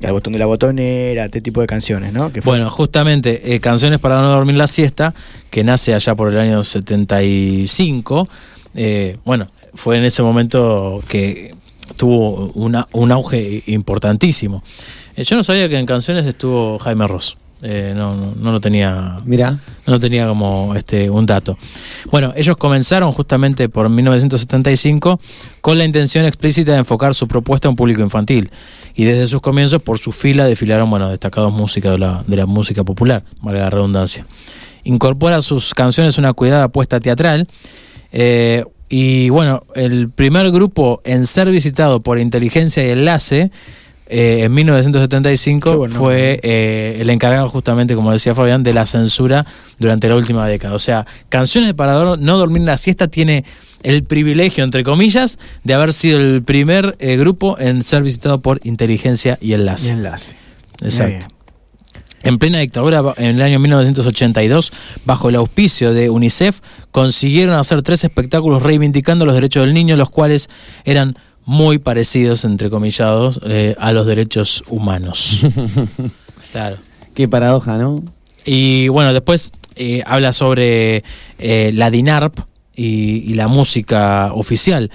el botón de la botonera, este tipo de canciones, ¿no? Bueno, justamente, eh, Canciones para no dormir la siesta, que nace allá por el año 75, eh, bueno, fue en ese momento que tuvo una, un auge importantísimo. Eh, yo no sabía que en Canciones estuvo Jaime Ross. Eh, no, no, no lo tenía Mirá. no tenía como este un dato. Bueno, ellos comenzaron justamente por 1975 con la intención explícita de enfocar su propuesta a un público infantil y desde sus comienzos por su fila desfilaron bueno destacados músicos de la, de la música popular, valga la redundancia. Incorpora a sus canciones una cuidada apuesta teatral eh, y bueno, el primer grupo en ser visitado por Inteligencia y Enlace eh, en 1975 Qué buen nombre. fue eh, el encargado justamente, como decía Fabián, de la censura durante la última década. O sea, Canciones para dor- no dormir la siesta tiene el privilegio, entre comillas, de haber sido el primer eh, grupo en ser visitado por Inteligencia y Enlace. Y enlace. Exacto. En plena dictadura, en el año 1982, bajo el auspicio de UNICEF, consiguieron hacer tres espectáculos reivindicando los derechos del niño, los cuales eran muy parecidos, entre comillados, eh, a los derechos humanos. claro. Qué paradoja, ¿no? Y bueno, después eh, habla sobre eh, la DINARP y, y la música oficial.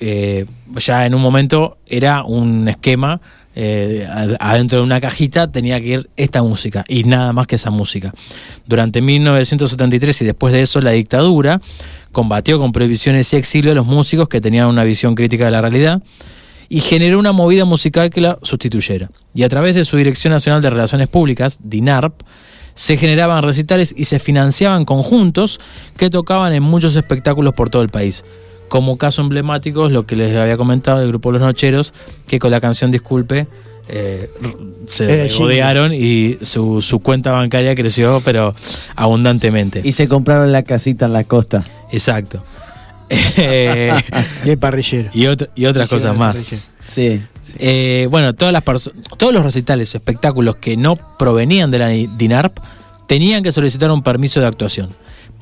Ya en un momento era un esquema, eh, ad- adentro de una cajita tenía que ir esta música y nada más que esa música. Durante 1973 y después de eso la dictadura combatió con prohibiciones y exilio a los músicos que tenían una visión crítica de la realidad y generó una movida musical que la sustituyera. Y a través de su Dirección Nacional de Relaciones Públicas, DINARP, se generaban recitales y se financiaban conjuntos que tocaban en muchos espectáculos por todo el país. Como caso emblemático es lo que les había comentado el grupo Los Nocheros, que con la canción Disculpe eh, se jingle. regodearon y su, su cuenta bancaria creció, pero abundantemente. Y se compraron la casita en la costa. Exacto. Eh, Y el parrillero. y, otra- y otras cosas más. Sí. Eh, bueno, todas las todos los recitales espectáculos que no provenían de la DINARP tenían que solicitar un permiso de actuación,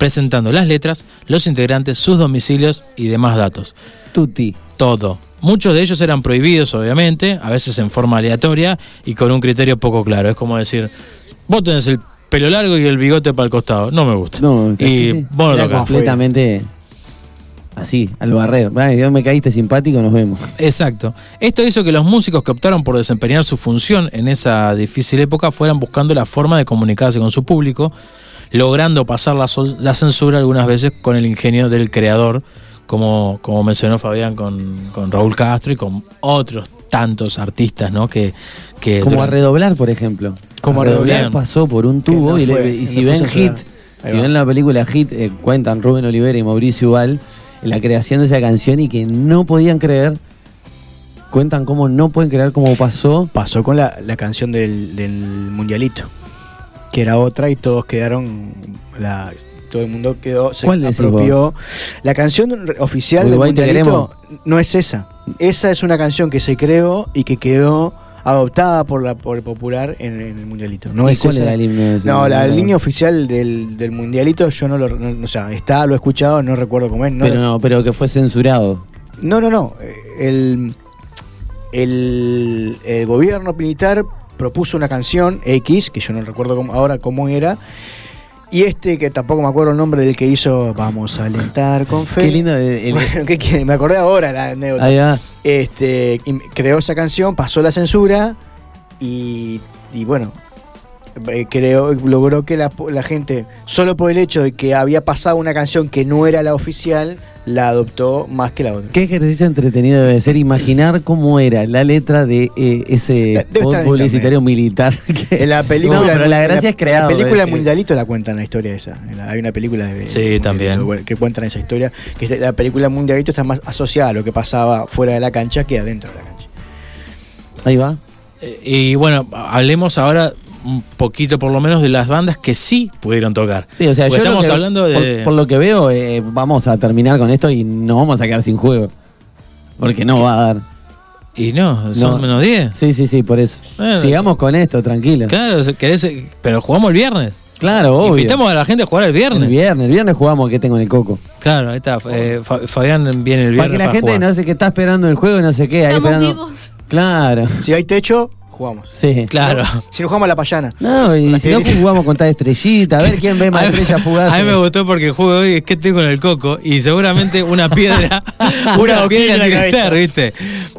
presentando las letras, los integrantes, sus domicilios y demás datos. Tutti. Todo. Muchos de ellos eran prohibidos, obviamente, a veces en forma aleatoria y con un criterio poco claro. Es como decir, vos tenés el pelo largo y el bigote para el costado. No me gusta. No, y sí, sí. vos no completamente así, al barrer. Yo me caíste simpático, nos vemos. Exacto. Esto hizo que los músicos que optaron por desempeñar su función en esa difícil época fueran buscando la forma de comunicarse con su público, logrando pasar la, sol- la censura algunas veces con el ingenio del creador, como, como mencionó Fabián con, con Raúl Castro y con otros tantos artistas, ¿no? Que, que Como a redoblar, por ejemplo. Como a redoblar. pasó por un tubo y, le- y si no ven. Hit, si ven la película Hit, eh, cuentan Rubén Olivera y Mauricio Ubal la creación de esa canción y que no podían creer, cuentan cómo no pueden creer cómo pasó. Pasó con la, la canción del, del Mundialito, que era otra y todos quedaron, la, todo el mundo quedó, se ¿Cuál apropió. La canción oficial del Uruguay Mundialito no es esa. Esa es una canción que se creó y que quedó adoptada por la por el popular en, en el Mundialito. No ¿Y es cuál esa. era el himno No, la Mundialito? línea oficial del, del Mundialito yo no lo, no- o sea, está, lo he escuchado, no recuerdo cómo es. No, pero no, pero que fue censurado. no, no, no. El, el, el gobierno militar propuso una canción X, que yo no recuerdo cómo- ahora cómo era, y este, que tampoco me acuerdo el nombre del que hizo Vamos a alentar con fe. Qué lindo. el- el- Bueno, me acordé ahora la anécdota. Ahí va. Este, creó esa canción, pasó la censura y, y bueno, eh, creo, logró que la, la gente, solo por el hecho de que había pasado una canción que no era la oficial, la adoptó más que la otra. Qué ejercicio entretenido debe ser imaginar cómo era la letra de eh, ese post publicitario militar. que- En la película, No, pero la gracia es creado. La película de. Mundialito la cuentan la historia esa. La- Hay una película de, Sí, de- también. de- que cuentan esa historia. Que la película Mundialito está más asociada a lo que pasaba fuera de la cancha que adentro de la cancha. Ahí va. Eh, Y bueno, hablemos ahora un poquito por lo menos de las bandas que sí pudieron tocar. Sí, o sea, yo estamos que- hablando de... Por, por lo que veo, eh, vamos a terminar con esto y nos vamos a quedar sin juego. Porque no va a dar. Y no, son No. menos 10. Sí, sí, sí, por eso. Bueno. Sigamos con esto, tranquilo. Claro, querés- pero jugamos el viernes. Claro, obvio. Invitamos a la gente a jugar el viernes. El viernes, el viernes jugamos que tengo en el coco. Claro, ahí está. eh, Fa- Fabián viene el Para viernes. que la para gente jugar. no sé qué está esperando el juego y no sé qué. Ahí Estamos esperando. vivos. Claro. Si hay techo, jugamos. Sí. Claro. Si no jugamos a la payana. No, y si no jugamos con tal estrellita, a ver quién ve más A mí- estrellas fugaces. A mí me gustó porque el juego de hoy es que tengo en el coco y seguramente una piedra, una piedra en la tiene ¿viste?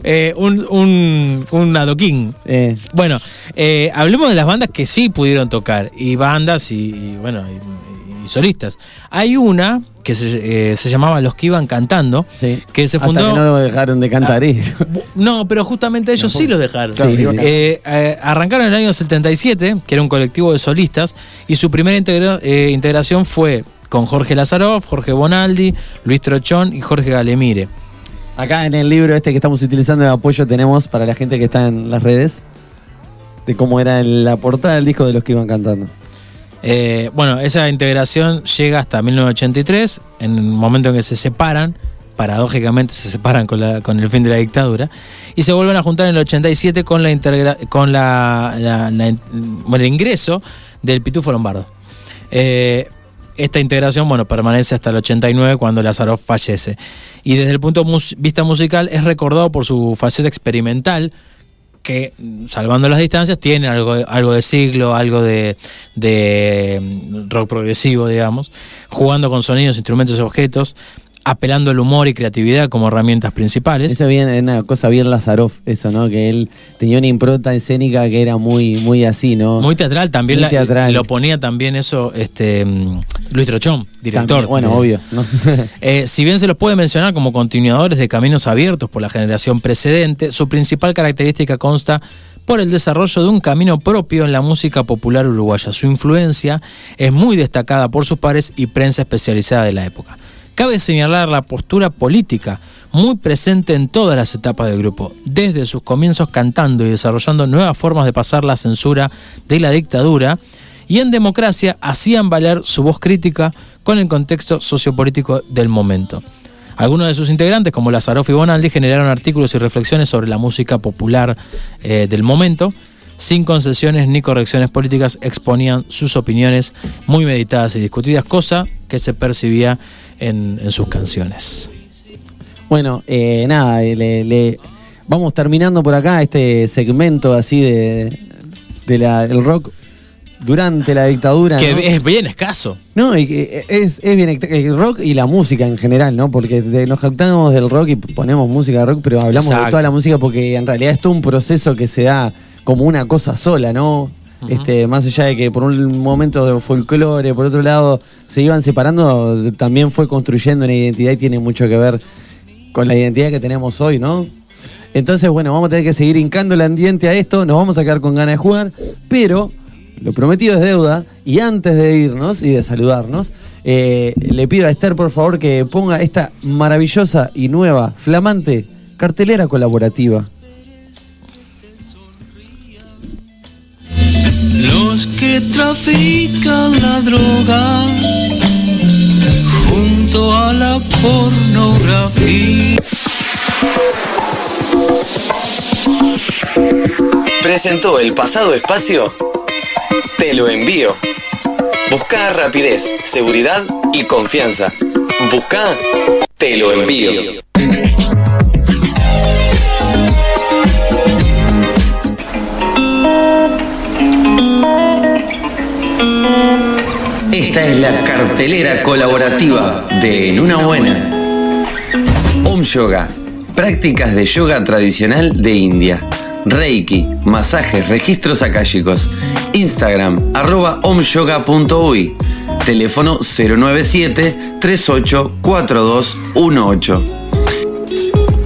Eh, un, un, un adoquín. Eh, Bueno, eh, hablemos de las bandas que sí pudieron tocar y bandas y, y, bueno y, y solistas. Hay una que se, eh, se llamaba Los que iban cantando, sí. que se Hasta fundó. que no dejaron de cantar eso. No, pero justamente ellos sí los dejaron. Claro, sí, sí. Eh, eh, arrancaron en el año 77, que era un colectivo de solistas, y su primera integra- eh, integración fue con Jorge Lazaroff, Jorge Bonaldi, Luis Trochón y Jorge Galemire. Acá en el libro este que estamos utilizando de apoyo tenemos para la gente que está en las redes de cómo era la portada del disco de los que iban cantando. Eh, bueno, esa integración llega hasta 1983, en el momento en que se separan, paradójicamente se separan con, la- con el fin de la dictadura, y se vuelven a juntar en el 87 con la con la, el ingreso del Pitufo Lombardo. Eh, esta integración, bueno, permanece hasta el 89 cuando Lazaroff fallece. Y desde el punto de vista musical es recordado por su faceta experimental, que, salvando las distancias, tiene algo algo de siglo, algo de, de mm, rock progresivo, digamos, jugando con sonidos, instrumentos y objetos, apelando al humor y creatividad como herramientas principales. Eso bien, es una cosa bien Lazaroff, eso, ¿no? Que él tenía una impronta escénica que era muy, muy así, ¿no? Muy teatral, también Muy la- teatral. lo ponía también eso este mm, Luis Trochón, director. También, bueno, de- obvio, ¿no? Eh, si bien se los puede mencionar como continuadores de caminos abiertos por la generación precedente, su principal característica consta por el desarrollo de un camino propio en la música popular uruguaya. Su influencia es muy destacada por sus pares y prensa especializada de la época. Cabe señalar la postura política muy presente en todas las etapas del grupo, desde sus comienzos cantando y desarrollando nuevas formas de pasar la censura de la dictadura, y en democracia hacían valer su voz crítica con el contexto sociopolítico del momento. Algunos de sus integrantes, como Lazaroff y Bonaldi, generaron artículos y reflexiones sobre la música popular eh, del momento. Sin concesiones ni correcciones políticas, exponían sus opiniones muy meditadas y discutidas, cosa que se percibía en, en sus canciones. Bueno, eh, nada, eh, le, le- vamos terminando por acá este segmento así de, de la, el rock durante la dictadura. Que ¿no? es bien escaso. No, y que es, es bien el rock y la música en general, ¿no? Porque de- nos jactamos del rock y ponemos música de rock, pero hablamos de toda la música porque en realidad es todo un proceso que se da como una cosa sola, ¿no? Este, más allá de que por un momento de folclore, por otro lado se iban separando, también fue construyendo una identidad y tiene mucho que ver con la identidad que tenemos hoy, ¿no? Entonces, bueno, vamos a tener que seguir hincando el ambiente a esto, nos vamos a quedar con ganas de jugar, pero lo prometido es deuda y antes de irnos y de saludarnos, eh, le pido a Esther por favor que ponga esta maravillosa y nueva, flamante cartelera colaborativa. Que trafican la droga junto a la pornografía. Presentó el pasado espacio. Te lo envío. Busca rapidez, seguridad y confianza. Busca Te lo envío. Esta es la cartelera colaborativa de En una buena. Om Yoga, prácticas de yoga tradicional de India. Reiki, masajes, registros akáshicos. Instagram, arroba. Teléfono 097-384218.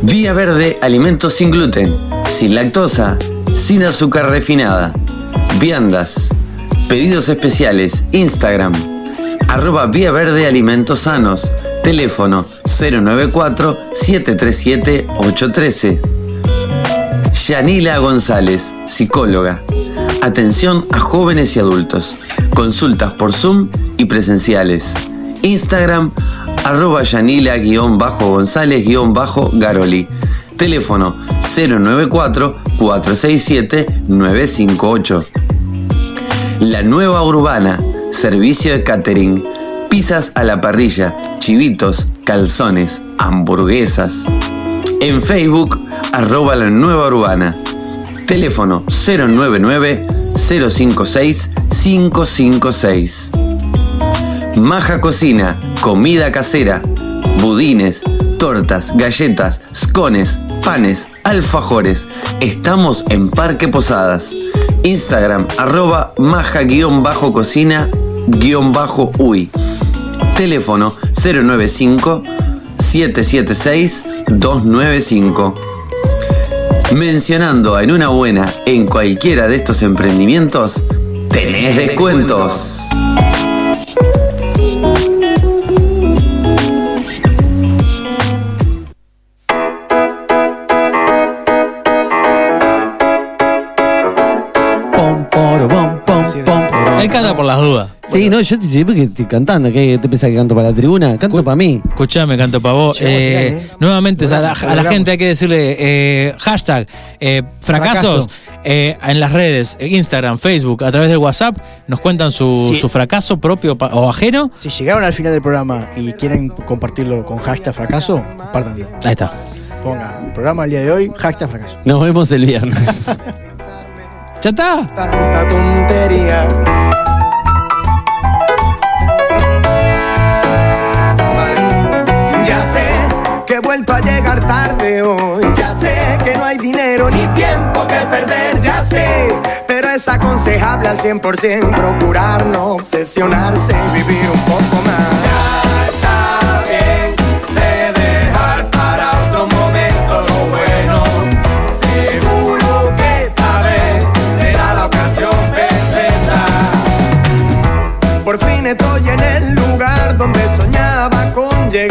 Vía Verde, alimentos sin gluten, sin lactosa, sin azúcar refinada. Viandas. Pedidos especiales. Instagram. Arroba Vía Verde Alimentos Sanos. Teléfono 094-737-813. Yanila González, psicóloga. Atención a jóvenes y adultos. Consultas por Zoom y presenciales. Instagram, arroba Yanila-González-Garoli. Teléfono 094-467-958. La Nueva Urbana, servicio de catering. Pizzas a la parrilla, chivitos, calzones, hamburguesas. En Facebook, arroba la Nueva Urbana. Teléfono 099-056-556. Maja Cocina, comida casera, budines, tortas, galletas, scones, panes, alfajores. Estamos en Parque Posadas. Instagram, arroba maja-cocina-uy. Teléfono 095-776-295. Mencionando en una buena en cualquiera de estos emprendimientos, tenés descuentos. Él canta por las dudas. Sí, no, yo te siempre que estoy cantando. ¿Qué te pensás que canto para la tribuna? Canto para mí. Escuchame, canto para vos. Eh, Nuevamente, a la, a la gente hay que decirle eh, hashtag eh, fracasos eh, en las redes, eh, Instagram, Facebook, a través del WhatsApp. Nos cuentan su, Sí. su fracaso propio o ajeno. Si llegaron al final del programa y quieren compartirlo con hashtag fracaso, compártanlo. Ahí está. Ponga el programa del día de hoy, hashtag fracaso. Nos vemos el viernes. ¿Ya? Tanta tontería. Ya sé que he vuelto a llegar tarde hoy. Ya sé que no hay dinero ni tiempo que perder. Ya sé, pero es aconsejable al 100% procurar no obsesionarse y vivir un poco más. estoy en el lugar donde soñaba con llegar.